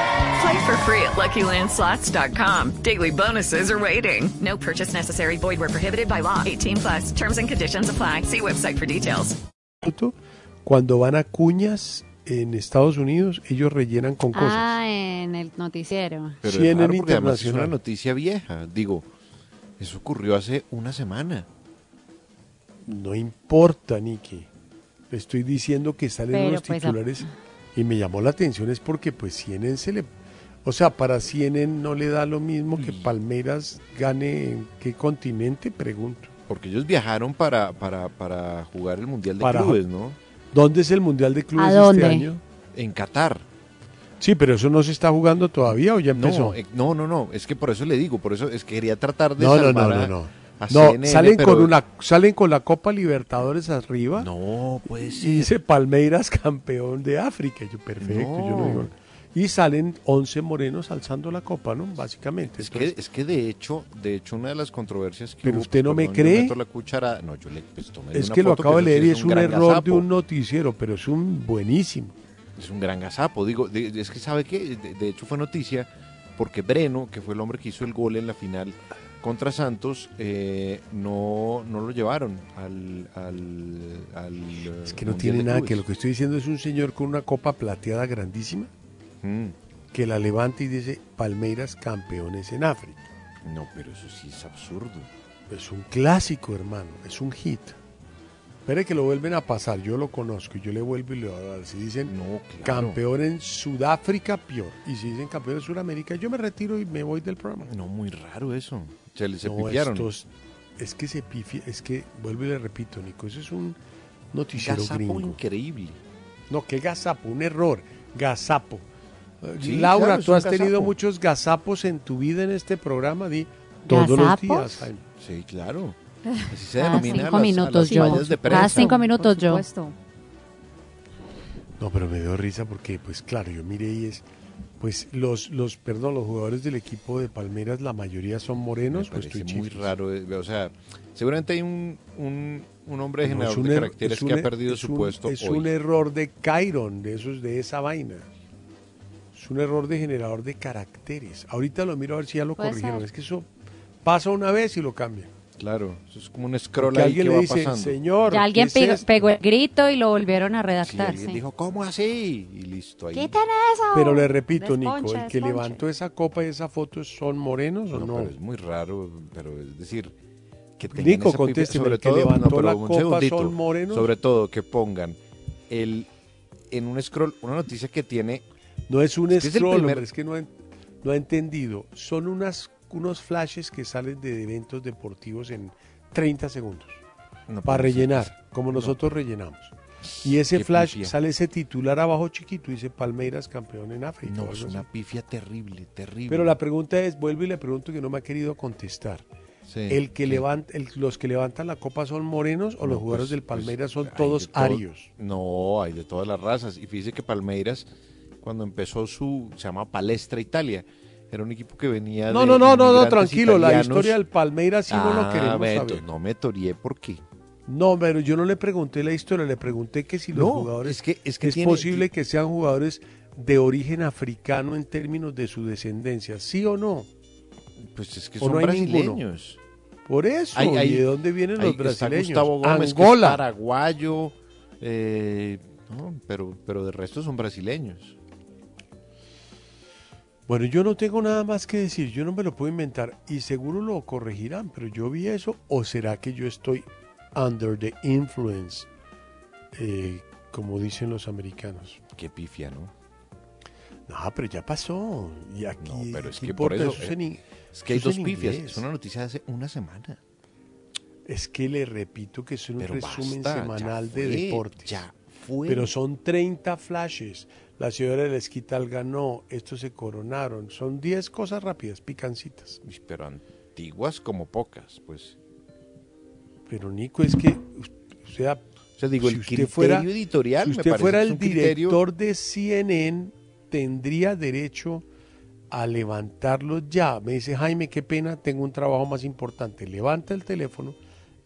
S21: Play for free at LuckyLandSlots.com. Daily bonuses are waiting. No purchase necessary. Void where prohibited by law. 18 plus. Terms and conditions apply. See website for details.
S7: Cuando van a cuñas en Estados Unidos, ellos rellenan con cosas.
S4: Ah, en el noticiero.
S3: Pero
S7: CNN
S3: es raro porque además es
S7: Internacional.
S3: una noticia vieja. Digo, eso ocurrió hace una semana.
S7: No importa, Nicky. Le estoy diciendo que salen
S4: Pero,
S7: unos
S4: pues,
S7: titulares y me llamó la atención es porque pues CNN se le... O sea, para CNN no le da lo mismo que Palmeiras gane en qué continente, pregunto.
S3: Porque ellos viajaron para, para, para jugar el Mundial de
S7: Para-
S3: Clubes, ¿no?
S7: ¿Dónde es el Mundial de Clubes
S4: ¿A dónde?
S7: este año?
S3: En Qatar.
S7: Sí, pero eso no se está jugando todavía o ya
S3: No,
S7: empezó.
S3: eh, no, no, no. Es que por eso le digo, por eso es que quería tratar de
S7: No, no, no,
S3: salvar
S7: no,
S3: a-
S7: no.
S3: a
S7: No,
S3: CNN,
S7: salen
S3: pero-
S7: con una salen con la Copa Libertadores arriba.
S3: No, puede
S7: Y
S3: ser.
S7: dice Palmeiras campeón de África. Yo, perfecto, yo no
S3: No.
S7: digo. Y salen 11 morenos alzando la copa, ¿no? Básicamente.
S3: Es que, es que de hecho, de hecho una de las controversias que
S7: Pero
S3: hubo,
S7: usted no me cree.
S3: meto la cuchara, no, yo le pues, tomé
S7: es
S3: una
S7: que lo acabo de leer y es un, error de un noticiero, pero es un buenísimo.
S3: Es un gran gazapo, digo, de- es que sabe que de, de hecho fue noticia porque Breno, que fue el hombre que hizo el gol en la final contra Santos, eh, no, no lo llevaron al, al, al, eh,
S7: Es que no tiene nada que lo que estoy diciendo es un señor con una copa plateada grandísima
S3: Mm,
S7: que la levanta y dice Palmeiras campeones en África.
S3: no, pero eso sí es absurdo.
S7: Es un clásico, hermano, es un hit. Espere que lo vuelven a pasar, yo lo conozco y yo le vuelvo y le voy a dar. Si dicen
S3: No, claro.
S7: campeón en Sudáfrica, peor. Y si dicen campeón en Sudamérica, yo me retiro y me voy del programa.
S3: No, muy raro eso. Se, le- se
S7: No,
S3: pifiaron.
S7: estos- es que se pifia, es que, vuelvo y le repito, Nico, eso es un noticiero
S3: Gazapo
S7: gringo.
S3: increíble.
S7: No, qué gazapo, un error, gazapo.
S3: Sí,
S7: Laura,
S3: claro,
S7: tú has tenido
S3: gazapo.
S7: muchos gazapos en tu vida en este programa, di todos los días. Jaime.
S3: Sí, claro. Así se denomina a
S4: cinco
S3: a
S4: minutos
S3: las
S4: yo.
S3: de
S4: Cada
S3: prensa.
S4: cinco minutos yo.
S7: No, pero me dio risa porque, pues claro, yo miré y es, pues los, los, perdón, los jugadores del equipo de Palmeras, la mayoría son morenos,
S3: Me
S7: pues
S3: parece
S7: estoy
S3: muy
S7: chifres.
S3: raro. eh, O sea, seguramente hay un, un, un hombre
S7: No,
S3: generador
S7: es un
S3: de
S7: er-
S3: caracteres que ha
S7: er-
S3: perdido su
S7: un-
S3: puesto
S7: Es
S3: hoy.
S7: un error de Chiron, de esos, de esa vaina. Un error de generador de caracteres. Ahorita lo miro a ver si ya lo corrigieron.
S4: ser.
S7: Es que eso pasa una vez y lo cambian.
S3: Claro, eso es como un scroll
S7: Porque
S3: ahí
S7: alguien
S3: que
S7: le
S3: va
S7: dice,
S3: pasando.
S7: señor,
S4: Ya alguien
S7: ¿qué es
S4: pegó, el grito y lo volvieron a
S3: Sí,
S4: redactar.
S3: alguien
S4: sí.
S3: dijo, ¿cómo así? Y listo, ahí.
S4: ¡Quiten eso!
S7: Pero le repito, Nico,
S4: Desponche,
S7: el que
S4: desponche.
S7: levantó esa copa y esa foto son morenos o
S3: No,
S7: no.
S3: pero es muy raro, pero es decir, que tengan
S7: Nico, contésteme,
S3: sobre
S7: el que
S3: todo,
S7: levantó
S3: pero
S7: la copa son morenos.
S3: Sobre todo que pongan el en un scroll una noticia que tiene
S7: No es un
S3: Es es el
S7: scroll,
S3: primer-
S7: hombre, es que no ha, no ha entendido. Son unas, unos flashes que salen de eventos deportivos en 30 segundos.
S3: No
S7: para
S3: ser
S7: rellenar, como nosotros rellenamos. Y ese flash
S3: pifia.
S7: sale ese titular abajo chiquito, dice Palmeiras campeón en África.
S3: No, es una pifia terrible, terrible.
S7: Pero la pregunta es, vuelvo y le pregunto que no me ha querido contestar.
S3: Sí,
S7: el que
S3: sí.
S7: levanta, el- ¿Los que levantan la copa son morenos o
S3: No,
S7: los jugadores
S3: pues-
S7: del
S3: pues,
S7: Palmeiras son todos
S3: todo-
S7: arios?
S3: No, hay de todas las razas. Y fíjese que Palmeiras, cuando empezó su, se llama Palestra Italia, era un equipo que venía
S7: No,
S3: de
S7: no, no, no, no, tranquilo, la
S3: italianos.
S7: historia del Palmeiras sí no lo
S3: Ah,
S7: queremos saber.
S3: No me torié porque
S7: No, pero yo no le pregunté la historia, le pregunté que si los
S3: No,
S7: jugadores
S3: es que- es que tiene-
S7: posible que sean jugadores de origen africano en términos de su descendencia, ¿sí o no?
S3: pues es que
S7: ¿O
S3: son
S7: no hay
S3: brasileños.
S7: Por eso,
S3: Hay- hay-
S7: ¿y de dónde vienen
S3: Ahí
S7: los brasileños?
S3: Gustavo Gómez, que
S7: Angola.
S3: es paraguayo, eh, no, pero, pero de resto son brasileños.
S7: Bueno, yo no tengo nada más que decir, yo no me lo puedo inventar y seguro lo corregirán, pero yo vi eso o será que yo estoy under the influence, eh, como dicen los americanos.
S3: Qué pifia, ¿no?
S7: No, pero ya pasó. Y aquí,
S3: No, pero es
S7: ¿qué
S3: que por eso,
S7: es
S3: eh,
S7: en in-
S3: es que hay dos pifias.
S7: inglés.
S3: Es una noticia de hace una semana.
S7: Es que le repito que es un
S3: Pero
S7: resumen
S3: basta,
S7: semanal de deportes.
S3: ya fue.
S7: Pero son 30 flashes. La señora del Esquital ganó, estos se coronaron. Son 10 cosas rápidas, picancitas.
S3: Pero antiguas como pocas, pues.
S7: Pero Nico, es que, o sea,
S3: O sea, digo,
S7: si
S3: el
S7: usted fuera,
S3: editorial
S7: si usted fuera el
S3: criterio-
S7: director de CNN, tendría derecho a levantarlo ya. Me dice, Jaime, qué pena, tengo un trabajo más importante. Levanta el teléfono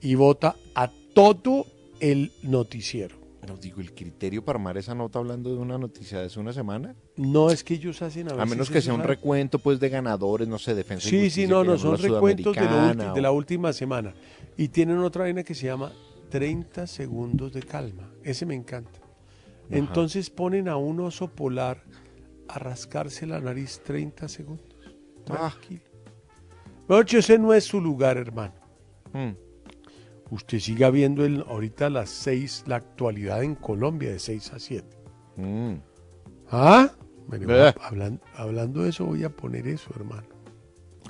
S7: y vota a todo el noticiero.
S3: No, digo, el criterio para armar esa nota hablando de una noticia de hace una semana.
S7: No es que ellos hacen a,
S3: A
S7: veces
S3: menos que sea un recuento pues de ganadores, no sé, defensa y
S7: Sí,
S3: justicia,
S7: sí, no, no, son recuentos de, ulti- de la última semana. Y tienen otra vaina que se llama 30 segundos de calma. Ese me encanta.
S3: Ajá.
S7: Entonces ponen a un oso polar a rascarse la nariz 30 segundos.
S3: Ah.
S7: Tranquilo. Mejor dicho, ese no es su lugar, hermano.
S3: Mm.
S7: Usted siga viendo el, ahorita las 6, la actualidad en Colombia de 6 a 7.
S3: Mm.
S7: ¿Ah? Bueno, hablan- hablando de eso, voy a poner eso, hermano.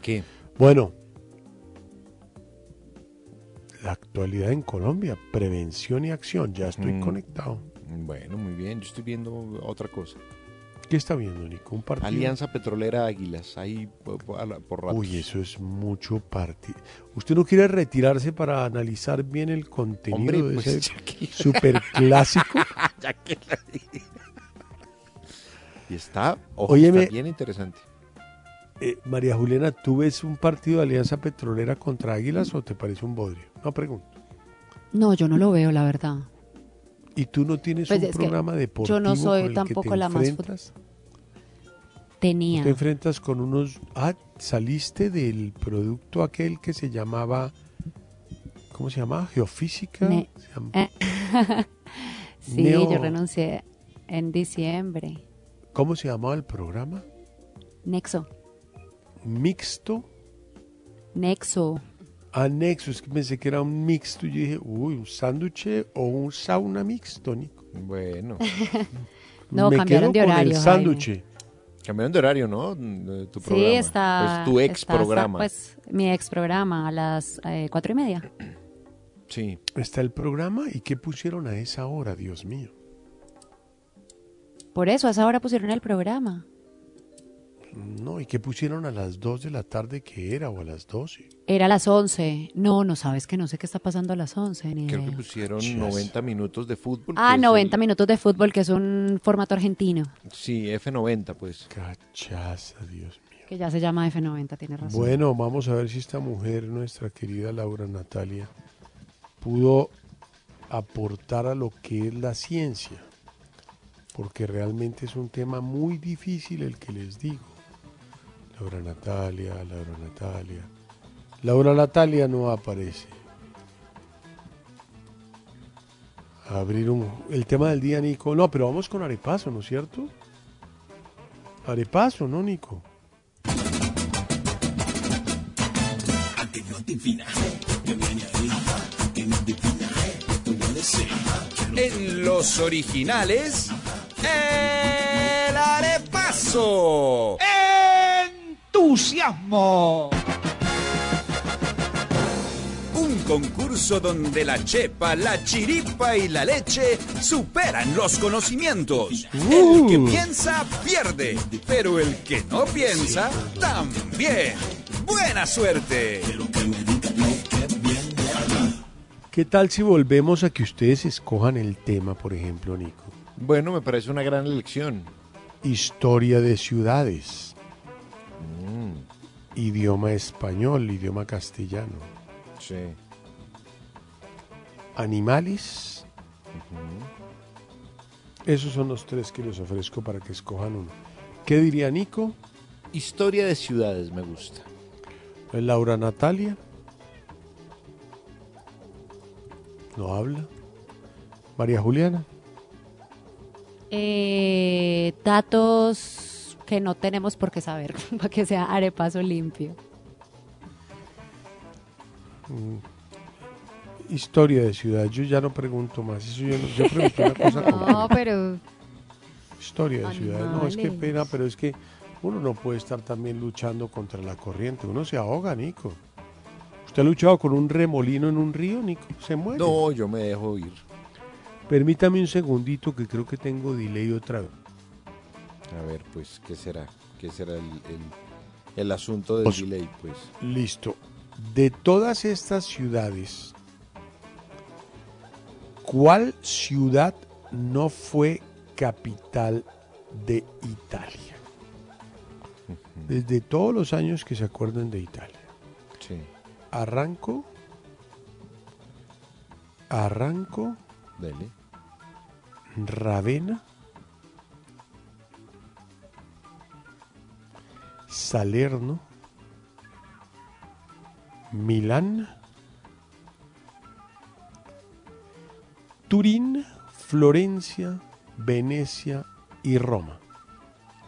S3: ¿Qué?
S7: Bueno, la actualidad en Colombia, prevención y acción, ya estoy
S3: Mm.
S7: conectado.
S3: Bueno, muy bien, yo estoy viendo otra cosa.
S7: ¿Qué está viendo, Nico? Un partido.
S3: Alianza Petrolera Águilas, ahí por, ratos.
S7: Uy, eso es mucho partido. ¿Usted no quiere retirarse para analizar bien el contenido
S3: Hombre,
S7: de
S3: pues,
S7: ese
S3: ya que-
S7: super clásico?
S3: Ya que la. Y está, ojo,
S7: Óyeme.
S3: está bien interesante.
S7: Eh, María Juliana, ¿tú ves un partido de Alianza Petrolera contra Águilas o te parece un bodrio? No pregunto.
S4: No, yo no lo veo, la verdad.
S7: ¿Y tú no tienes
S4: Pues
S7: un programa deportivo
S4: yo no soy
S7: con el que
S4: tampoco
S7: te
S4: la más
S7: enfrentas?
S4: Tenía.
S7: Te enfrentas con unos... Ah, saliste del producto aquel que se llamaba... ¿Cómo se llamaba? Geofísica.
S4: Ne-
S7: Se llama-
S4: Eh, sí,
S7: Neo-
S4: yo renuncié en diciembre.
S7: ¿Cómo se llamaba el programa?
S4: Nexo.
S7: Mixto.
S4: Nexo.
S7: Anexo, es que pensé que era un mixto. Y yo dije, uy, un sándwich o un sauna mixto, Nico.
S3: Bueno,
S4: No,
S7: Me
S4: cambiaron
S7: quedo
S4: de
S7: con
S4: horario,
S7: El
S4: Jaime.
S7: sándwich.
S3: cambiaron de horario, ¿no? Tu
S4: Sí,
S3: programa.
S4: está.
S3: Pues tu ex
S4: está- está,
S3: programa.
S4: pues mi ex programa a las eh, cuatro y media.
S3: Sí.
S7: Está el programa y qué pusieron a esa hora, Dios mío.
S4: Por eso, a esa hora pusieron el programa.
S7: No, ¿y qué pusieron a las 2 de la tarde que era o a las 12?
S4: Era a las 11. No, no sabes que no sé qué está pasando a las 11. Ni
S3: Creo que pusieron
S7: Chas.
S3: 90 minutos de fútbol.
S4: Ah,
S3: pues,
S4: 90 minutos de fútbol, que es un formato argentino,
S3: Sí, F90, pues.
S7: Cachaza, Dios mío.
S4: que ya se llama F90, tienes razón.
S7: Bueno, vamos a ver si esta mujer, nuestra querida Laura Natalia, pudo aportar a lo que es la ciencia, porque realmente es un tema muy difícil el que les digo. Laura Natalia, Laura Natalia. Laura Natalia no aparece. Abrir un, el tema del día, Nico. No, pero vamos con Arepaso, ¿no es cierto? Arepaso, ¿no, Nico?
S12: En los originales, el arepaso.
S22: ¡Entusiasmo!
S12: Un concurso donde la chepa, la chiripa y la leche superan los conocimientos. El que piensa pierde, pero el que no piensa también. Buena suerte.
S7: ¿Qué tal si volvemos a que ustedes escojan el tema, por ejemplo, Nico?
S3: Bueno, me parece una gran elección.
S7: Historia de ciudades. Idioma español, idioma castellano.
S3: Sí.
S7: Animales. Esos son los tres que les ofrezco para que escojan uno. ¿Qué diría Nico?
S3: Historia de ciudades me gusta.
S7: Laura Natalia. No habla. María Juliana.
S4: Eh, datos que no tenemos por qué saber, para que sea arepaso limpio.
S7: Mm. Historia de ciudad. Yo ya no pregunto más. Eso yo, no- yo pregunto una cosa
S6: No, pero
S7: Historia de ciudad. No, es que pena, pero es que uno no puede estar también luchando contra la corriente. Uno se ahoga, Nico. ¿Usted ha luchado con un remolino en un río, Nico? Se muere.
S3: No, yo me dejo ir.
S7: Permítame un segundito que creo que tengo delay otra vez.
S3: A ver, pues, ¿qué será? ¿Qué será el, el- el asunto del
S7: Pues-
S3: delay? Pues,
S7: Listo. De todas estas ciudades, ¿cuál ciudad no fue capital de Italia? Desde todos los años que se acuerdan de Italia.
S3: sí.
S7: Arranco. Arranco.
S3: Dele.
S7: Ravenna. Salerno. Milán. Turín, Florencia, Venecia y Roma.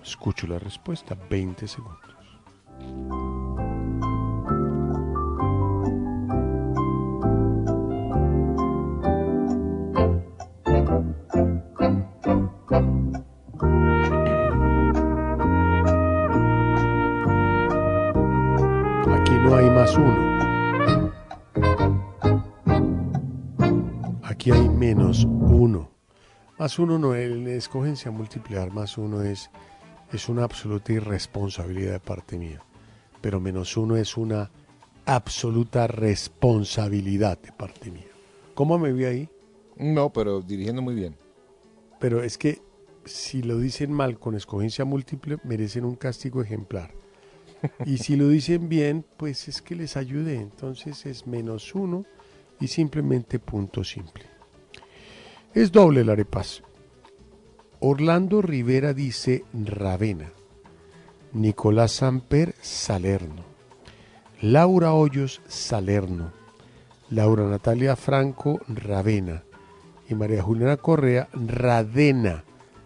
S7: Escucho la respuesta, 20 segundos. No hay más uno. Aquí hay menos uno. Más uno no es escogencia multiplicar, más uno es, es una absoluta irresponsabilidad de parte mía. Pero menos uno es una absoluta responsabilidad de parte mía. ¿Cómo me vi ahí?
S3: No, pero dirigiendo muy bien.
S7: Pero es que si lo dicen mal con escogencia múltiple, merecen un castigo ejemplar. Y si lo dicen bien, pues es que les ayude. Entonces es menos uno y simplemente punto simple. Es doble el arepaso. Orlando Rivera dice Ravena. Nicolás Samper, Salerno. Laura Hoyos, Salerno. Laura Natalia Franco, Ravena. Y María Juliana Correa, Radena.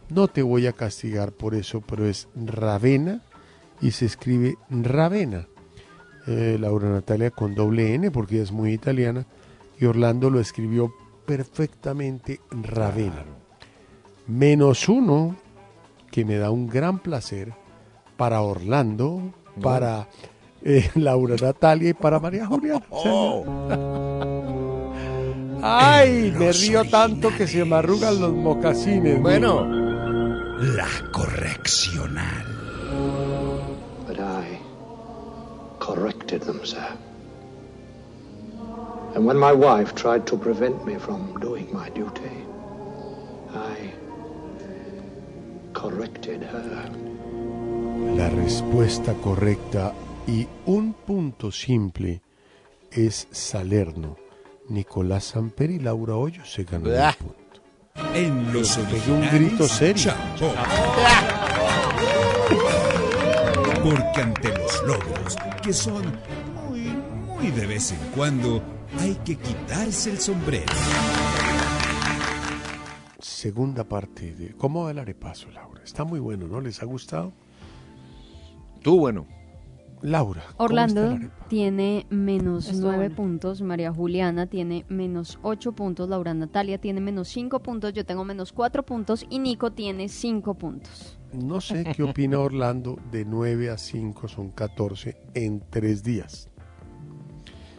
S7: No te voy a castigar por eso, pero es Ravena y se escribe Ravena. Eh, Laura Natalia con doble N porque ella es muy italiana y Orlando lo escribió perfectamente Ravena. Menos uno que me da un gran placer para Orlando, para eh, Laura Natalia y para María Juliana. Ay, me río tanto que se me arrugan los mocasines.
S3: Bueno.
S22: La correccional. Corrected them, sir. And when my wife tried to prevent me from doing my duty, I corrected her.
S7: La respuesta correcta y un punto simple es Salerno. Nicolás Samper y Laura Hoyos se ganaron
S3: Blah.
S7: el punto.
S12: En los
S7: un grito serio.
S12: Porque ante los logros, que son muy, muy de vez en cuando, hay que quitarse el sombrero.
S7: Segunda parte de... ¿Cómo va el arepaso, Laura? Está muy bueno, ¿no? ¿Les ha gustado?
S3: Tú, bueno.
S7: Laura. ¿cómo está
S6: Orlando tiene menos
S4: Estuvo
S6: 9
S4: bueno.
S6: puntos, María Juliana tiene menos 8 puntos, Laura Natalia tiene menos 5 puntos, yo tengo menos 4 puntos y Nico tiene 5 puntos.
S7: No sé qué opina Orlando. De 9 a 5 son 14 en 3 días.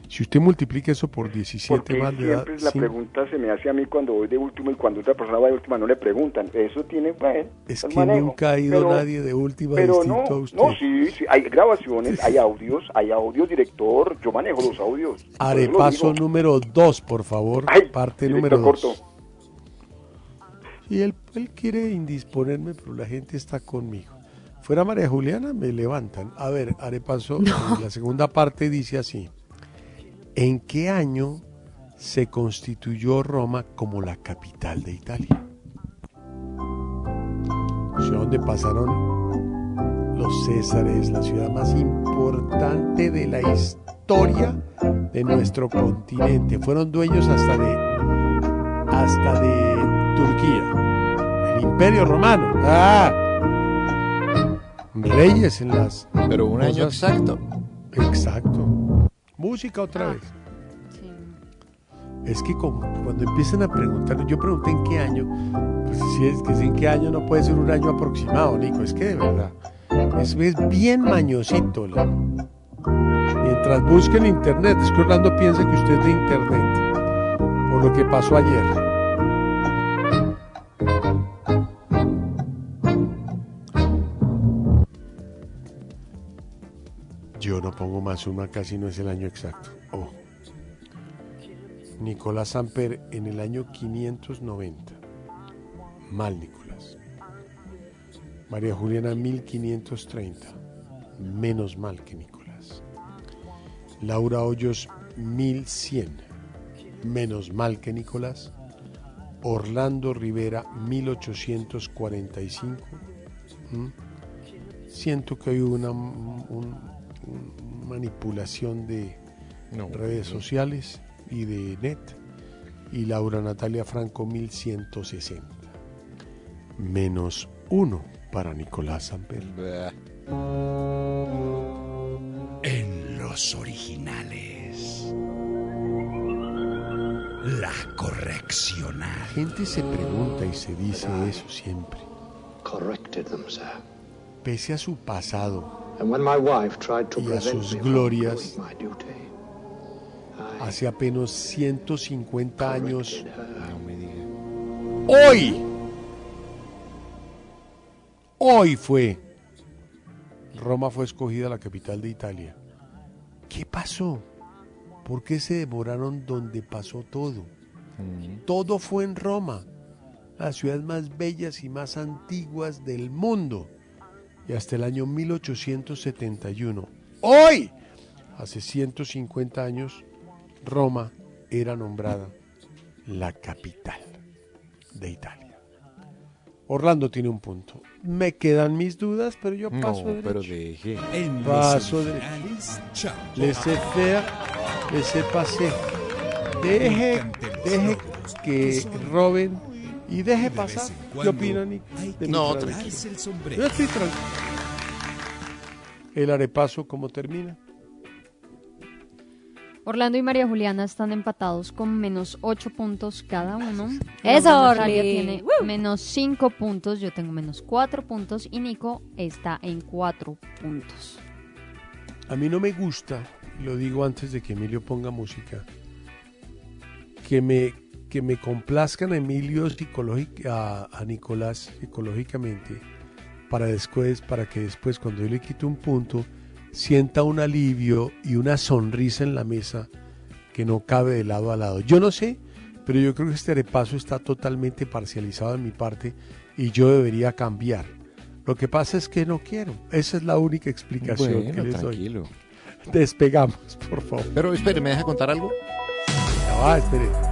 S7: Si usted multiplica eso por 17
S23: Porque
S7: más
S23: siempre la
S7: cinco.
S23: pregunta se me hace a mí cuando voy de último y cuando otra persona va de última no le preguntan. Eso tiene, bueno,
S7: Es
S23: el
S7: que
S23: manejo.
S7: nunca ha ido
S23: Pero-
S7: nadie de última
S23: Pero
S7: distinto
S23: no,
S7: a usted.
S23: no, sí, sí, hay grabaciones, hay audios, hay audios, director, yo manejo los audios.
S7: Arepaso
S23: digo.
S7: número 2, por favor.
S23: Ay,
S7: parte número 2.
S23: corto.
S7: Y él, él quiere indisponerme, pero la gente está conmigo. Fuera María Juliana, me levantan. A ver, Arepaso, en la segunda parte dice así. ¿En qué año se constituyó Roma como la capital de Italia? Ciudad donde pasaron los Césares, la ciudad más importante de la historia de nuestro continente. Fueron dueños hasta de hasta de Turquía. Imperio Romano. ¡Ah! Reyes en las.
S3: Pero un año
S7: cosas-
S3: exacto.
S7: Exacto. Música otra vez. Es que como cuando empiezan a preguntar, yo pregunté en qué año, pues si es que si en qué año no puede ser un año aproximado, Nico, es que de verdad, es, es bien mañosito. la- Mientras busque en internet, es que Orlando piensa que usted es de internet, por lo que pasó ayer. Pongo más una, casi no es el año exacto. Oh. Nicolás Samper en el año 590. Mal, Nicolás. María Juliana 1530. Menos mal que Nicolás. Laura Hoyos 1100. Menos mal que Nicolás. Orlando Rivera 1845. ¿Mm? Siento que hay una un- un- manipulación de redes sociales y de net. Y Laura Natalia Franco 1160. Menos uno para Nicolás Samper.
S12: En los originales. La correccional.
S7: La gente se pregunta y se dice eso siempre.
S22: Corrected them, sir.
S7: Pese a su pasado
S22: And when my wife tried to
S7: y a sus glorias,
S22: doing my duty,
S7: hace apenas 150 años, hoy, hoy fue, Roma fue escogida la capital de Italia. ¿Qué pasó? ¿Por qué se demoraron donde pasó todo? Todo fue en Roma, las ciudades más bellas y más antiguas del mundo. Y hasta el año 1871, hoy, hace 150 años, Roma era nombrada la capital de Italia. Orlando tiene un punto. Me quedan mis dudas, pero yo paso
S3: No, pero deje.
S7: Paso de laissez faire, laissez passer. Deje, deje que roben y deje pasar. ¿Qué opinan? Nick? de mi
S3: No,
S7: frase?
S12: Quitarse el.
S7: Yo estoy tranquilo. El arepaso, ¿cómo termina?
S6: Orlando y María Juliana están empatados con menos 8 puntos cada uno.
S4: Eso, Orly.
S6: tiene
S4: Woo.
S6: menos 5 puntos, yo tengo menos 4 puntos y Nico está en 4 puntos.
S7: A mí no me gusta, lo digo antes de que Emilio ponga música, que me, que me complazcan a Emilio a, a Nicolás psicológicamente para después, para que después cuando yo le quito un punto sienta un alivio y una sonrisa en la mesa que no cabe de lado a lado. Yo no sé, pero yo creo que este repaso está totalmente parcializado en mi parte y yo debería cambiar. Lo que pasa es que no quiero. Esa es la única explicación
S3: Bueno,
S7: que les
S3: tranquilo.
S7: doy. Despegamos, por favor.
S3: Pero espere, ¿me deja contar algo?
S7: Ya va, espere.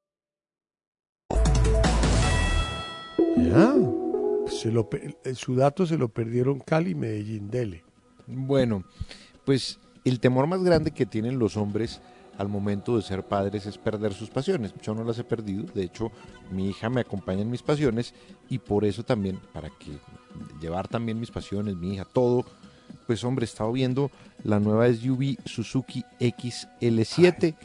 S7: Ya. Se lo pe- eh, su dato se lo perdieron Cali y Medellín. Dele.
S3: Bueno, pues el temor más grande que tienen los hombres al momento de ser padres es perder sus pasiones. Yo no las he perdido, de hecho mi hija me acompaña en mis pasiones y por eso también, para que llevar también mis pasiones, mi hija, todo, pues hombre, he estado viendo la nueva SUV Suzuki XL7,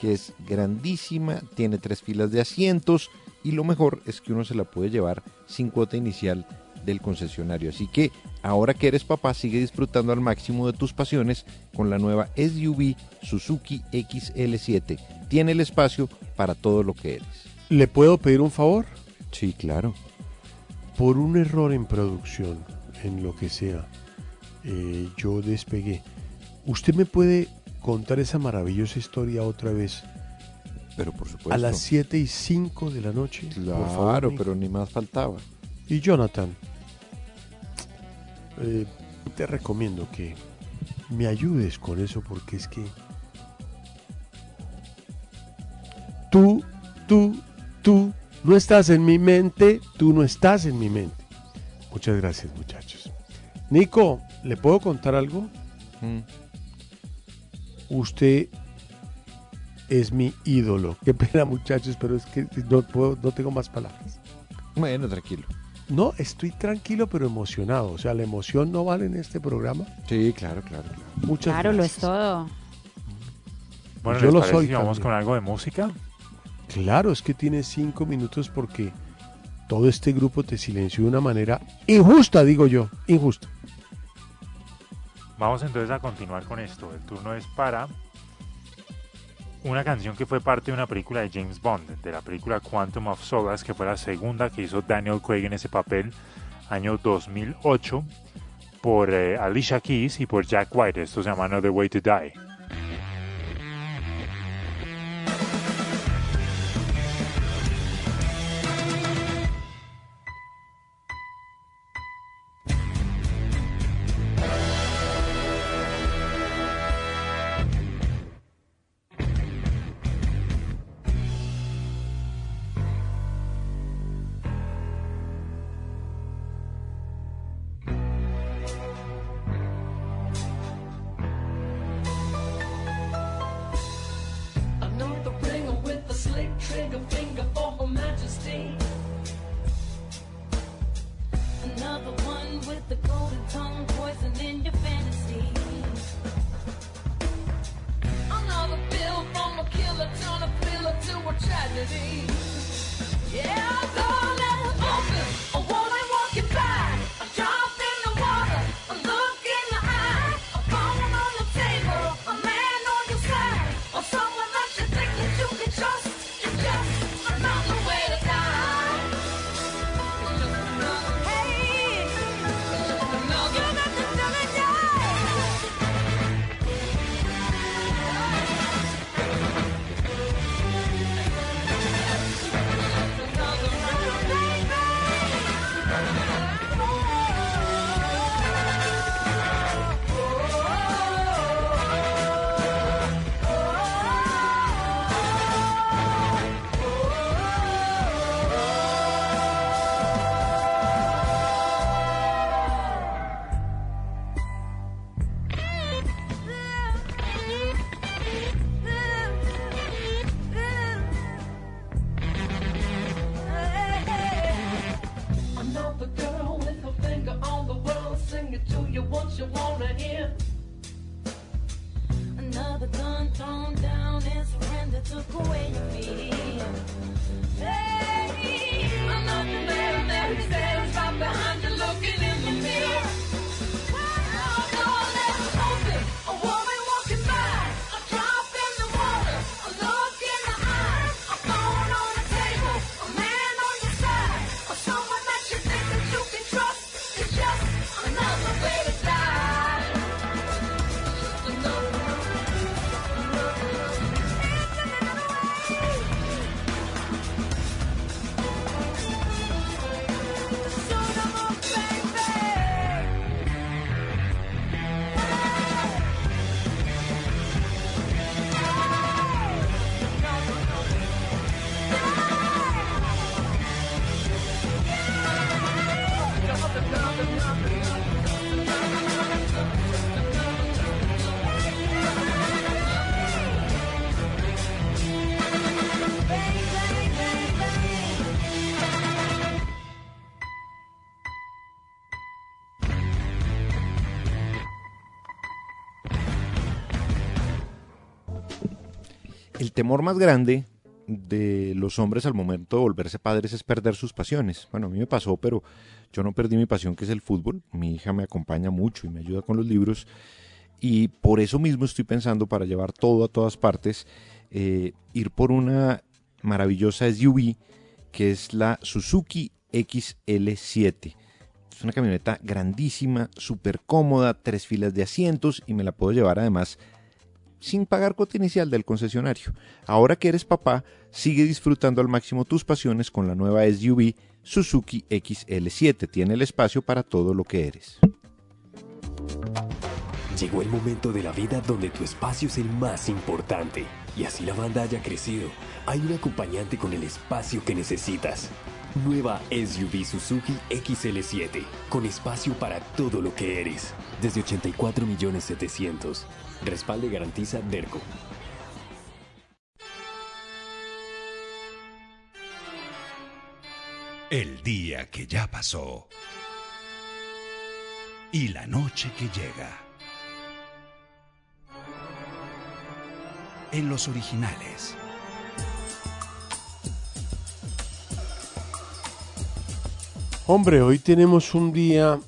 S3: que es grandísima, tiene tres filas de asientos y lo mejor es que uno se la puede llevar sin cuota inicial del concesionario. Así que ahora que eres papá, sigue disfrutando al máximo de tus pasiones con la nueva SUV Suzuki XL7. Tiene el espacio para todo lo que eres.
S7: ¿Le puedo pedir un favor?
S3: Sí, claro.
S7: Por un error en producción, en lo que sea, eh, yo despegué. ¿Usted me puede contar esa maravillosa historia otra vez?
S3: Pero por supuesto.
S7: A las 7 y 5 de la noche. por favor,
S3: Claro,
S7: Nico.
S3: pero ni más faltaba.
S7: Y Jonathan, eh, te recomiendo que me ayudes con eso porque es que tú, tú, tú no estás en mi mente, tú no estás en mi mente. Muchas gracias muchachos. Nico, ¿le puedo contar algo?
S3: Mm.
S7: Usted es mi ídolo. Qué pena muchachos, pero es que no, puedo, no tengo más palabras.
S3: Bueno, tranquilo.
S7: No, estoy tranquilo pero emocionado. O sea, la emoción no vale en este programa.
S3: Sí, claro, claro, claro.
S7: Muchas
S4: Claro, lo es todo.
S5: Bueno,
S7: Yo
S5: ¿les
S7: lo soy
S5: si vamos con algo de música?
S7: Claro, es que tiene cinco minutos porque todo este grupo te silenció de una manera injusta, digo yo, injusta.
S5: Vamos entonces a continuar con esto. El turno es para una canción que fue parte de una película de James Bond, de la película Quantum of Solace, que fue la segunda que hizo Daniel Craig en ese papel, año 2008, por eh, Alicia Keys y por Jack White. Esto se llama Another Way to Die.
S3: Temor más grande de los hombres al momento de volverse padres es perder sus pasiones. Bueno, a mí me pasó, pero yo no perdí mi pasión que es el fútbol. Mi hija me acompaña mucho y me ayuda con los libros. Y por eso mismo estoy pensando para llevar todo a todas partes, eh, ir por una maravillosa SUV que es la Suzuki XL7. Es una camioneta grandísima, súper cómoda, tres filas de asientos y me la puedo llevar además sin pagar cuota inicial del concesionario. Ahora que eres papá, sigue disfrutando al máximo tus pasiones con la nueva SUV Suzuki XL7. Tiene el espacio para todo lo que eres.
S24: Llegó el momento de la vida donde tu espacio es el más importante. Y así la banda haya crecido, hay un acompañante con el espacio que necesitas. Nueva SUV Suzuki XL7, con espacio para todo lo que eres. Desde 84 millones 700. Respalde y garantiza Derco.
S25: El día que ya pasó. Y la noche que llega. En los originales.
S7: Hombre, hoy tenemos un día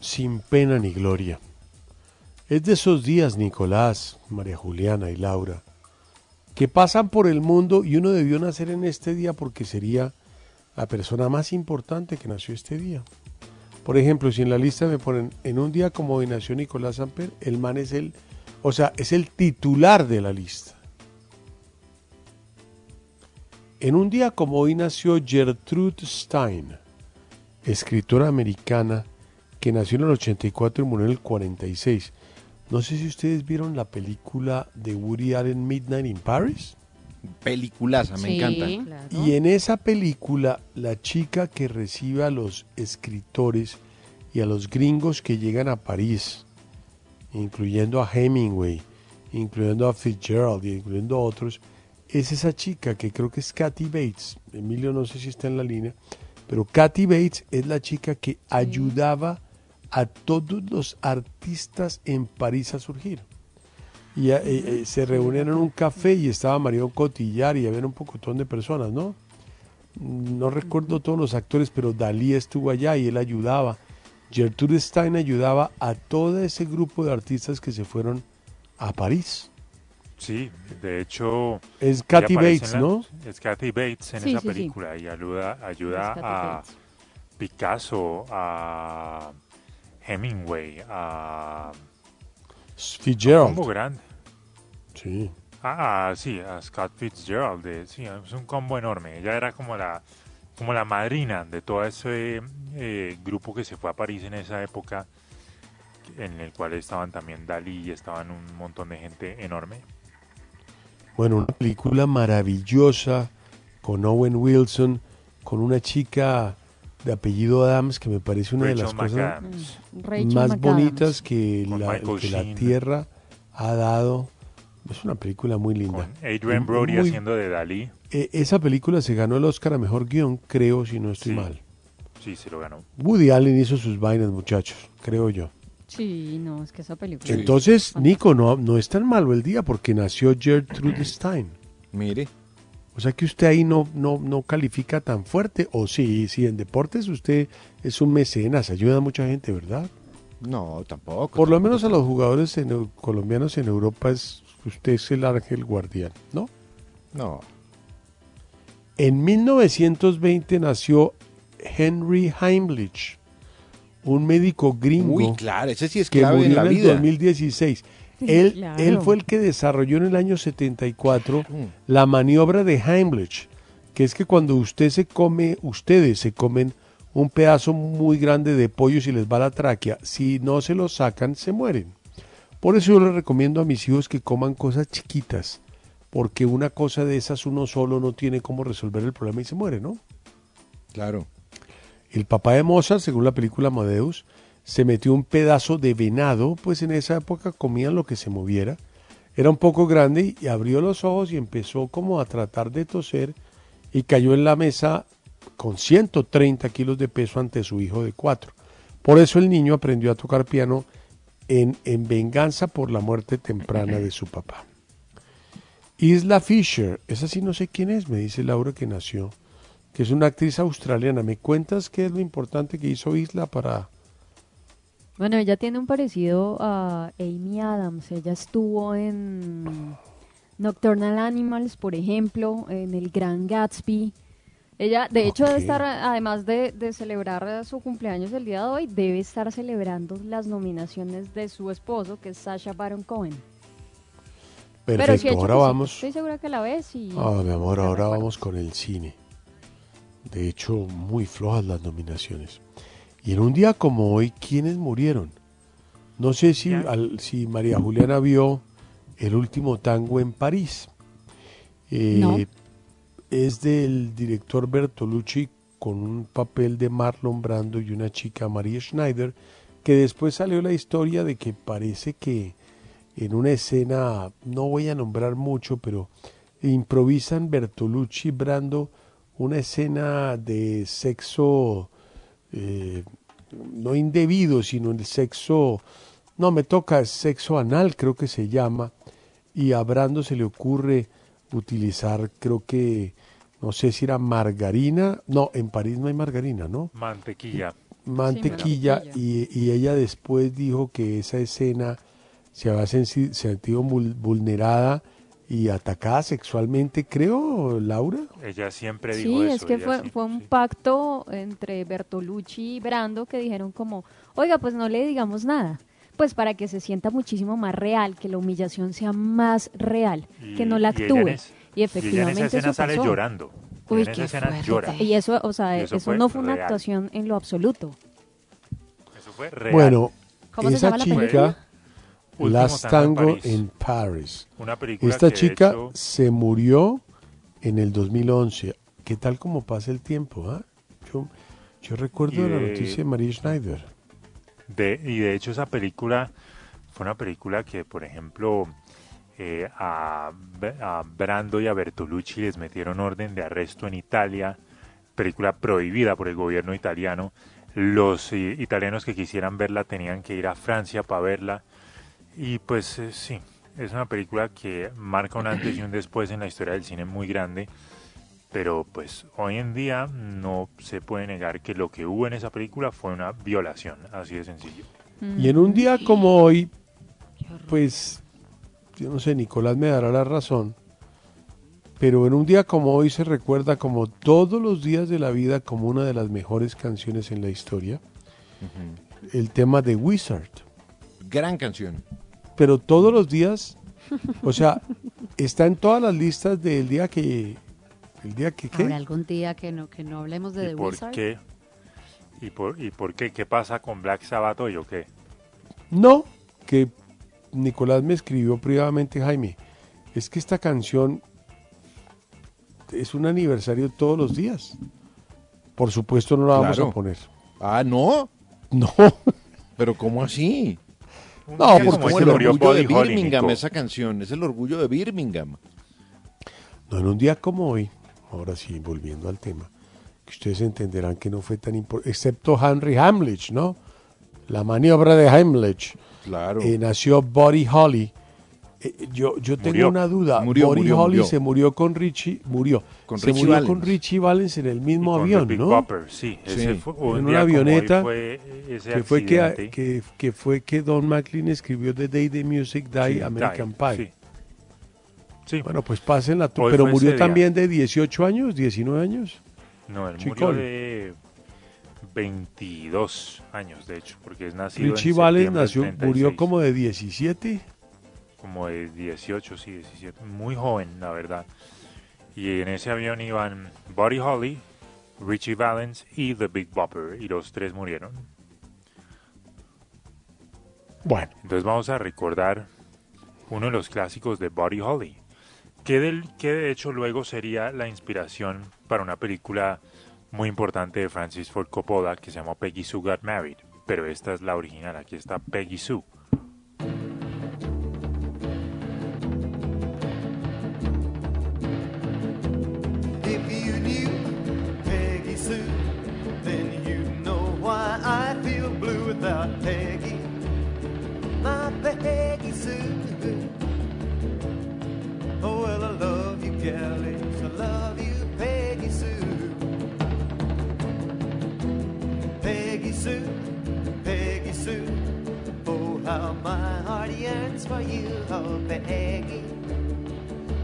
S7: sin pena ni gloria. Es de esos días, Nicolás, María Juliana y Laura, que pasan por el mundo y uno debió nacer en este día porque sería la persona más importante que nació este día. Por ejemplo, si en la lista me ponen en un día como hoy nació Nicolás Samper, el man es el, o sea, es el titular de la lista. En un día como hoy nació Gertrude Stein, escritora americana que nació en el 84 y murió en el 46. No sé si ustedes vieron la película de Woody Allen Midnight in Paris.
S3: Peliculaza, me
S4: Sí,
S3: encanta.
S4: claro.
S7: Y en esa película, la chica que recibe a los escritores y a los gringos que llegan a París, incluyendo a Hemingway, incluyendo a Fitzgerald y incluyendo a otros, es esa chica que creo que es Kathy Bates. Emilio no sé si está en la línea, pero Kathy Bates es la chica que ayudaba a todos los artistas en París a surgir. Y eh, eh, se reunían en un café y estaba Marion Cotillard y había un pocotón de personas, ¿no? No recuerdo todos los actores, pero Dalí estuvo allá y él ayudaba. Gertrude Stein ayudaba a todo ese grupo de artistas que se fueron a París.
S5: Sí, de hecho...
S7: Es Kathy Bates,
S5: la-
S7: ¿no?
S5: Es Kathy Bates en
S7: Sí,
S5: esa
S7: sí, sí.
S5: película y ayuda, ayuda a
S7: Bates.
S5: Picasso, a Hemingway, a...
S7: Fitzgerald.
S5: Un combo grande.
S7: Sí.
S5: Ah, ah, sí, a Scott Fitzgerald. de- sí, es un combo enorme. Ella era como la, como la madrina de todo ese eh, grupo que se fue a París en esa época, en el cual estaban también Dalí y estaban un montón de gente enorme.
S7: Bueno, una película maravillosa con Owen Wilson, con una chica de apellido Adams que me parece una de las cosas
S5: McAdams.
S6: Mm,
S7: más bonitas que, la, que. Tierra ha dado. Es una película muy linda.
S5: Adrian Brody
S7: muy-
S5: haciendo de Dalí.
S7: Eh, esa película se ganó el Oscar a Mejor Guión, creo, si no estoy
S5: Sí.
S7: mal.
S5: Sí, se lo ganó.
S7: Woody Allen hizo sus vainas, muchachos, creo yo.
S6: Sí, no, es que esa película.
S7: Entonces, Nico, no, no es tan malo el día porque nació Gertrude Stein.
S3: Mire.
S7: O sea que usted ahí no, no, no califica tan fuerte. O sí, sí, en deportes usted es un mecenas, ayuda a mucha gente, ¿verdad?
S3: No, tampoco.
S7: Por lo menos a los jugadores en colombianos en Europa es usted es el ángel guardián, ¿no?
S3: No.
S7: En 1920 nació Henry Heimlich, un médico gringo
S3: Uy, claro, ese sí es
S7: que
S3: clave en la
S7: en el
S3: vida.
S7: 2016. Él,
S3: Claro.
S7: él fue el que desarrolló en el año 74
S3: Mm.
S7: la maniobra de Heimlich, que es que cuando usted se come, ustedes se comen un pedazo muy grande de pollo y les va la tráquea, si no se lo sacan, se mueren. Por eso yo les recomiendo a mis hijos que coman cosas chiquitas, porque una cosa de esas uno solo no tiene cómo resolver el problema y se muere, ¿no?
S3: Claro.
S7: El papá de Mozart, según la película Amadeus, se metió un pedazo de venado, pues en esa época comían lo que se moviera. Era un poco grande y abrió los ojos y empezó como a tratar de toser y cayó en la mesa con 130 kilos de peso ante su hijo de cuatro. Por eso el niño aprendió a tocar piano en, en venganza por la muerte temprana de su papá. Isla Fisher, esa sí no sé quién es, me dice Laura que nació, que es una actriz australiana. ¿Me cuentas qué es lo importante que hizo Isla para...
S6: Bueno, ella tiene un parecido a Amy Adams. Ella estuvo en Nocturnal Animals, por ejemplo, en El Gran Gatsby. Ella, de hecho, debe estar, además de, de celebrar su cumpleaños el día de hoy, debe estar celebrando las nominaciones de su esposo, que es Sasha Baron Cohen. Pero
S7: Perfecto,
S6: hecho
S7: ahora
S6: cositas.
S7: vamos...
S6: Estoy segura que la ves y...
S7: Ah, mi amor, ahora vamos con el cine. De hecho, muy flojas las nominaciones. Y en un día como hoy, ¿quiénes murieron? No sé si, al- si María Juliana vio El último tango en París. Eh,
S4: No.
S7: Es del director Bertolucci con un papel de Marlon Brando y una chica, María Schneider, que después salió la historia de que parece que en una escena, no voy a nombrar mucho, pero improvisan Bertolucci y Brando una escena de sexo eh, no indebido, sino el sexo, no me toca, sexo anal creo que se llama, y a Brando se le ocurre utilizar, creo que, no sé si era margarina, no, en París no hay margarina, ¿no?
S5: Mantequilla.
S7: mantequilla y, y ella después dijo que esa escena se había sentido vul- vulnerada y atacada sexualmente, creo, Laura.
S5: Ella siempre dijo
S6: Sí,
S5: eso.
S6: es que fue,
S5: sí.
S6: fue un pacto entre Bertolucci y Brando que dijeron como, oiga, pues no le digamos nada, pues para que se sienta muchísimo más real, que la humillación sea más real,
S5: Y-
S6: que no la
S5: y ella
S6: actúe. Y,
S5: es- y ella en esa
S6: efectivamente
S5: escena
S6: eso
S5: sale llorando.
S6: Uy,
S5: en esa
S6: qué
S5: escena llora.
S6: Y eso, o sea,
S5: Y
S6: eso,
S5: eso fue
S6: no fue una
S5: real.
S6: actuación en lo absoluto.
S5: Eso fue real.
S7: Bueno,
S6: ¿Cómo se
S7: esa
S6: llama la película?
S7: Last
S5: Tango en
S7: Paris.
S5: Una película
S7: Esta
S5: que, de
S7: chica
S5: hecho-
S7: se murió en el 2011. ¿Qué tal como pasa el tiempo? ah? Yo, yo recuerdo
S5: Y
S7: la
S5: de-
S7: noticia de María Schneider.
S5: De, y de hecho esa película fue una película que, por ejemplo, eh, a Brando y a Bertolucci les metieron orden de arresto en Italia, película prohibida por el gobierno italiano. Los eh, italianos que quisieran verla tenían que ir a Francia para verla. Y pues eh, sí, es una película que marca un antes y un después en la historia del cine muy grande. Pero pues hoy en día no se puede negar que lo que hubo en esa película fue una violación, así de sencillo.
S7: Y en un día como hoy, pues, yo no sé, Nicolás me dará la razón, pero en un día como hoy se recuerda como todos los días de la vida como una de las mejores canciones en la historia, el tema de Wizard.
S3: Gran canción.
S7: Pero todos los días, o sea, está en todas las listas del día que, el día que, ¿qué?
S4: Habrá algún día que no, que no hablemos de
S5: ¿Y
S4: The
S5: por
S4: Wizard.
S5: qué? ¿Y por, ¿Y por qué? ¿Qué pasa con Black Sabbath hoy o qué?
S7: No, que Nicolás me escribió privadamente, Jaime, es que esta canción es un aniversario todos los días. Por supuesto no la vamos a poner.
S3: Ah, ¿no?
S7: No.
S3: Pero ¿cómo así?
S7: No,
S3: es
S7: porque se
S3: el
S7: murió
S3: orgullo de Birmingham
S5: Nico.
S3: esa canción, es el orgullo de Birmingham.
S7: No, en un día como hoy, ahora sí, volviendo al tema, que ustedes entenderán que no fue tan importante, excepto Henry Hamlich, ¿no? la maniobra de Heimlich,
S3: Claro.
S7: eh, nació Buddy Holly. Eh, yo, yo tengo
S3: Murió.
S7: una duda.
S3: Murió,
S7: Buddy
S3: murió,
S7: Holly
S3: murió.
S7: se murió con Richie, murió.
S3: Con
S7: se
S3: Richie
S7: murió
S3: Valens.
S7: con Richie Valens en el mismo avión, ¿no?
S5: Bopper, sí. Ese
S3: Sí.
S5: fue, un
S7: en una avioneta
S5: fue ese
S7: que fue que, que, que fue que Don McLean escribió The Day the Music Die
S5: Sí,
S7: American
S5: Die,
S7: Pie.
S5: sí.
S7: Bueno, pues pasen la Pero murió
S5: día.
S7: también de 18 años, 19 años.
S5: No, él
S7: Chicol.
S5: murió de 22 años, de hecho, porque es nacido
S7: Richie
S5: en
S7: Valens
S5: septiembre del
S7: nació,
S5: 36,
S7: murió como de 17.
S5: Como de 18, sí, 17, muy joven, la verdad. Y en ese avión iban Buddy Holly, Richie Valens y The Big Bopper, y los tres murieron.
S7: Bueno,
S5: Entonces vamos a recordar uno de los clásicos de Buddy Holly, que, del, que de hecho luego sería la inspiración para una película muy importante de Francis Ford Coppola que se llama Peggy Sue Got Married, pero esta es la original, aquí está Peggy Sue.
S26: Sue, then you know why I feel blue without Peggy. My Peggy Sue. Oh, well, I love you, galleys. I love you, Peggy Sue. Peggy Sue, Peggy Sue. Oh, how my heart yearns for you, oh, Peggy.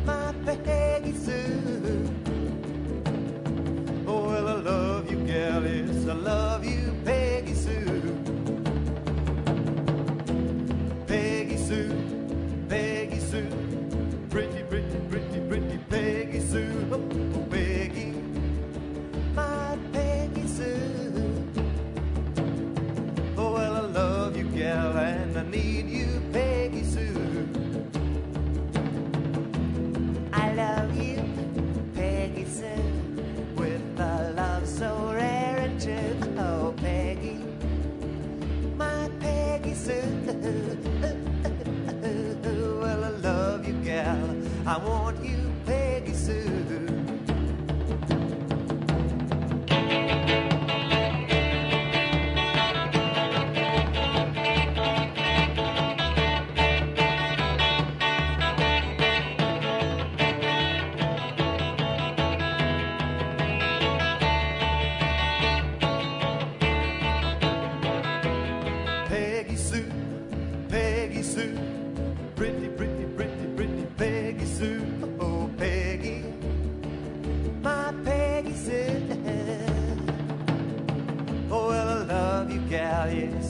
S26: My Peggy Sue. Oh, well, I love you, I love you, Peggy Sue. Peggy Sue, Peggy Sue, pretty, pretty, pretty, pretty Peggy Sue. Oh, oh, Peggy, my Peggy Sue. Oh, well, I love you, gal, and I need you, Peggy Sue. I love you, Peggy Sue, so rare and true. Oh, Peggy, my Peggy Sue. Well, I love you, gal. I want you, Peggy Sue.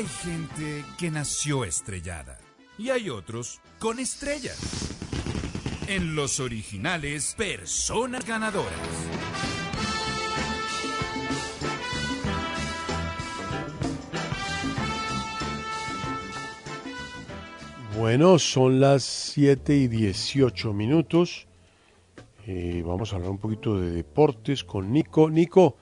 S12: Hay gente que nació estrellada y hay otros con estrellas. En los originales, personas ganadoras.
S7: Bueno, son las 7 y 18 minutos. Eh, vamos a hablar un poquito de deportes con Nico. Nico,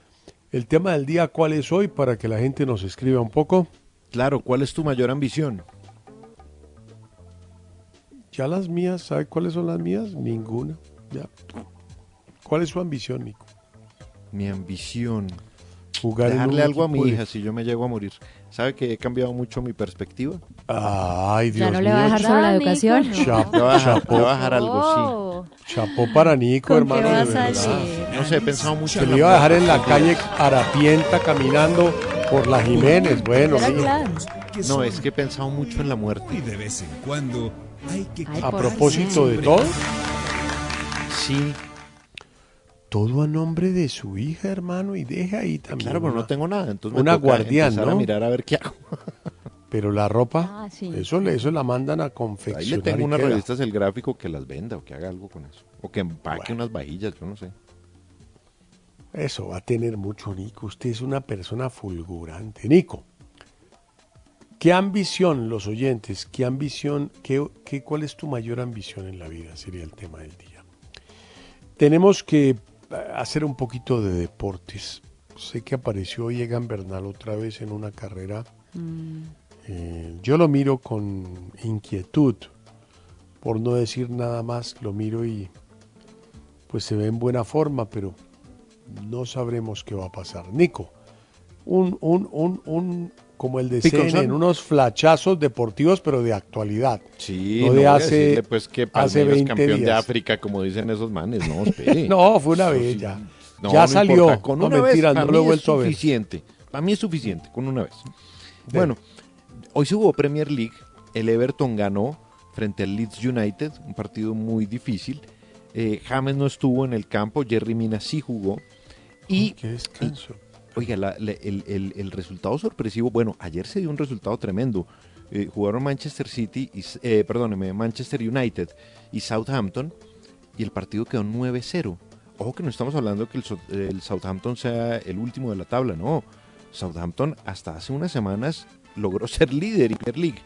S7: el tema del día, ¿cuál es hoy? Para que la gente nos escriba un poco.
S3: Claro, ¿cuál es tu mayor ambición?
S7: Ya las mías, ¿sabe cuáles son las mías? Ninguna. Ya. ¿Cuál es su ambición, Nico?
S3: Mi ambición.
S7: Jugar en
S3: Dejarle
S7: un
S3: algo a mi
S7: de-
S3: hija si yo me llego a morir. ¿Sabe que he cambiado mucho mi perspectiva?
S7: Ay, Dios
S4: Ya no le va a
S7: mío.
S4: dejar solo la educación.
S7: Chapo,
S3: voy a dejar,
S7: chapo.
S3: le voy a dejar algo,
S4: Oh.
S7: Chapó para Nico,
S4: ¿Con qué
S7: hermano.
S4: va a
S7: de verdad.
S4: salir?
S3: sí. No sé, he pensado mucho
S7: Se le iba a dejar en la calle harapienta caminando por la Jiménez. Bueno,
S4: plan.
S3: No, es que he pensado mucho en la muerte.
S25: Y de vez en cuando hay que
S7: A propósito de todo,
S3: Sí,
S7: todo a nombre de su hija, hermano, y deja ahí también.
S3: claro, pero no tengo nada. Entonces me
S7: una
S3: toca
S7: guardián, ¿no?
S3: a mirar a ver qué hago.
S7: Pero la ropa,
S6: Ah, sí.
S7: eso, le- eso la mandan a
S3: Ahí
S7: confeccionar.
S3: le tengo unas revistas el gráfico que las venda o que haga algo con eso. O que empaque unas vajillas, yo no sé.
S7: Eso va a tener mucho, Nico. Usted es una persona fulgurante. Nico, ¿qué ambición, los oyentes, qué ambición, qué, qué, cuál es tu mayor ambición en la vida? Sería el tema del día. Tenemos que eh, hacer un poquito de deportes. Sé que apareció Egan Bernal otra vez en una carrera. Eh, yo lo miro con inquietud, por no decir nada más, lo miro y pues se ve en buena forma, pero no sabremos qué va a pasar. Nico, un, un, un, un como el de. CNN, unos flachazos deportivos, pero de actualidad.
S3: Sí,
S7: No de hace-
S3: decirle, pues que
S7: hace
S3: Palmeiras
S7: 20
S3: campeón de
S7: días.
S3: África, como dicen esos manes. No, espere.
S7: No, fue una vez
S3: sí.
S7: ya.
S3: No,
S7: ya
S3: no
S7: salió.
S3: importa. Con
S7: no,
S3: una
S7: mentira,
S3: vez,
S7: no
S3: para
S7: lo he
S3: mí
S7: vuelto a
S3: es
S7: ver.
S3: suficiente. Para mí es suficiente, con una vez. Bueno, hoy se jugó Premier League. El Everton ganó frente al Leeds United, un partido muy difícil. Eh, James no estuvo en el campo, Jerry Mina sí jugó. Y,
S7: Qué descanso.
S3: oiga, la- la- el, el- el resultado sorpresivo, bueno, ayer se dio un resultado tremendo. Eh, jugaron Manchester City, y, eh, perdóneme, Manchester United y Southampton, y el partido quedó 9-0. Ojo que no estamos hablando que el Southampton sea el último de la tabla, no. Southampton hasta hace unas semanas logró ser líder en Premier League,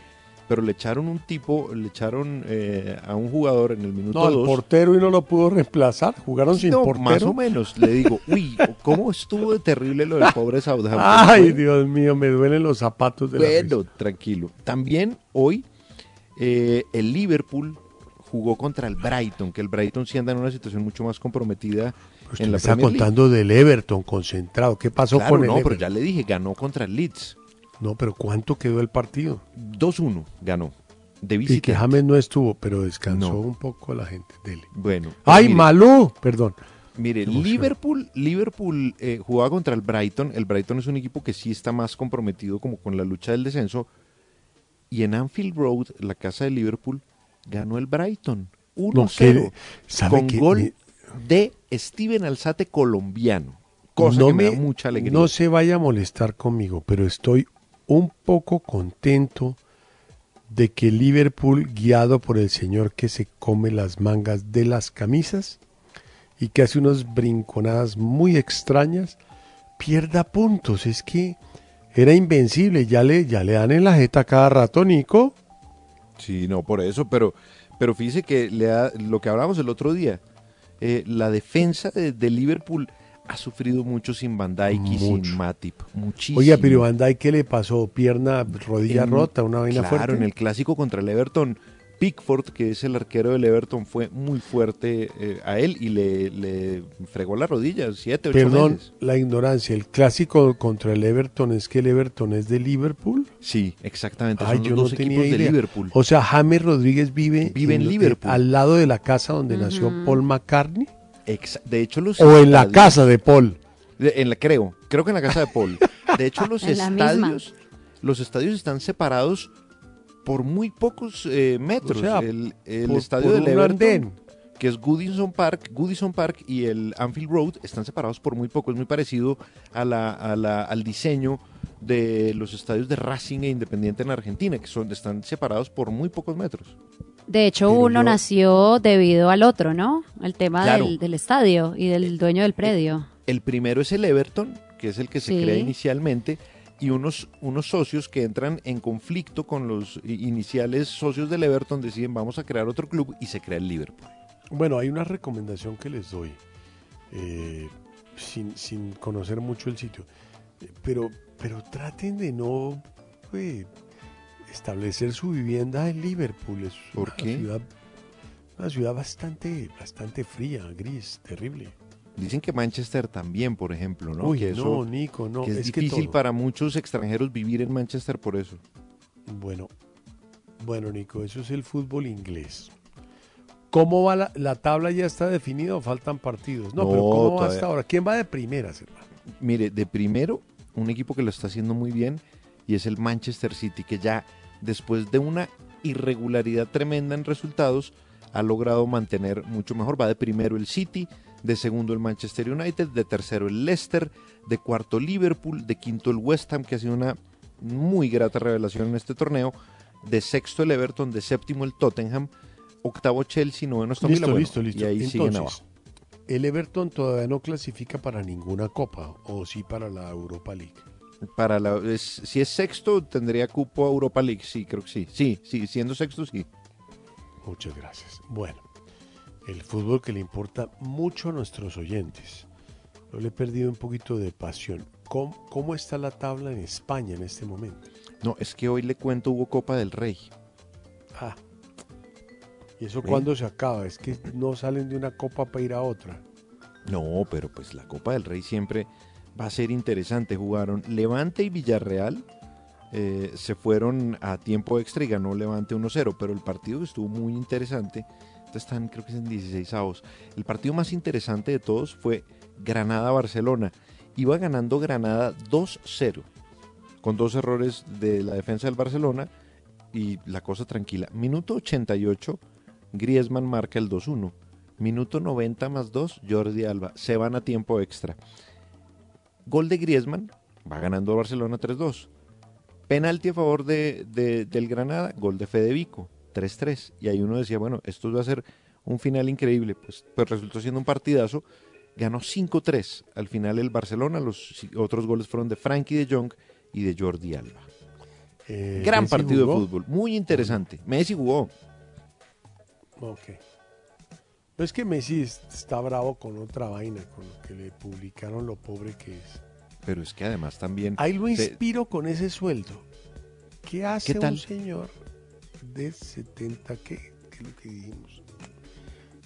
S3: pero le echaron un tipo, le echaron eh, a un jugador en el minuto
S7: No, el
S3: 2.
S7: portero y no lo pudo reemplazar. Jugaron sin
S3: No,
S7: portero.
S3: más o menos, le digo, uy, ¿cómo estuvo de terrible lo del pobre Southampton?
S7: Ay, Dios mío, me duelen los zapatos de la
S3: bueno, tranquilo. También hoy eh, el Liverpool jugó contra el Brighton, que el Brighton sí anda en una situación mucho más comprometida
S7: Usted
S3: en
S7: me está
S3: Premier League.
S7: contando del Everton concentrado. ¿Qué pasó
S3: Claro,
S7: con el
S3: no, pero ya le dije, ganó contra el Leeds.
S7: No, pero ¿cuánto quedó el partido?
S3: 2-1 ganó. De
S7: Y que James no estuvo, pero descansó
S3: No.
S7: un poco la gente. Dele.
S3: Bueno.
S7: ¡Ay,
S3: mire,
S7: Malú! Perdón.
S3: Mire. Liverpool, Liverpool eh, jugaba contra el Brighton. El Brighton es un equipo que sí está más comprometido como con la lucha del descenso. Y en Anfield Road, la casa de Liverpool, ganó el Brighton. 1-0.
S7: No, que- ¿sabe
S3: con
S7: que
S3: gol
S7: me-
S3: de Steven Alzate colombiano. Cosa que me, da mucha alegría.
S7: no se vaya a molestar conmigo, pero estoy un poco contento de que Liverpool, guiado por el señor que se come las mangas de las camisas y que hace unas brinconadas muy extrañas, pierda puntos. Es que era invencible. Ya le, ya le dan en la jeta cada rato, Nico.
S3: Sí, no, por eso, pero, pero fíjese que le da, lo que hablamos el otro día, eh, la defensa de, de Liverpool ha sufrido mucho sin Van Dijk y
S7: Mucho.
S3: sin Matip, muchísimo.
S7: Oiga, pero Van Dijk, ¿qué le pasó? Pierna, rodilla
S3: En-
S7: rota, una vaina
S3: claro,
S7: fuerte.
S3: en el clásico contra el Everton, Pickford, que es el arquero del Everton, fue muy fuerte eh, a él y le, le fregó la rodilla siete, ocho
S7: Perdón
S3: meses.
S7: la ignorancia. El clásico contra el Everton es que el Everton es de Liverpool.
S3: Sí, exactamente.
S7: Ay,
S3: son
S7: yo
S3: los
S7: no tenía
S3: equipos de
S7: idea.
S3: Liverpool.
S7: O sea, James Rodríguez vive,
S3: Vive en
S7: lo-
S3: Liverpool.
S7: al lado de la casa donde nació. Paul McCartney.
S3: De hecho, los
S7: O en la casa de Paul.
S3: En la, creo, creo que en la casa de Paul. De hecho, los estadios, los estadios están separados por muy pocos eh, metros.
S7: O sea,
S3: el el
S7: por-
S3: estadio
S7: por
S3: del
S7: un
S3: Everton. Que es Goodison Park, Goodison Park y el Anfield Road están separados por muy poco. Es muy parecido a la, a la- al diseño de los estadios de Racing e Independiente en Argentina, que son están separados por muy pocos metros.
S4: De hecho,
S3: Pero
S4: uno
S3: yo-
S4: nació debido al otro, ¿no? El tema
S3: Claro.
S4: del, del estadio y del dueño del predio.
S3: El primero es el Everton, que es el que se
S4: Sí.
S3: crea inicialmente, y unos, unos socios que entran en conflicto con los iniciales socios del Everton deciden vamos a crear otro club y se crea el Liverpool.
S7: Bueno, hay una recomendación que les doy, eh, sin, sin conocer mucho el sitio, Eh, pero, pero traten de no eh, establecer su vivienda en Liverpool. Es
S3: ¿Por
S7: una
S3: qué?
S7: Ciudad, una ciudad bastante, bastante fría, gris, terrible.
S3: Dicen que Manchester también, por ejemplo, ¿no?
S7: Uy,
S3: que
S7: no, Nico, no,
S3: que es,
S7: es que
S3: difícil
S7: todo.
S3: para muchos extranjeros vivir en Manchester por eso.
S7: Bueno, bueno, Nico, eso es el fútbol inglés. ¿Cómo va la, la tabla? ¿Ya está definida o faltan partidos? No,
S3: No,
S7: pero ¿cómo va hasta ahora? ¿Quién va de primeras, hermano?
S3: Mire, de primero, un equipo que lo está haciendo muy bien y es el Manchester City, que ya después de una irregularidad tremenda en resultados, ha logrado mantener mucho mejor. Va de primero el City, de segundo el Manchester United, de tercero el Leicester, de cuarto Liverpool, de quinto el West Ham, que ha sido una muy grata revelación en este torneo, de sexto el Everton, de séptimo el Tottenham, octavo Chelsea, noveno Aston Villa,
S7: Listo,
S3: bueno,
S7: listo, listo.
S3: y ahí siguen abajo.
S7: el Everton todavía no clasifica para ninguna copa, o sí para la Europa League.
S3: Para la, es- si es sexto, tendría cupo a Europa League. Sí, creo que sí. Sí, sí, siendo sexto, sí.
S7: Muchas gracias. Bueno, el fútbol que le importa mucho a nuestros oyentes. Yo le he perdido un poquito de pasión. ¿Cómo, cómo está la tabla en España en este momento?
S3: No, es que hoy le cuento hubo Copa del Rey.
S7: Ah. ¿Y eso cuándo se acaba? Es que no salen de una copa para ir a otra.
S3: No, pero pues la Copa del Rey siempre va a ser interesante. Jugaron Levante y Villarreal. eh, se fueron a tiempo extra y ganó Levante 1-0, pero el partido estuvo muy interesante. Entonces están, creo que es en 16 avos. El partido más interesante de todos fue Granada-Barcelona. Iba ganando Granada 2-0, con dos errores de la defensa del Barcelona y la cosa tranquila. Minuto 88, Griezmann marca el 2-1. Minuto 90 más 2, Jordi Alba. Se van a tiempo extra. Gol de Griezmann, va ganando Barcelona 3-2. Penalti a favor de, de- del Granada, gol de Federico, 3-3. Y ahí uno decía, bueno, esto va a ser un final increíble. Pues, pues resultó siendo un partidazo. Ganó 5-3. Al final el Barcelona, los otros goles fueron de Frankie de Jong y de Jordi Alba.
S7: Eh,
S3: Gran
S7: ¿Messi
S3: partido
S7: jugó?
S3: de fútbol, muy interesante. Messi jugó.
S7: Ok. No es que Messi es- está bravo con otra vaina, con lo que le publicaron lo pobre que es.
S3: Pero es que además también...
S7: Ahí lo
S3: se-
S7: inspiro con ese sueldo. ¿Qué hace
S3: ¿Qué tal?
S7: un señor de 70, qué, qué es lo que dijimos?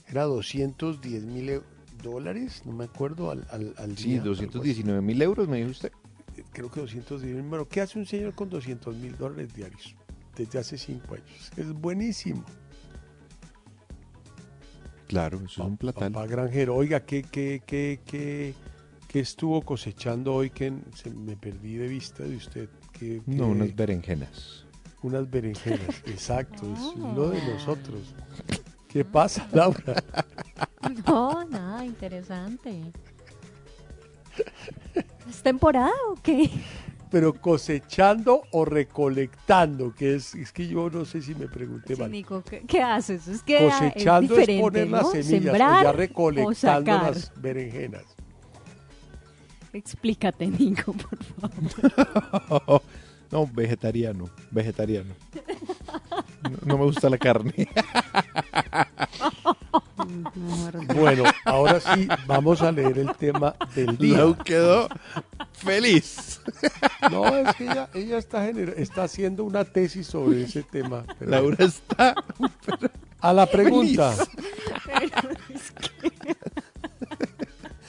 S7: Era 210 mil dólares, no me acuerdo, al, al, al
S3: Sí,
S7: día. algo
S3: 219 mil euros, me dijo usted.
S7: así. Creo que 210 mil. Bueno, ¿qué hace un señor con 200 mil dólares diarios? Desde hace cinco años. Es buenísimo.
S3: Claro, eso es un platal.
S7: Papá Granjero, oiga, ¿qué, qué, qué, qué, qué estuvo cosechando hoy que se me perdí de vista de usted? ¿Qué,
S3: No, unas berenjenas.
S7: unas berenjenas, exacto, es lo de nosotros. ¿Qué pasa, Laura?
S6: No, nada, interesante. ¿Es temporada o qué?
S7: Pero cosechando o recolectando, que es, es que yo no sé si me pregunté
S6: Sí,
S7: mal.
S6: Nico, ¿qué, qué haces? Es que
S7: Cosechando
S6: es
S7: poner
S6: ¿no?
S7: las semillas,
S6: Sembrar
S7: o ya recolectando
S6: sacar.
S7: las berenjenas.
S6: Explícate, Nico, por favor.
S3: no, vegetariano, vegetariano. No, no me gusta la carne.
S7: Bueno, ahora sí, vamos a leer el tema del día.
S3: Lau quedó feliz.
S7: No, es que ella, ella está, está haciendo una tesis sobre ese tema. pero-
S3: Laura está
S7: A la pregunta.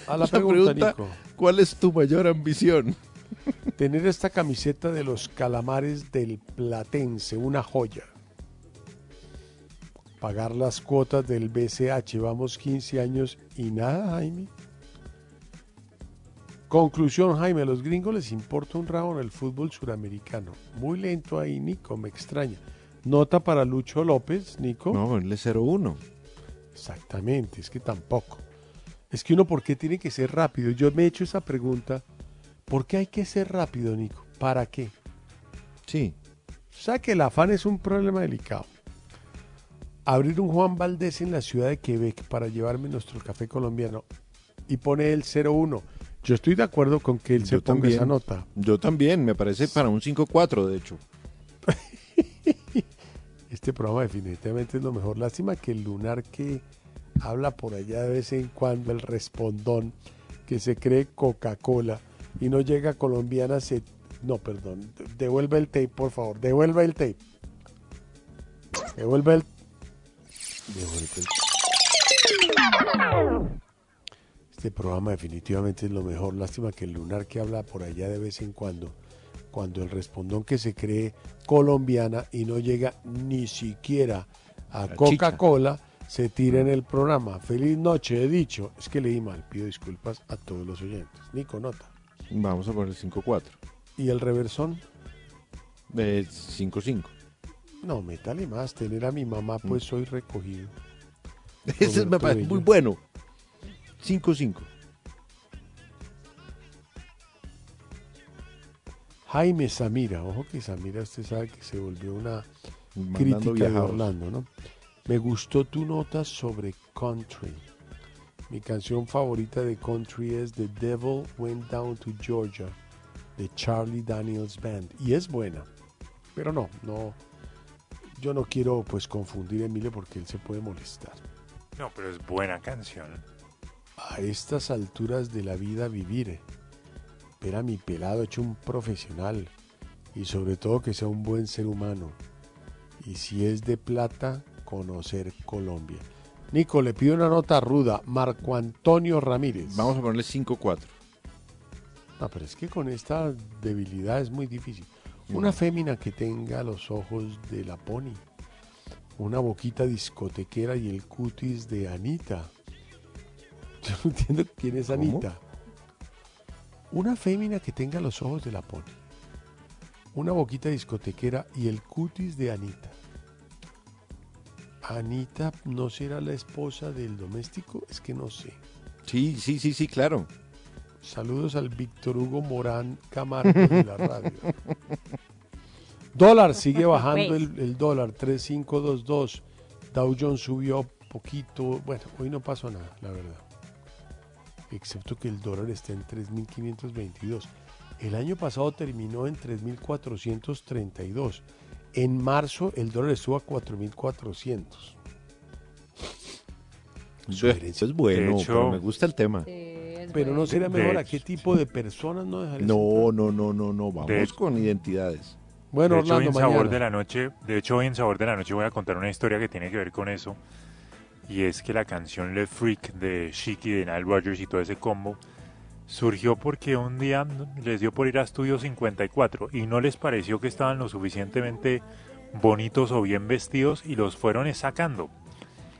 S7: A la
S3: Esa
S7: pregunta,
S3: pregunta,
S7: Nico.
S3: ¿Cuál es tu mayor ambición?
S7: Tener esta camiseta de los calamares del Platense, una joya. Pagar las cuotas del BCH, vamos 15 años y nada, Jaime. Conclusión, Jaime, a los gringos les importa un rabo en el fútbol suramericano. Muy lento ahí, Nico, me extraña. Nota para Lucho López, Nico.
S3: No, ponle 0-1.
S7: Exactamente, es que tampoco. Es que uno, ¿por qué tiene que ser rápido? Yo me he hecho esa pregunta. ¿Por qué hay que ser rápido, Nico? ¿Para qué?
S3: Sí.
S7: O sea que el afán es un problema delicado. Abrir un Juan Valdés en la ciudad de Quebec para llevarme nuestro café colombiano y pone el 01. Yo estoy de acuerdo con que él se
S3: Yo
S7: ponga
S3: también.
S7: esa nota.
S3: Yo también, me parece para un 5-4, de hecho.
S7: Este programa definitivamente es lo mejor. Lástima que el lunar que habla por allá de vez en cuando el respondón que se cree Coca-Cola y no llega colombiana se no perdón de- devuelve el tape por favor devuelve el tape devuelve el este programa definitivamente es lo mejor lástima que el lunar que habla por allá de vez en cuando cuando el respondón que se cree colombiana y no llega ni siquiera a
S3: La
S7: Coca-Cola se tira en el programa. Feliz noche, he dicho. Es que leí mal, pido disculpas a todos los oyentes. Nico, nota.
S3: Vamos a poner 5-4.
S7: ¿Y el reversón?
S3: Eh, 5-5.
S7: No, métale más. Tener a mi mamá, pues soy recogido.
S3: Ese me parece muy bueno. 5-5.
S7: Jaime Samira, ojo que Samira usted sabe que se volvió una
S3: Mandando
S7: crítica de. Orlando, ¿no? Me gustó tu nota sobre country. Mi canción favorita de country es The Devil Went Down to Georgia de Charlie Daniels Band y es buena. Pero no, no yo no quiero pues confundir a Emilio porque él se puede molestar.
S5: No, pero es buena canción.
S7: a estas alturas de la vida vivir. Ver a mi pelado hecho un profesional y sobre todo que sea un buen ser humano. Y si es de plata, conocer Colombia. Nico, le pido una nota ruda. Marco Antonio Ramírez.
S3: Vamos a ponerle 5-4.
S7: No, pero es que con esta debilidad es muy difícil. Una fémina que tenga los ojos de la pony, una boquita discotequera y el cutis de Anita. Yo no entiendo quién es
S3: ¿Cómo?
S7: Anita. Una fémina que tenga los ojos de la pony, una boquita discotequera y el cutis de Anita. Anita no será la esposa del doméstico, es que no sé.
S3: Sí, sí, sí, sí, claro.
S7: Saludos al Víctor Hugo Morán Camargo de la radio. Dólar, sigue bajando el, el dólar, 3522. Dow Jones subió poquito. Bueno, hoy no pasó nada, la verdad. Excepto que el dólar está en 3.522. El año pasado terminó en 3.432. En marzo el dólar estuvo a 4.400.
S3: Eso es bueno,
S5: hecho-
S3: pero me gusta el tema.
S7: Pero no sería
S5: De
S7: mejor a qué tipo de personas no dejar eso?
S3: No, no, no, no, no. Vamos
S5: De-
S3: con identidades.
S7: Bueno,
S5: de hecho, hoy
S7: Orlando,
S5: en Sabor de la Noche, de hecho, hoy en Sabor de la Noche voy a contar una historia que tiene que ver con eso. Y es que la canción Le Freak de Shiki, de Nile Rodgers y todo ese combo surgió porque un día les dio por ir a Estudio 54 y no les pareció que estaban lo suficientemente bonitos o bien vestidos y los fueron sacando.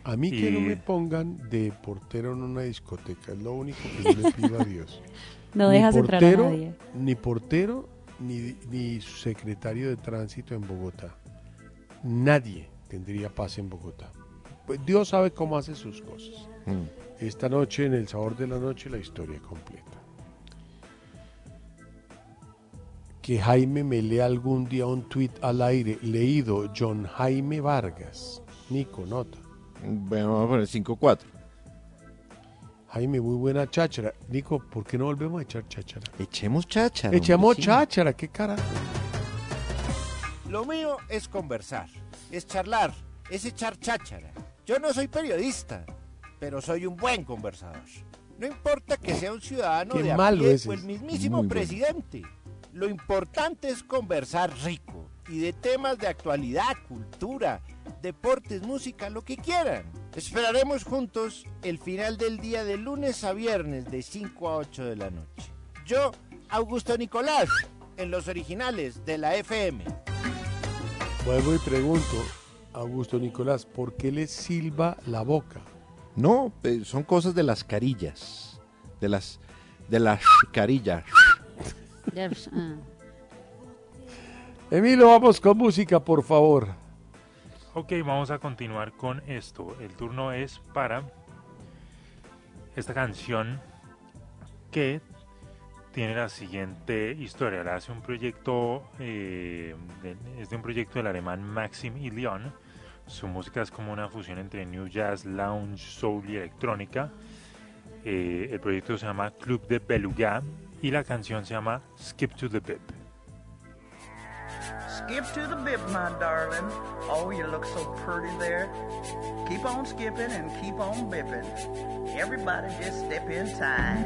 S7: A mí que no me pongan de portero en una discoteca, es lo único que yo le pido a Dios.
S4: No
S7: Ni
S4: dejas entrar a
S7: portero,
S4: nadie.
S7: Ni portero, ni, ni secretario de tránsito en Bogotá. Nadie tendría paz en Bogotá. Pues Dios sabe cómo hace sus cosas.
S3: Mm.
S7: Esta noche, en el sabor de la noche, la historia completa. Que Jaime me lea algún día un tuit al aire leído John Jaime Vargas. Nico, nota.
S3: Bueno, vamos a poner 5-4.
S7: Jaime, muy buena cháchara. Nico, ¿por qué no volvemos a echar cháchara?
S3: Echemos cháchara.
S7: Echemos
S3: hombre, sí.
S7: cháchara, ¿qué carajo?
S27: Lo mío es conversar, es charlar, es echar cháchara. Yo no soy periodista, pero soy un buen conversador. No importa que sea un ciudadano
S7: Qué
S27: de a
S7: malo
S27: pie
S7: ese
S27: o el
S7: es.
S27: mismísimo
S7: Muy bueno.
S27: presidente. Lo importante es conversar rico y de temas de actualidad, cultura, deportes, música, lo que quieran. Esperaremos juntos el final del día de lunes a viernes de 5 a 8 de la noche. Yo, Augusto Nicolás, en los originales de la FM.
S7: Vuelvo y pregunto, Augusto Nicolás, ¿por qué le silba la boca?
S3: No, eh, son cosas de las carillas. De las, de las carillas.
S4: Ah.
S7: Emilio, vamos con música, por favor.
S5: Ok, vamos a continuar con esto. El turno es para esta canción que tiene la siguiente historia. La hace un proyecto, eh, es de un proyecto del alemán Maxim y Leon. Su música es como una fusión entre New Jazz, Lounge, Soul y electrónica. Eh, el proyecto se llama Club de Beluga y la canción se llama Skip to the Pip.
S26: Skip to the bip, my darling. Oh, you look so pretty there. Keep on skipping and keep on bipping. Everybody just step in time.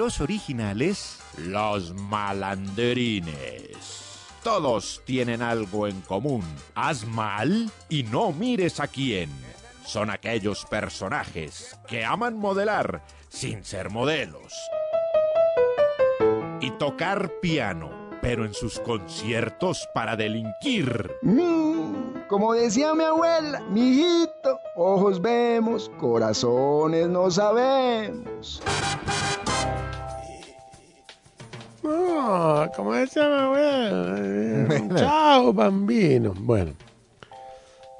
S28: Los originales,
S3: Los malanderines. Todos tienen algo en común. Haz mal y no mires a quién. Son aquellos personajes que aman modelar sin ser modelos. Y tocar piano, pero en sus conciertos para delinquir.
S29: Mm, como decía mi abuela, mijito, ojos vemos, corazones no sabemos.
S7: No, como decía. Chao, bambino. Bueno,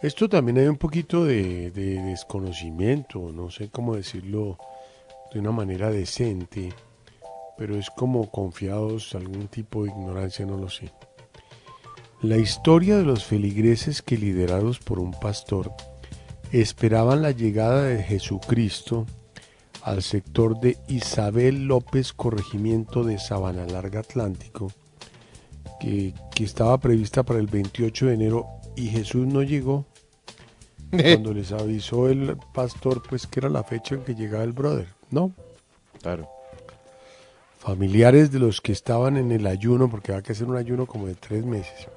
S7: esto también hay un poquito de, de desconocimiento, no sé cómo decirlo de una manera decente, pero es como confiados, algún tipo de ignorancia, no lo sé. La historia de los feligreses que liderados por un pastor esperaban la llegada de Jesucristo al sector de Isabel López, corregimiento de Sabana Larga Atlántico, que, que estaba prevista para el 28 de enero y Jesús no llegó. Cuando les avisó el pastor, pues que era la fecha en que llegaba el brother, ¿no?
S3: Claro.
S7: Familiares de los que estaban en el ayuno, porque va a hacer un ayuno como de tres meses,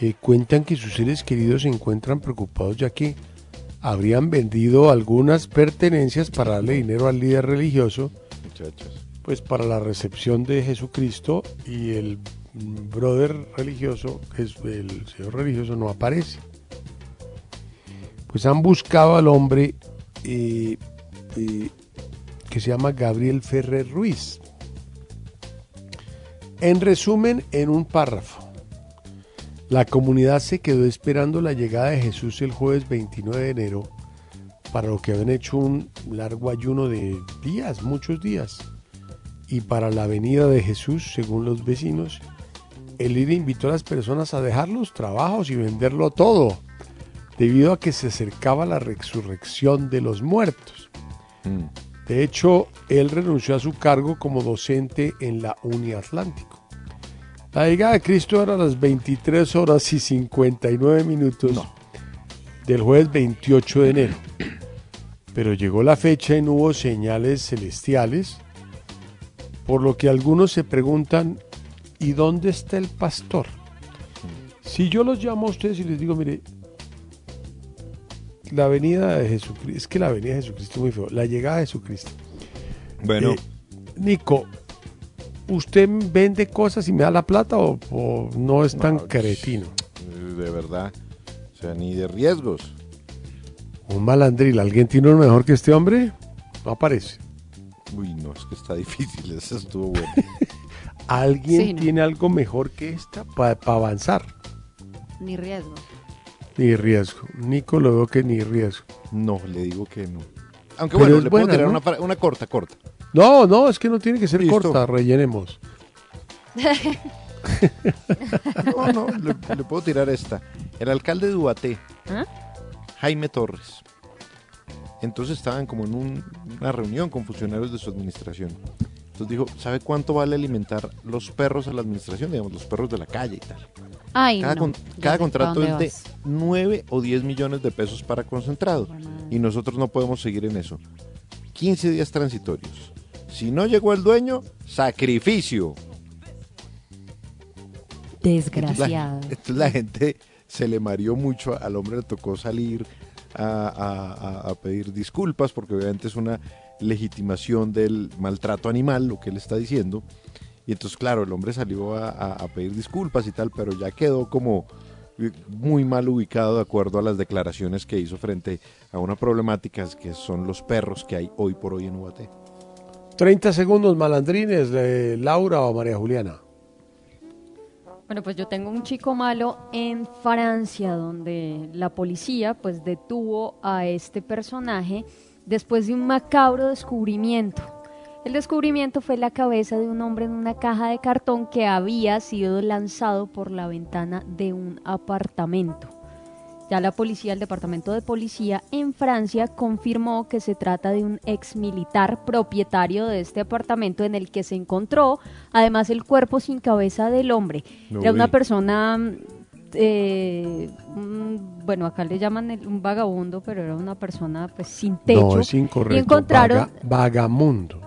S7: eh, cuentan que sus seres queridos se encuentran preocupados ya que habrían vendido algunas pertenencias para darle dinero al líder religioso,
S3: Muchachos.
S7: pues para la recepción de Jesucristo y el brother religioso, el señor religioso no aparece. Pues han buscado al hombre eh, eh, que se llama Gabriel Ferrer Ruiz. En resumen, en un párrafo, la comunidad se quedó esperando la llegada de Jesús el jueves 29 de enero, para lo que habían hecho un largo ayuno de días, muchos días. Y para la venida de Jesús, según los vecinos, el líder invitó a las personas a dejar los trabajos y venderlo todo, debido a que se acercaba la resurrección de los muertos. De hecho, él renunció a su cargo como docente en la Uniatlántico. La llegada de Cristo era a las 23 horas y 59 minutos del jueves 28 de enero. Pero llegó la fecha y no hubo señales celestiales, por lo que algunos se preguntan, ¿y dónde está el pastor? Si yo los llamo a ustedes y les digo, mire, la venida de Jesucristo, es que la venida de Jesucristo es muy feo, la llegada de Jesucristo.
S3: Bueno.
S7: Eh, Nico, ¿usted vende cosas y me da la plata o, o no es tan cretino?
S3: De verdad. O sea, ni de riesgos.
S7: Un malandril, ¿alguien tiene uno mejor que este hombre? No aparece.
S3: Uy, no, es que está difícil. Eso estuvo bueno.
S7: ¿Alguien
S4: Sí, no.
S7: tiene algo mejor que esta para avanzar?
S4: Ni riesgo.
S7: Ni riesgo. Nico lo veo que ni riesgo.
S3: No, le digo que no. Aunque
S7: Pero
S3: bueno, le puedo tirar
S7: ¿no?
S3: una, para- una corta, corta.
S7: No, no, es que no tiene que ser
S3: Listo.
S7: corta, rellenemos.
S3: No, no, le, le puedo tirar esta. El alcalde de Ubaté,
S4: ¿Ah?
S3: Jaime Torres. Entonces estaban como en un- una reunión con funcionarios de su administración. Entonces dijo, ¿sabe cuánto vale alimentar los perros a la administración? Digamos, los perros de la calle y tal.
S4: Ay,
S3: Cada,
S4: no.
S3: con- cada contrato es de
S4: vas.
S3: 9 o 10 millones de pesos para concentrado. Y nosotros no podemos seguir en eso. 15 días transitorios. Si no llegó el dueño, sacrificio.
S4: Desgraciado.
S3: Entonces la, gente se le mareó mucho, al hombre le tocó salir a, a- a- a pedir disculpas porque obviamente es una legitimación del maltrato animal, lo que él está diciendo. Y entonces, claro, el hombre salió a, a- pedir disculpas y tal, pero ya quedó como muy mal ubicado de acuerdo a las declaraciones que hizo frente a una problemática que son los perros que hay hoy por hoy en Ubaté.
S7: 30 segundos, malandrines, de Laura o María Juliana.
S6: Bueno, pues yo tengo un chico malo en Francia, donde la policía pues detuvo a este personaje después de un macabro descubrimiento. El descubrimiento fue la cabeza de un hombre en una caja de cartón que había sido lanzado por la ventana de un apartamento. Ya la policía, el departamento de policía en Francia confirmó que se trata de un ex militar propietario de este apartamento en el que se encontró además el cuerpo sin cabeza del hombre.
S30: No
S6: Era una persona, mm, eh, un- bueno, acá le llaman el- un vagabundo, pero era una persona pues sin techo.
S7: No, es incorrecto.
S6: Y encontraron
S7: Vaga- vagamundo.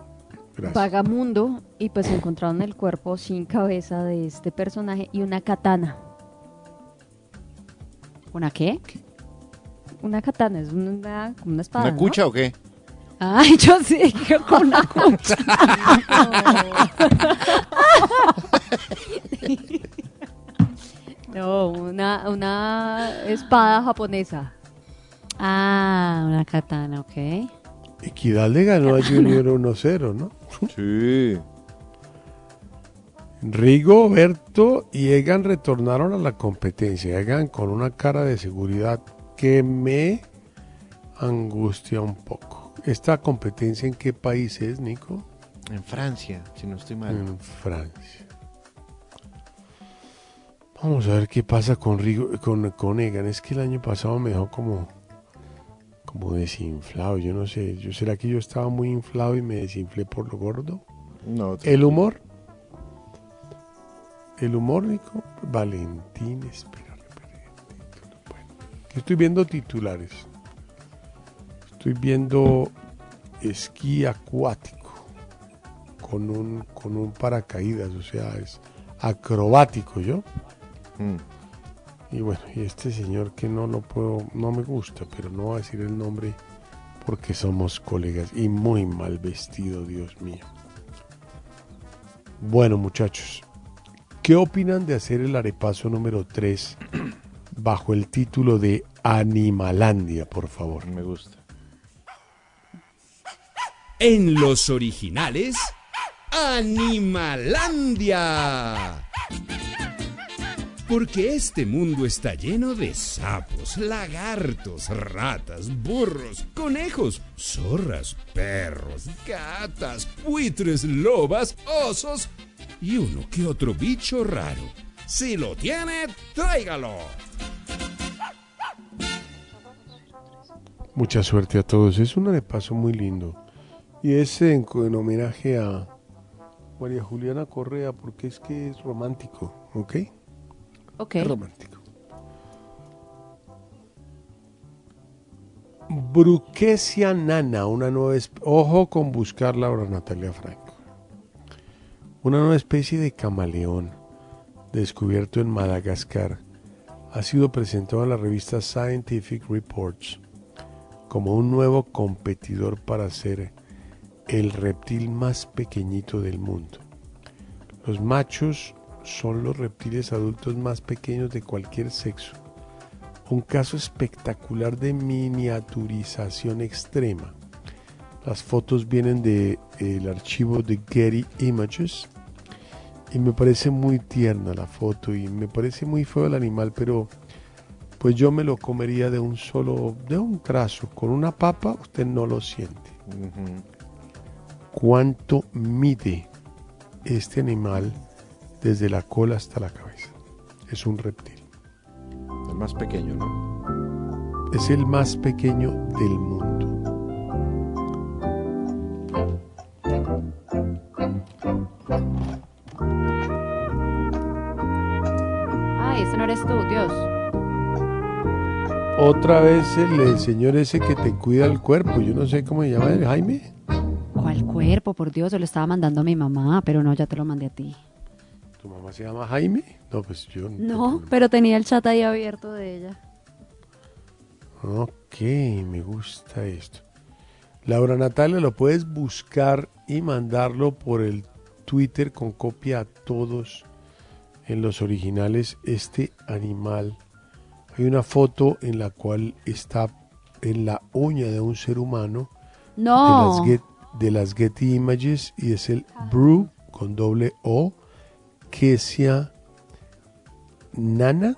S7: Gracias.
S6: vagamundo y pues encontraron el cuerpo sin cabeza de este personaje y una katana.
S4: ¿Una qué?
S6: Una katana, es una, como una espada.
S3: ¿Una
S6: ¿no?
S3: cucha o qué?
S6: Ay, yo sí, con una cucha. no, una, una espada japonesa.
S4: Ah, una katana, ok.
S7: Equidad le ganó a Junior 1-0, ¿no?
S3: Sí.
S7: Rigo, Berto y Egan retornaron a la competencia. Egan con una cara de seguridad que me angustia un poco. ¿Esta competencia en qué país es, Nico?
S3: En Francia, si no estoy mal.
S7: En Francia. Vamos a ver qué pasa con Rigo, con, con Egan. Es que el año pasado me dejó como, como desinflado, yo no sé, yo será que yo estaba muy inflado y me desinflé por lo gordo.
S3: No,
S7: El humor. El humor, Nico. Valentín, título. Bueno, estoy viendo titulares. Estoy viendo esquí acuático con un, con un paracaídas, o sea, es acrobático, ¿yo?
S3: Mm.
S7: Y bueno, y este señor que no lo puedo, no me gusta, pero no voy a decir el nombre porque somos colegas y muy mal vestido, Dios mío. Bueno, muchachos, ¿qué opinan de hacer el arepaso número 3 bajo el título de Animalandia, por favor?
S3: Me gusta.
S30: En los originales, Animalandia. Porque este mundo está lleno de sapos, lagartos, ratas, burros, conejos, zorras, perros, gatas, buitres, lobas, osos y uno que otro bicho raro. Si lo tiene, tráigalo.
S7: Mucha suerte a todos. Es un arepaso muy lindo. Y es en, en homenaje a María Juliana Correa porque es que es romántico, ¿ok?
S4: Ok.
S7: Es romántico. Bruquesia nana, una nueva Ojo con buscarla ahora, Natalia Franco. Una nueva especie de camaleón descubierto en Madagascar ha sido presentado en la revista Scientific Reports como un nuevo competidor para ser el reptil más pequeñito del mundo. Los machos son los reptiles adultos más pequeños de cualquier sexo. Un caso espectacular de miniaturización extrema. Las fotos vienen del archivo de Getty Images y me parece muy tierna la foto y me parece muy feo el animal, pero pues yo me lo comería de un solo, de un trazo. Con una papa usted no lo siente. ¿Cuánto mide este animal desde la cola hasta la cabeza? Es un reptil.
S3: El más pequeño, ¿no?
S7: Es el más pequeño del mundo.
S4: Ay, ese no eres tú, Dios.
S7: Otra vez el, el señor ese que te cuida el cuerpo, yo no sé cómo se llama, Jaime.
S4: ¿Cuál cuerpo? Por Dios, se lo estaba mandando a mi mamá, pero no, ya te lo mandé a ti.
S7: ¿Tu mamá se llama Jaime? No, pues yo
S4: No, pero tenía el chat ahí abierto de ella.
S7: Ok, me gusta esto. Laura Natalia, lo puedes buscar y mandarlo por el Twitter con copia a todos en los originales. Este animal. Hay una foto en la cual está en la uña de un ser humano
S4: No.
S7: de, las Get- de las Getty Images y es el Brew con doble O, Kesia Nana.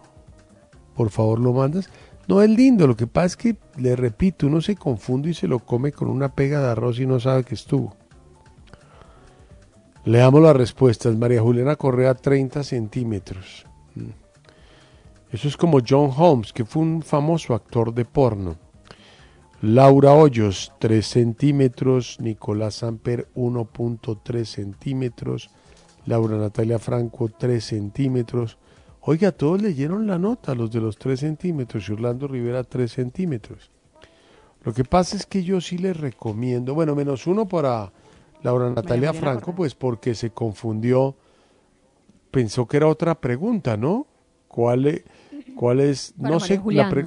S7: Por favor, lo mandas. No es lindo, lo que pasa es que, le repito, uno se confunde y se lo come con una pega de arroz y no sabe que estuvo. Leamos las respuestas. María Juliana Correa, 30 centímetros. Mm. Eso es como John Holmes, que fue un famoso actor de porno. Laura Hoyos, 3 centímetros. Nicolás Samper, 1.3 centímetros. Laura Natalia Franco, 3 centímetros. Oiga, todos leyeron la nota, los de los 3 centímetros. Y Orlando Rivera, 3 centímetros. Lo que pasa es que yo sí les recomiendo, bueno, menos uno para Laura Natalia Franco, pues porque se confundió, pensó que era otra pregunta, ¿no? ¿Cuál es? ¿Cuál es?
S4: Para
S7: no
S4: María
S7: sé, la pre-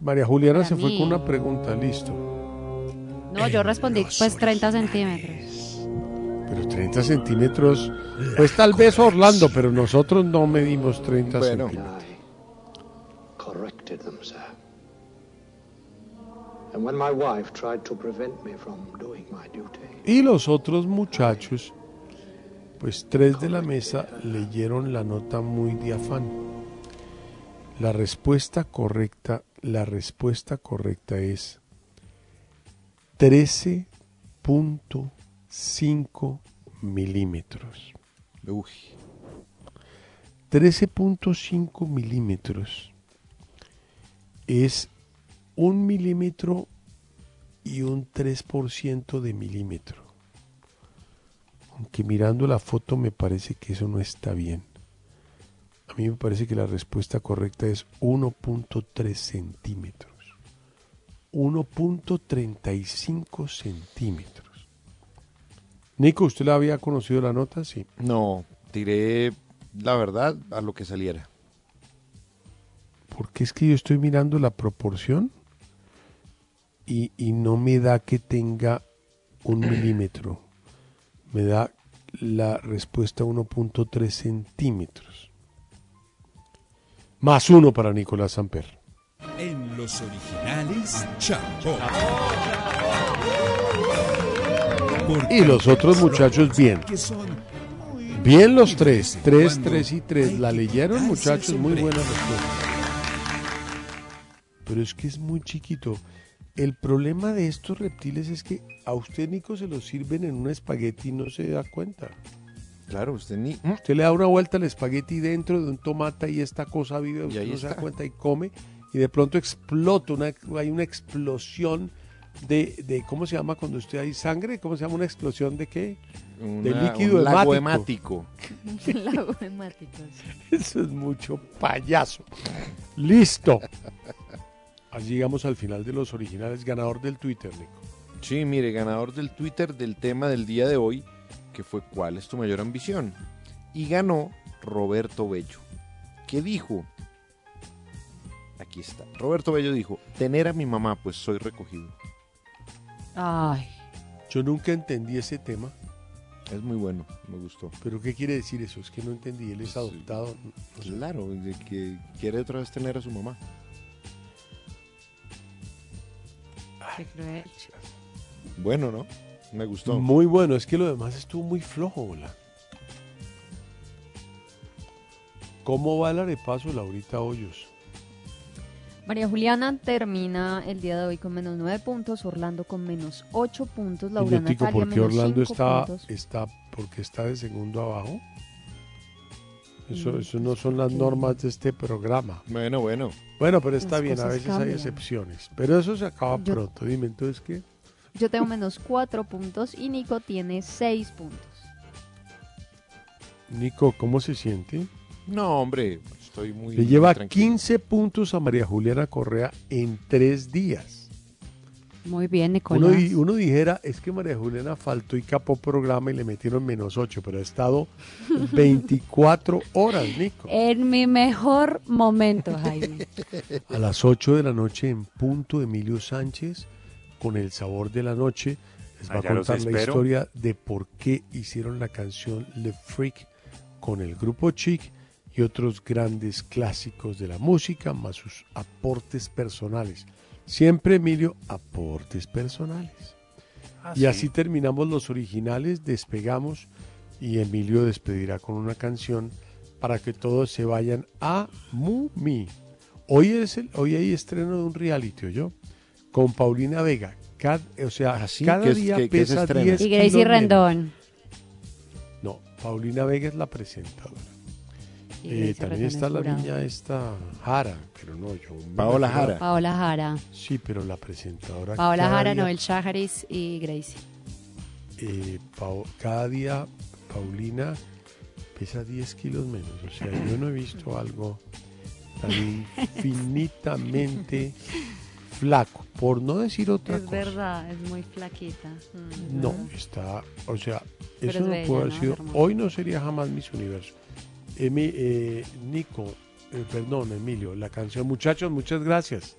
S7: María Juliana
S4: Para
S7: se fue con una pregunta, listo.
S4: No, yo respondí pues 30 centímetros.
S7: Pero 30 centímetros, pues tal vez Orlando, pero nosotros no medimos 30
S3: Bueno.
S7: centímetros.
S31: corrected them, sir. And when my wife tried to prevent me from doing my duty,
S7: Y los otros muchachos, pues tres de la mesa leyeron la nota muy de afán. La respuesta correcta, la respuesta correcta es 13.5 milímetros. 13.5 milímetros es un milímetro y un 3% de milímetro. Aunque mirando la foto me parece que eso no está bien. A mí me parece que la respuesta correcta es 1.3 centímetros. 1.35 centímetros. Nico, ¿usted la había conocido la nota? Sí.
S3: No, tiré la verdad a lo que saliera.
S7: Porque es que yo estoy mirando la proporción y, y no me da que tenga un milímetro. Me da la respuesta 1.3 centímetros. Más uno para Nicolás Samper.
S25: En los originales, Chapó.
S7: Y los otros muchachos bien. Bien los tres. Tres, tres y tres. La leyeron muchachos. Muy buena respuesta. Pero es que es muy chiquito. El problema de estos reptiles es que a usted, Nico, se los sirven en un espagueti y no se da cuenta.
S3: Claro, usted ni...
S7: Usted le da una vuelta al espagueti dentro de un tomate y esta cosa vive, usted no se da cuenta y come y de pronto explota, una, hay una explosión de, de, ¿cómo se llama cuando usted hay sangre? ¿Cómo se llama una explosión de qué? de
S3: Una-
S7: líquido
S3: un lago
S7: hemático.
S6: Lago hemático.
S7: Eso es mucho payaso. Listo. Así llegamos al final de los originales, ganador del Twitter, Nico.
S3: Sí, mire, ganador del Twitter del tema del día de hoy, que fue ¿Cuál es tu mayor ambición? Y ganó Roberto Bello, que dijo, aquí está, Roberto Bello dijo, tener a mi mamá, pues soy recogido.
S4: Ay.
S7: Yo nunca entendí ese tema.
S3: Es muy bueno, me gustó.
S7: ¿Pero qué quiere decir eso? Es que no entendí. Él es adoptado.
S3: Claro, de que quiere otra vez tener a su mamá.
S4: Qué cruel.
S3: Bueno, ¿no? Me gustó.
S7: Muy bueno. Es que lo demás estuvo muy flojo, hola. ¿Cómo va el arepaso, Laurita Hoyos?
S6: María Juliana termina el día de hoy con menos 9 puntos, Orlando con menos 8 puntos, Laura Natalia
S7: ¿por qué
S6: menos
S7: Orlando
S6: 5
S7: está,
S6: puntos.
S7: está, porque está de segundo abajo? Eso,
S6: Mm,
S7: eso no son las normas de este programa.
S3: Bueno, bueno.
S7: Bueno, pero está
S6: Las
S7: bien, a veces hay excepciones. Pero eso se acaba
S6: Yo-
S7: pronto. Dime, entonces, ¿qué?
S6: Yo tengo menos 4 puntos y Nico tiene 6 puntos.
S7: Nico, ¿cómo se siente?
S3: No, hombre, estoy muy
S7: Le lleva
S3: tranquilo.
S7: 15 puntos a María Juliana Correa en tres días.
S4: Muy bien, Nicolás.
S7: uno dijera, es que María Juliana faltó y capó programa y le metieron menos 8, pero ha estado 24 horas, Nico.
S4: En mi mejor momento, Jaime.
S7: A las 8 de la noche en punto, Emilio Sánchez, con el sabor de la noche, les va a
S5: Allá
S7: contar la historia de por qué hicieron la canción Le Freak con el grupo Chic y otros grandes clásicos de la música, más sus aportes personales. Siempre, Emilio, aportes personales.
S5: Ah,
S7: y
S5: sí.
S7: así terminamos los originales, despegamos y Emilio despedirá con una canción para que todos se vayan a Mumi. Hoy es el, hoy hay estreno de un reality, yo Con Paulina Vega. Cada- o sea,
S3: sí?
S7: cada
S3: ¿Qué es-
S7: día pesa
S3: estrena?
S7: 10
S4: Y Gracie. Rendón.
S7: No, Paulina Vega es la presentadora.
S4: Y
S7: Eh, también está
S4: es
S7: la niña esta Jara, pero no, yo...
S3: Paola Jara.
S4: Paola Jara.
S7: Sí, pero la presentadora...
S4: Paola Jara,
S7: día-
S4: Noel Chajaris y Gracie.
S7: eh, cada día Paulina pesa 10 kilos menos. O sea, yo no he visto algo tan infinitamente flaco, por no decir otra
S4: Es
S7: cosa.
S4: verdad, es muy flaquita. Mm.
S7: No, está, o sea,
S4: Pero
S7: eso
S4: es
S7: no
S4: bella,
S7: puede haber
S4: ¿no?
S7: sido.
S4: Es.
S7: Hoy no sería jamás Miss Universo. Emi- eh, Nico, eh, perdón, Emilio, la canción. Muchachos, muchas gracias.